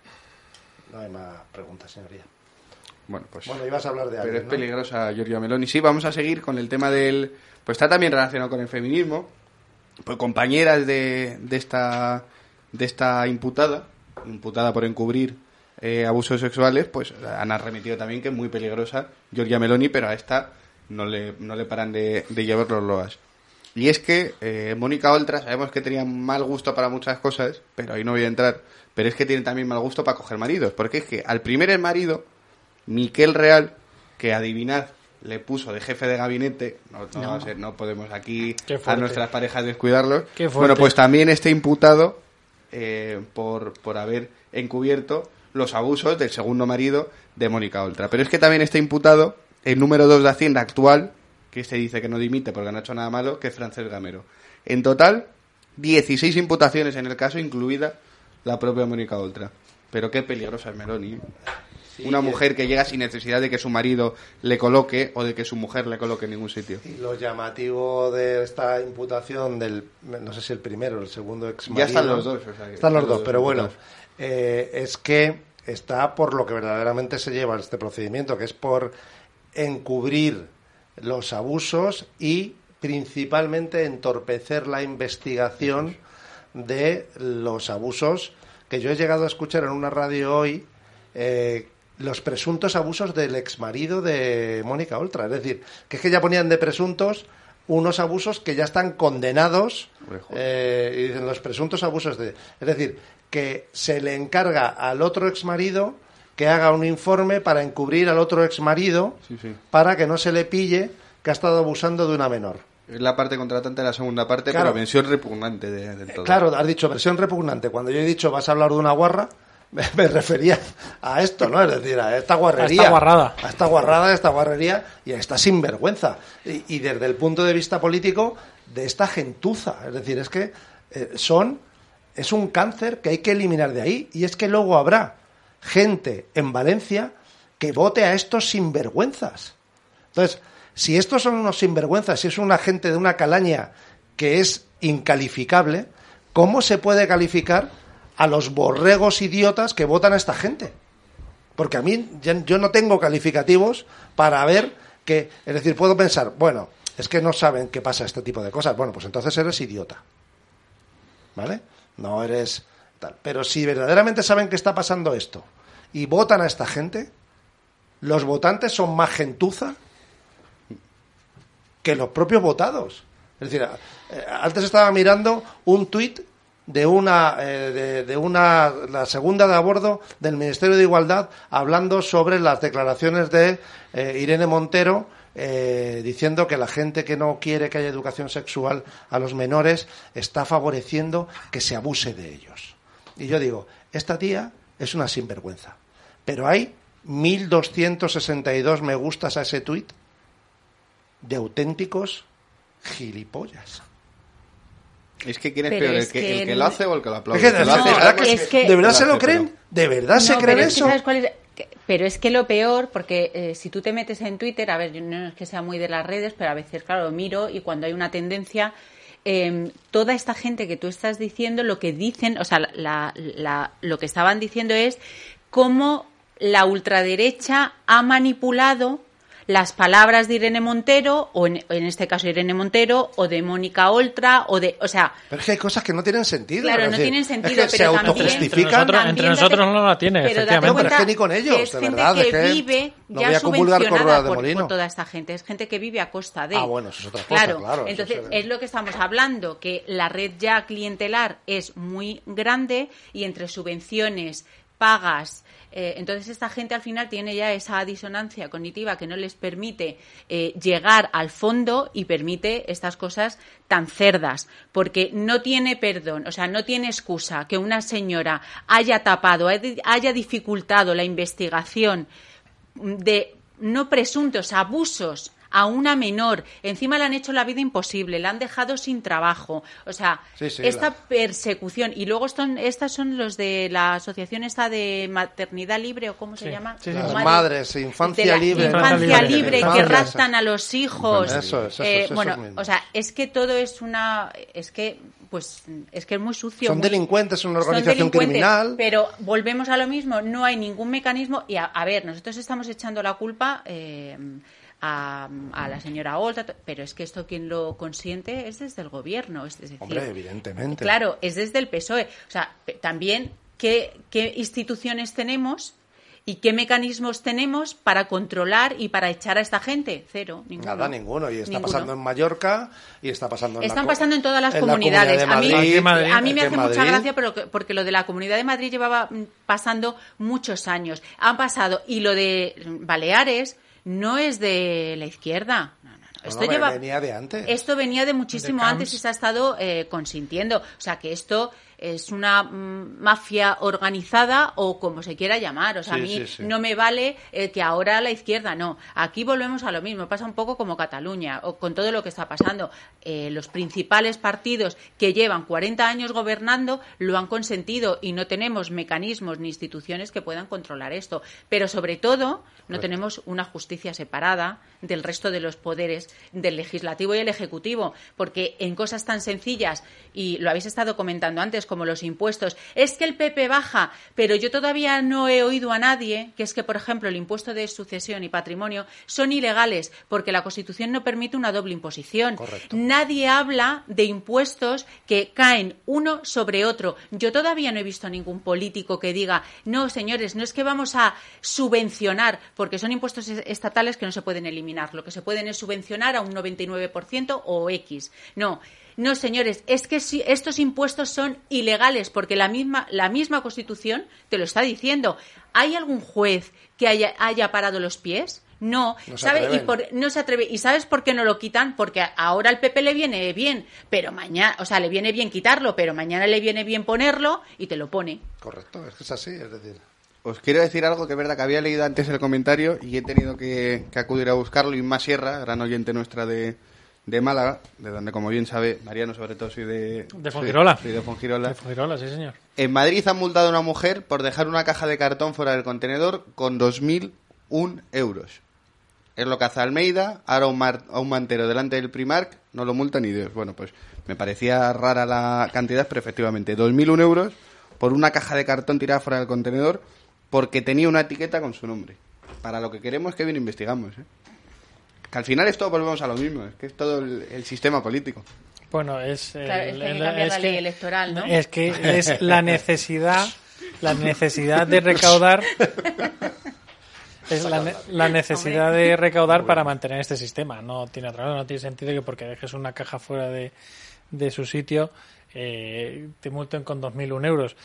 S18: No hay más preguntas, señoría.
S1: Bueno, pues.
S18: Bueno, ibas a hablar de
S1: Pero
S18: alguien,
S1: es
S18: ¿no?
S1: peligrosa Giorgia Meloni. Sí, vamos a seguir con el tema del. Pues está también relacionado con el feminismo. Pues compañeras de, de esta de esta imputada, imputada por encubrir eh, abusos sexuales, pues han arremetido también que es muy peligrosa Giorgia Meloni, pero a esta no le, no le paran de, de llevar los loas. Y es que eh, Mónica Oltra, sabemos que tenía mal gusto para muchas cosas, pero ahí no voy a entrar, pero es que tiene también mal gusto para coger maridos, porque es que al primer marido, Miquel Real, que adivinad, le puso de jefe de gabinete, no, no,
S17: No.
S1: ser- no podemos aquí a nuestras parejas descuidarlos. Bueno, pues también está imputado eh, por, por haber encubierto los abusos del segundo marido de Mónica Oltra. Pero es que también está imputado el número 2 de Hacienda actual, que se dice que no dimite porque no ha hecho nada malo, que es Francés Gamero. En total, 16 imputaciones en el caso, incluida la propia Mónica Oltra. Pero qué peligrosa es Meloni. Una mujer que llega sin necesidad de que su marido le coloque o de que su mujer le coloque en ningún sitio.
S18: Y lo llamativo de esta imputación del, no sé si el primero o el segundo ex
S1: Ya están los dos, o sea que
S18: están los dos, pero bueno, eh, es que está por lo que verdaderamente se lleva este procedimiento, que es por encubrir los abusos y principalmente entorpecer la investigación de los abusos que yo he llegado a escuchar en una radio hoy eh, los presuntos abusos del exmarido de Mónica Oltra. Es decir, que es que ya ponían de presuntos unos abusos que ya están condenados eh, y dicen los presuntos abusos de... Es decir, que se le encarga al otro exmarido que haga un informe para encubrir al otro exmarido
S1: Sí, sí.
S18: para que no se le pille que ha estado abusando de una menor.
S1: Es la parte contratante de la segunda parte,
S18: Claro.
S1: pero mención repugnante de, de todo.
S18: Claro, has dicho versión repugnante. Cuando yo he dicho vas a hablar de una guarra, me, refería a esto, ¿no? Es decir, a esta guarrería.
S17: A esta guarrada.
S18: A esta guarrada, a esta guarrería y a esta sinvergüenza. Y, y desde el punto de vista político, de esta gentuza. Es decir, es que eh, son. Es un cáncer que hay que eliminar de ahí. Y es que luego habrá gente en Valencia que vote a estos sinvergüenzas. Entonces, si estos son unos sinvergüenzas, si es una gente de una calaña que es incalificable, ¿cómo se puede calificar a los borregos idiotas que votan a esta gente? Porque a mí yo no tengo calificativos para ver que, es decir, puedo pensar, bueno, es que no saben qué pasa este tipo de cosas. Bueno, pues entonces eres idiota. ¿vale? No eres tal. Pero si verdaderamente saben que está pasando esto y votan a esta gente, los votantes son más gentuza que los propios votados. Es decir, eh, antes estaba mirando un tuit de una, eh, de, una, la segunda de a bordo del Ministerio de Igualdad hablando sobre las declaraciones de eh, Irene Montero eh, diciendo que la gente que no quiere que haya educación sexual a los menores está favoreciendo que se abuse de ellos. Y yo digo, esta tía es una sinvergüenza. Pero hay 1.262 me gustas a ese tuit de auténticos gilipollas.
S1: Es que quién es
S21: Pero
S1: peor, el
S21: es
S1: que,
S21: que
S1: el que lo hace o el que lo aplaude.
S18: Es que de verdad-
S1: hace,
S18: de verdad que-
S21: es que-
S18: ¿De verdad
S1: el
S18: se lo creen?
S1: pero-
S18: ¿De verdad se creen
S21: pero es que
S18: eso?
S21: ¿sabes cuál es? Que- Pero es que lo peor, porque eh, si tú te metes en Twitter, a ver, yo no es que sea muy de las redes, pero a veces, claro, lo miro y cuando hay una tendencia, eh, toda esta gente que tú estás diciendo, lo que dicen, o sea, la- la- lo que estaban diciendo es cómo la ultraderecha ha manipulado las palabras de Irene Montero, o en, en este caso Irene Montero, o de Mónica Oltra, o de, o sea,
S18: Pero es que hay cosas que no tienen sentido.
S21: Claro, no
S18: decir,
S21: tienen
S18: es
S21: sentido,
S18: que se
S21: pero también-
S18: autojustifican.
S17: Entre nosotros- entre
S21: date-
S17: nosotros no la tiene,
S21: pero
S17: efectivamente.
S18: Pero es que ni con ellos,
S21: que es
S18: de
S21: gente
S18: verdad,
S21: que
S18: es que
S21: vive
S18: no
S21: ya
S18: voy a comulgar con
S21: subvencionada por, toda esta gente. Es gente que vive a costa de.
S18: Ah, bueno, eso es otra cosa,
S21: Claro,
S18: claro,
S21: entonces es lo que estamos hablando, que la red ya clientelar es muy grande y entre subvenciones, pagas, eh, entonces esta gente al final tiene ya esa disonancia cognitiva que no les permite eh, llegar al fondo y permite estas cosas tan cerdas, porque no tiene perdón, o sea, no tiene excusa que una señora haya tapado, haya- haya dificultado la investigación de no presuntos abusos a una menor, encima le han hecho la vida imposible, la han dejado sin trabajo, o sea,
S18: Sí, sí,
S21: esta
S18: la-
S21: persecución y luego están, estas son los de la asociación esta de maternidad libre o cómo se llama,
S18: Madres, infancia
S21: de la
S18: libre.
S21: infancia libre, que raptan a los hijos,
S18: Eso es, eso
S21: Eh,
S18: es, eso
S21: bueno,
S18: es mismo.
S21: o sea, es que todo es una, es que, pues, es que es muy sucio.
S18: Son
S21: muy-
S18: delincuentes, una
S21: son
S18: organización
S21: delincuentes,
S18: criminal.
S21: Pero volvemos a lo mismo, no hay ningún mecanismo. Y a, a ver, nosotros estamos echando la culpa eh, a, a la señora Olta, pero es que esto quien lo consiente es desde el gobierno. Es decir,
S18: Hombre, evidentemente.
S21: Claro, es desde el PSOE. O sea, también qué, qué instituciones tenemos y qué mecanismos tenemos para controlar y para echar a esta gente. Cero, ninguno.
S18: Nada, ninguno. Y está
S21: Ninguno.
S18: pasando en Mallorca y está pasando en la
S21: Están
S18: co-
S21: pasando en todas las
S18: en la
S21: comunidades.
S18: Comunidad
S21: a mí,
S18: Madrid,
S21: a mí me hace mucha gracia pero que- porque lo de la Comunidad de Madrid llevaba mm, pasando muchos años. Han pasado. Y lo de Baleares no es de la izquierda. No, no, no. Esto lleva,
S18: venía de antes.
S21: esto venía de muchísimo
S18: De
S21: antes y se ha estado eh, consintiendo. O sea, que esto es una mm, mafia organizada o como se quiera llamar. O sea,
S18: Sí,
S21: a mí
S18: sí, sí.
S21: no me vale eh, que ahora la izquierda no. Aquí volvemos a lo mismo. Pasa un poco como Cataluña o con todo lo que está pasando. Eh, los principales partidos que llevan 40 años gobernando lo han consentido y no tenemos mecanismos ni instituciones que puedan controlar esto. Pero sobre todo no
S18: Correcto.
S21: tenemos una justicia separada del resto de los poderes del legislativo y el ejecutivo, porque en cosas tan sencillas y lo habéis estado comentando antes como los impuestos, es que el PP baja, pero yo todavía no he oído a nadie que es que por ejemplo el impuesto de sucesión y patrimonio son ilegales porque la Constitución no permite una doble imposición. Nadie habla de impuestos que caen uno sobre otro. Yo todavía no he visto a ningún político que diga, no, señores, no es que vamos a subvencionar, porque son impuestos es- estatales que no se pueden eliminar. Lo que se pueden es subvencionar a un 99% o X. No. No, señores, es que si estos impuestos son ilegales porque la misma, la misma Constitución te lo está diciendo. ¿Hay algún juez que haya, haya parado los pies? No,
S18: No se
S21: ¿sabe? Y por- no se atreve. ¿Y sabes por qué no lo quitan? Porque ahora al PP le viene bien, pero mañana, o sea, le viene bien quitarlo, pero mañana le viene bien ponerlo y te lo pone.
S18: Correcto, es que es así, es decir.
S1: Os quiero decir algo que es verdad que había leído antes el comentario y he tenido que, que acudir a buscarlo. Inma Sierra, gran oyente nuestra de, de Málaga, de donde, como bien sabe, Mariano, sobre todo, soy de...
S17: De
S1: soy-
S17: Fongirola.
S1: soy de Fongirola.
S17: De Fongirola, sí, señor.
S1: En Madrid han multado a una mujer por dejar una caja de cartón fuera del contenedor con 2.001 euros. Es lo que hace Almeida, ahora un, mar- a un mantero delante del Primark, no lo multa ni Dios. Bueno, pues me parecía rara la cantidad, pero efectivamente, 2.001 euros por una caja de cartón tirada fuera del contenedor porque tenía una etiqueta con su nombre. Para lo que queremos que bien investigamos, ¿eh? Que al final esto volvemos a lo mismo, es que es todo el, el sistema político.
S17: Bueno, es,
S21: Claro, es que hay que
S17: el-
S21: cambiar
S17: es
S21: la
S17: que-
S21: ley electoral, ¿no?
S17: Es que es la necesidad, la necesidad de recaudar. Es la necesidad de recaudar para mantener este sistema. No tiene otra no tiene sentido que porque dejes una caja fuera de, de su sitio eh, te multen con 2.001 euros.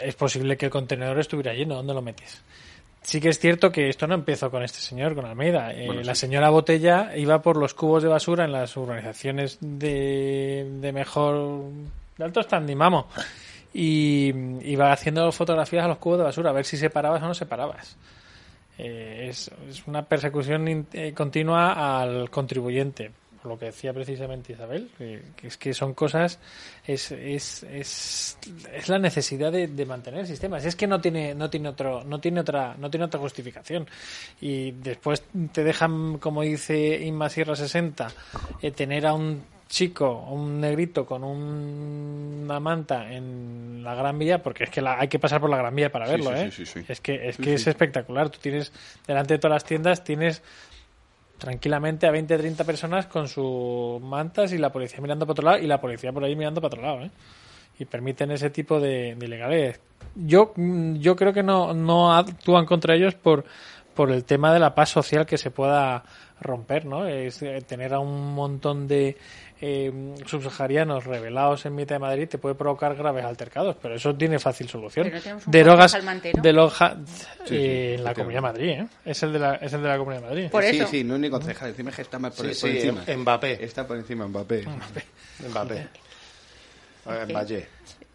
S17: Es posible que el contenedor estuviera lleno. ¿Dónde lo metes? Sí que es cierto que esto no empezó con este señor, con Almeida. Eh, La señora Botella iba por los cubos de basura en las organizaciones de, de mejor, de alto standing, vamos. Y iba haciendo fotografías a los cubos de basura, a ver si separabas o no separabas. Eh, es, es una persecución in- eh, continua al contribuyente, por lo que decía precisamente Isabel, que, que es que son cosas, es, es, es, es la necesidad de, de mantener el sistema. Si es que no tiene, no tiene otro, no tiene otra, no tiene otra justificación. Y después te dejan, como dice Inma Sierra 60, eh, tener a un chico, un negrito con un- una manta en la Gran Vía, porque es que la- hay que pasar por la Gran Vía para
S25: Sí,
S17: verlo,
S25: sí,
S17: ¿eh?
S25: sí, sí, sí.
S17: Es que es que es espectacular. Tú tienes delante de todas las tiendas tienes tranquilamente a 20 30 personas con sus mantas y la policía mirando para otro lado y la policía por ahí mirando para otro lado, ¿eh? Y permiten ese tipo de, de ilegalidades. Yo mm, yo creo que no no actúan contra ellos por por el tema de la paz social que se pueda romper, ¿no? Es eh, tener a un montón de eh, subsaharianos rebelados en mitad de Madrid te puede provocar graves altercados, pero eso tiene fácil solución.
S21: Concejal mantero.
S17: deloja-
S25: Sí,
S17: eh,
S25: sí,
S17: en la Comunidad de Madrid, ¿eh? Es el de la, es el de la Comunidad de Madrid.
S1: sí, sí, no es ni concejal, encima es que está más por,
S18: Sí,
S1: por
S18: sí,
S1: encima.
S18: Mbappé.
S1: Está por encima Mbappé.
S18: Mbappé. Mbappé. Eh,
S17: Mbappé.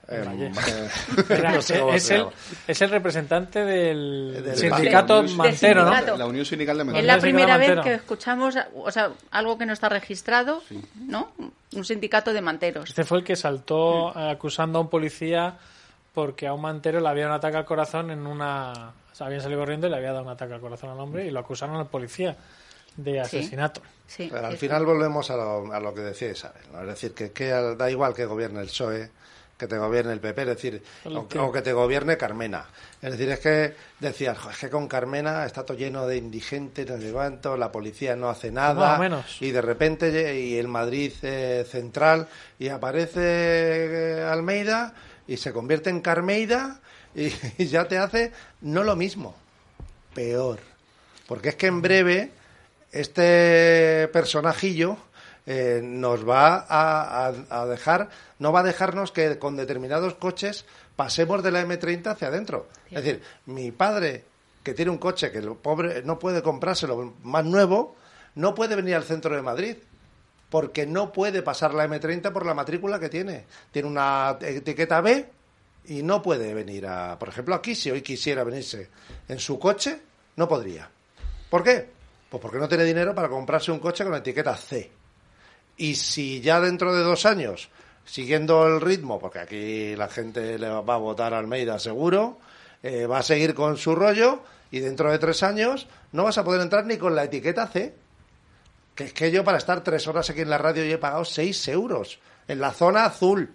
S18: Eh, no sé
S17: es, el,
S18: llama.
S17: es el representante del,
S18: Del
S17: sindicato
S1: Del
S17: mantero, ¿no?
S21: sindicato.
S1: La Unión Sindical de
S21: Es la primera vez que escuchamos, o sea, algo que no está registrado, ¿no? Un sindicato de manteros.
S17: Este fue el que saltó acusando a un policía porque a un mantero le había dado un ataque al corazón en una... O sea, habían salido corriendo y le había dado un ataque al corazón al hombre y lo acusaron al policía de asesinato.
S21: Sí,
S18: Pero al final volvemos a lo, a lo que decía Isabel. ¿no? Es decir, que, que da igual que gobierne el PSOE, que te gobierne el PP, es decir, o,
S17: que-
S18: o que te gobierne Carmena. Es decir, es que decías, "Jo, es que con Carmena está todo lleno de indigentes, no levanto, la policía no hace nada,
S17: menos.
S18: y de repente y el Madrid eh, central y aparece eh, Almeida y se convierte en Carmeida y, y ya te hace no lo mismo, peor. Porque es que en breve este personajillo eh, nos va a, a- a dejar, no va a dejarnos que con determinados coches pasemos de la M30 hacia adentro. Es decir, mi padre, que tiene un coche que el pobre no puede comprárselo más nuevo, no puede venir al centro de Madrid porque no puede pasar la M30 por la matrícula que tiene. Tiene una etiqueta B y no puede venir a, por ejemplo, aquí, si hoy quisiera venirse en su coche, no podría. ¿Por qué? Pues porque no tiene dinero para comprarse un coche con la etiqueta C. Y si ya dentro de dos años, siguiendo el ritmo, porque aquí la gente le va a votar Almeida seguro, eh, va a seguir con su rollo y dentro de tres años no vas a poder entrar ni con la etiqueta C. Que es que yo para estar tres horas aquí en la radio he pagado seis euros en la zona azul.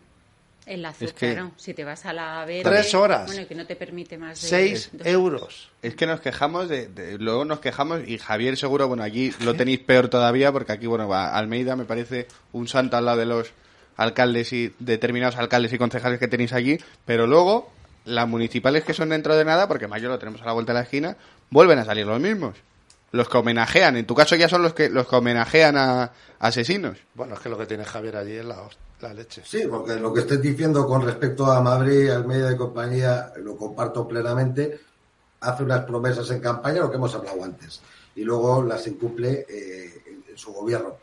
S21: El azul,
S1: Es que-
S21: claro. Si te vas a la verde...
S18: Tres horas.
S21: Bueno, que no te permite más de...
S18: Seis
S21: dos-
S18: euros.
S1: Es que nos quejamos de, de- luego nos quejamos y Javier seguro, bueno, aquí lo tenéis peor todavía porque aquí, bueno, va- Almeida me parece un santo al lado de los alcaldes y determinados alcaldes y concejales que tenéis allí, pero luego las municipales que son dentro de nada, porque Mayo lo tenemos a la vuelta de la esquina, vuelven a salir los mismos. Los que homenajean, en tu caso ya son los que los que homenajean a asesinos.
S18: Bueno, es que lo que tiene Javier allí es la, host-
S16: Sí, porque lo que estés diciendo con respecto a Madrid, Almeida y compañía, lo comparto plenamente. Hace unas promesas en campaña, lo que hemos hablado antes, y luego las incumple eh, en, su gobierno.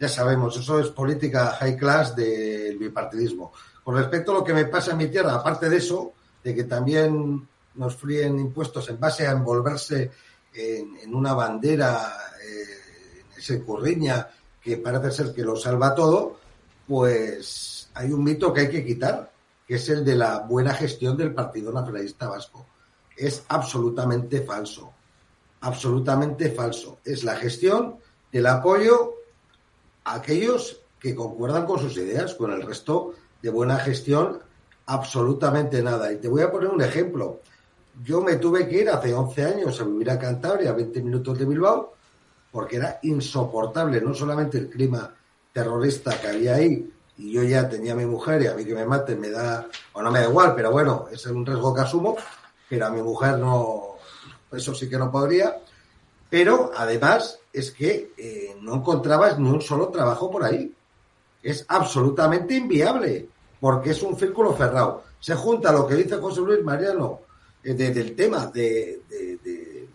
S16: Ya sabemos, eso es política high class del bipartidismo. Con respecto a lo que me pasa en mi tierra, aparte de eso, de que también nos fríen impuestos en base a envolverse en, en una bandera, eh, en ese curriña que parece ser que lo salva todo, pues hay un mito que hay que quitar, que es el de la buena gestión del Partido Nacionalista Vasco. Es absolutamente falso, absolutamente falso. Es la gestión del apoyo a aquellos que concuerdan con sus ideas, con el resto de buena gestión, absolutamente nada. Y te voy a poner un ejemplo. Yo me tuve que ir hace 11 años a vivir a Cantabria, a 20 minutos de Bilbao, porque era insoportable no solamente el clima terrorista que había ahí y yo ya tenía a mi mujer y a mí que me maten me da, o no me da igual, pero bueno, es un riesgo que asumo, pero a mi mujer no, eso sí que no podría. Pero además es que eh, no encontrabas ni un solo trabajo por ahí. Es absolutamente inviable, porque es un círculo cerrado. Se junta lo que dice José Luis Mariano eh, de- del tema de- de-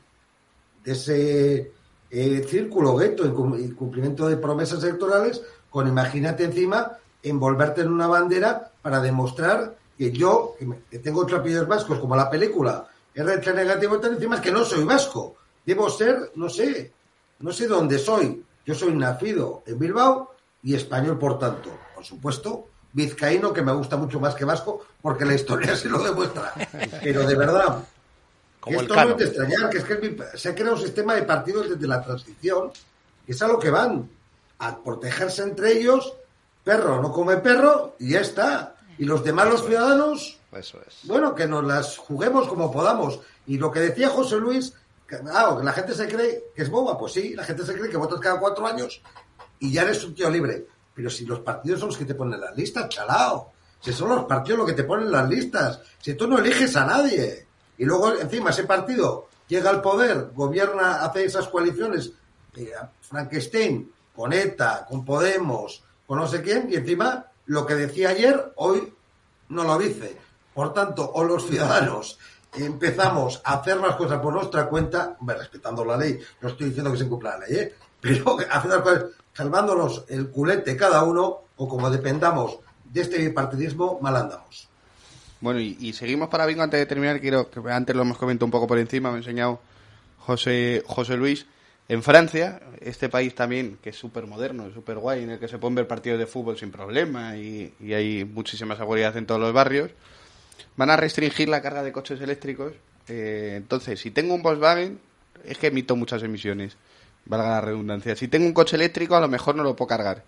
S16: de ese eh, círculo gueto, incum- incumplimiento de promesas electorales, con imagínate encima envolverte en una bandera para demostrar que yo, que, me- tengo apellidos vascos, como la película RH negativo, tal, encima es que no soy vasco. Debo ser, no sé, no sé dónde soy. Yo soy nacido en Bilbao y español, por tanto. Por supuesto, vizcaíno, que me gusta mucho más que vasco, porque la historia se lo demuestra. Pero de verdad,
S18: Como
S16: que
S18: el
S16: esto no es de extrañar, que es que se ha creado un sistema de partidos desde la transición, que es a lo que van, a protegerse entre ellos, perro no come perro, y ya está. Y los demás, los ciudadanos,
S18: Eso es.
S16: bueno, que nos las juguemos como podamos. Y lo que decía José Luis, que, ah, que la gente se cree que es boba, pues sí, la gente se cree que votas cada cuatro años y ya eres un tío libre. Pero si los partidos son los que te ponen las listas, chalao. Si son los partidos los que te ponen las listas. Si tú no eliges a nadie. Y luego, encima, ese partido llega al poder, gobierna, hace esas coaliciones, eh, Frankenstein, con ETA, con Podemos, con no sé quién, y encima, lo que decía ayer, hoy no lo dice. Por tanto, o los ciudadanos empezamos a hacer las cosas por nuestra cuenta, respetando la ley, no estoy diciendo que se cumpla la ley, ¿eh? pero hacer salvándonos el culete cada uno, o como dependamos de este bipartidismo, mal andamos.
S1: Bueno, y, seguimos para bingo antes de terminar. Quiero que antes lo hemos comentado un poco por encima, me ha enseñado José, José Luis. En Francia, este país también, que es súper moderno, súper guay, en el que se pueden ver partidos de fútbol sin problema y, y hay muchísima seguridad en todos los barrios, van a restringir la carga de coches eléctricos. Eh, entonces, si tengo un Volkswagen, es que emito muchas emisiones, valga la redundancia. Si tengo un coche eléctrico, a lo mejor no lo puedo cargar.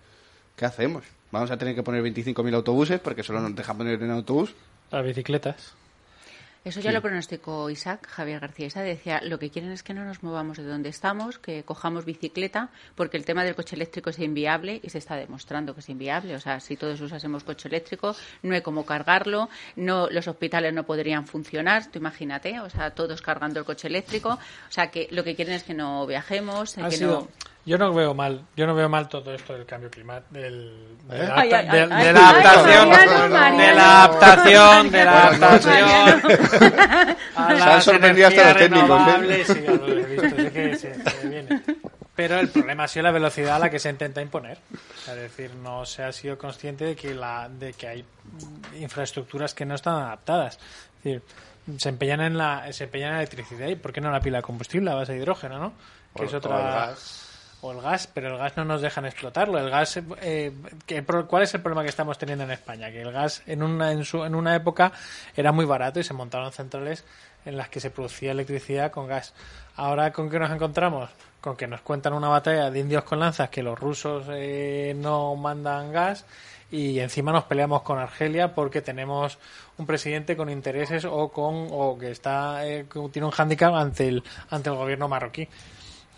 S1: ¿Qué hacemos? ¿Vamos a tener que poner 25.000 autobuses porque solo nos dejan poner en autobús?
S17: Las bicicletas.
S21: Eso ya
S1: Sí.
S21: lo pronosticó Isaac, Javier García Isaac, decía, lo que quieren es que no nos movamos de donde estamos, que cojamos bicicleta, porque el tema del coche eléctrico es inviable y se está demostrando que es inviable. O sea, si todos usásemos coche eléctrico, no hay cómo cargarlo, no los hospitales no podrían funcionar, tú imagínate, o sea, todos cargando el coche eléctrico. O sea, que lo que quieren es que no viajemos,
S17: Ha
S21: que
S17: sido-
S21: no...
S17: Yo no veo mal, yo no veo mal todo esto del cambio climático, del, de,
S21: ¿Eh?
S17: la
S21: Ay,
S17: adapta-
S21: ay,
S17: de-
S21: ay,
S17: de
S21: ay,
S17: la
S21: ay,
S17: adaptación,
S21: Mariano,
S17: de la adaptación, de la adaptación a
S1: Se han
S17: las
S1: sorprendido hasta
S17: energías
S1: los técnicos, ¿eh?
S17: renovables, sí, ya lo he visto, sí que se- se viene. Pero el problema ha sido la velocidad a la que se intenta imponer. Es decir, no se ha sido consciente de que, la, de que hay infraestructuras que no están adaptadas. Es decir, se empeñan en la, se empeñan en la electricidad y ¿por qué no la pila de combustible a base de hidrógeno, no? Que
S18: O-
S17: es
S18: o
S17: otra
S18: el gas.
S17: O el gas, pero el gas no nos dejan explotarlo. El gas, eh, ¿cuál es el problema que estamos teniendo en España? Que el gas en una en, su, en una época era muy barato y se montaron centrales en las que se producía electricidad con gas. Ahora, ¿con qué nos encontramos? Con que nos cuentan una batalla de indios con lanzas que los rusos eh, no mandan gas y encima nos peleamos con Argelia porque tenemos un presidente con intereses o con o que está eh, tiene un hándicap ante el ante el gobierno marroquí.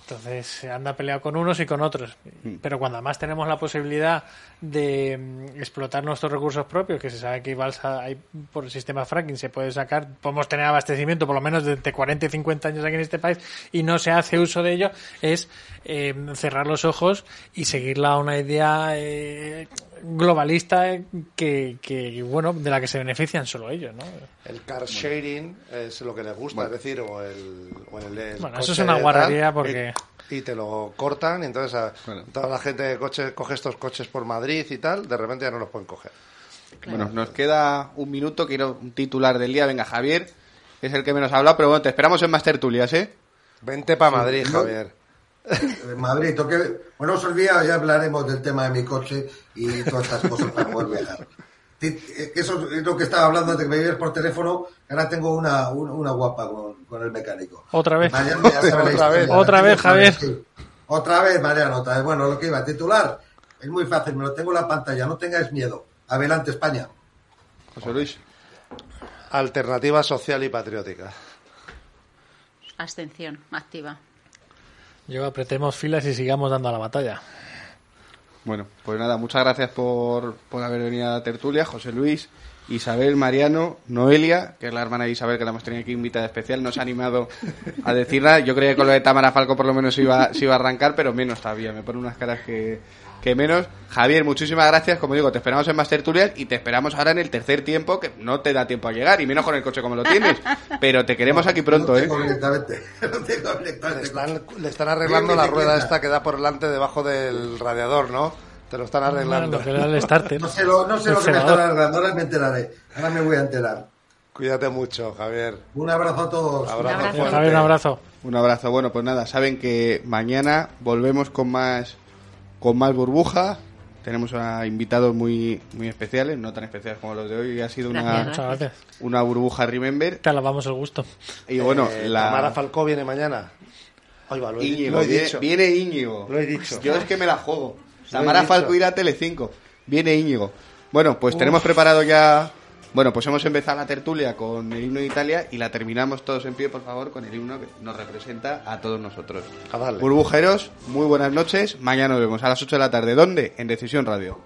S17: Entonces se anda peleado con unos y con otros. Pero cuando además tenemos la posibilidad de mm, explotar nuestros recursos propios, que se sabe que balsa, hay, por el sistema fracking se puede sacar, podemos tener abastecimiento por lo menos de, de 40 y 50 años aquí en este país y no se hace uso de ello, es eh, cerrar los ojos y seguirla a una idea eh, globalista que, que, bueno, de la que se benefician solo ellos, ¿no?
S18: El car sharing es lo que les gusta,
S17: Bueno.
S18: es decir, o el, o el- el
S17: Bueno, eso es una guarrería porque-
S18: Y, y te lo cortan, y entonces a- toda la gente de coche, coge estos coches por Madrid y tal, de repente ya no los pueden coger.
S1: Bueno, nos queda un minuto, quiero un titular del día. Venga, Javier, es el que menos ha hablado, pero bueno, te esperamos en más tertulias, ¿eh?
S18: Vente para Madrid. Javier.
S16: Madrid, toque... Bueno, os olvida, ya hablaremos del tema de mi coche y todas estas cosas para poder viajar. Eh, Eso es lo que estaba hablando antes que me vives por teléfono. Ahora tengo una, una, una guapa con, con el mecánico.
S17: Otra vez.
S16: Mañana ya
S17: Otra
S16: historia.
S17: vez. Otra vez, Javier.
S16: sí. Otra vez, Mariano. Otra vez. Bueno, lo que iba a titular es muy fácil. Me lo tengo en la pantalla. No tengáis miedo. Adelante, España.
S1: José Luis.
S18: Alternativa social y patriótica.
S21: Abstención activa.
S17: Yo apretemos filas y sigamos dando a la batalla.
S1: Bueno, pues nada, muchas gracias por, por haber venido a la tertulia, José Luis, Isabel, Mariano, Noelia, que es la hermana de Isabel que la hemos tenido aquí invitada especial, nos ha animado a decirla. Yo creía que con lo de Tamara Falco por lo menos iba, se iba a arrancar, pero menos todavía, me pone unas caras que, que menos. Javier, muchísimas gracias, como digo, te esperamos en más tertulias y te esperamos ahora en el tercer tiempo, que no te da tiempo a llegar, y menos con el coche como lo tienes, pero te queremos aquí pronto, ¿eh?
S16: Tengo directamente. No tengo
S18: Le
S16: directamente.
S18: están, le están arreglando la rueda esta que da por delante debajo del radiador, ¿no? Te lo están arreglando.
S17: El starter.
S16: No sé lo, no sé lo que me están arreglando, ahora me enteraré. Ahora me voy a enterar.
S18: Cuídate mucho, Javier.
S16: Un abrazo a todos.
S18: Abrazo.
S17: Javier, un abrazo.
S1: Un abrazo. Bueno, pues nada, saben que mañana volvemos con más con más burbuja. Tenemos a invitados muy muy especiales, no tan especiales como los de hoy. Ha sido una,
S21: Gracias,
S17: Muchas gracias.
S1: una burbuja Remember.
S17: Te alabamos el gusto.
S1: Y bueno,
S18: Eh,
S1: la
S18: Tamara Falcó viene mañana. Ahí va, lo he,
S1: Íñigo,
S18: lo he
S1: viene,
S18: dicho.
S1: viene Íñigo.
S18: Lo he dicho.
S1: Yo es que me la juego. Tamara. Falco irá a Telecinco. Viene Íñigo. Bueno, pues tenemos preparado ya. Bueno, pues hemos empezado la tertulia con el himno de Italia y la terminamos todos en pie, por favor, con el himno que nos representa a todos nosotros.
S18: A darle.
S1: Burbujeros, muy buenas noches. Mañana nos vemos a las 8 de la tarde. ¿Dónde? En Decisión Radio.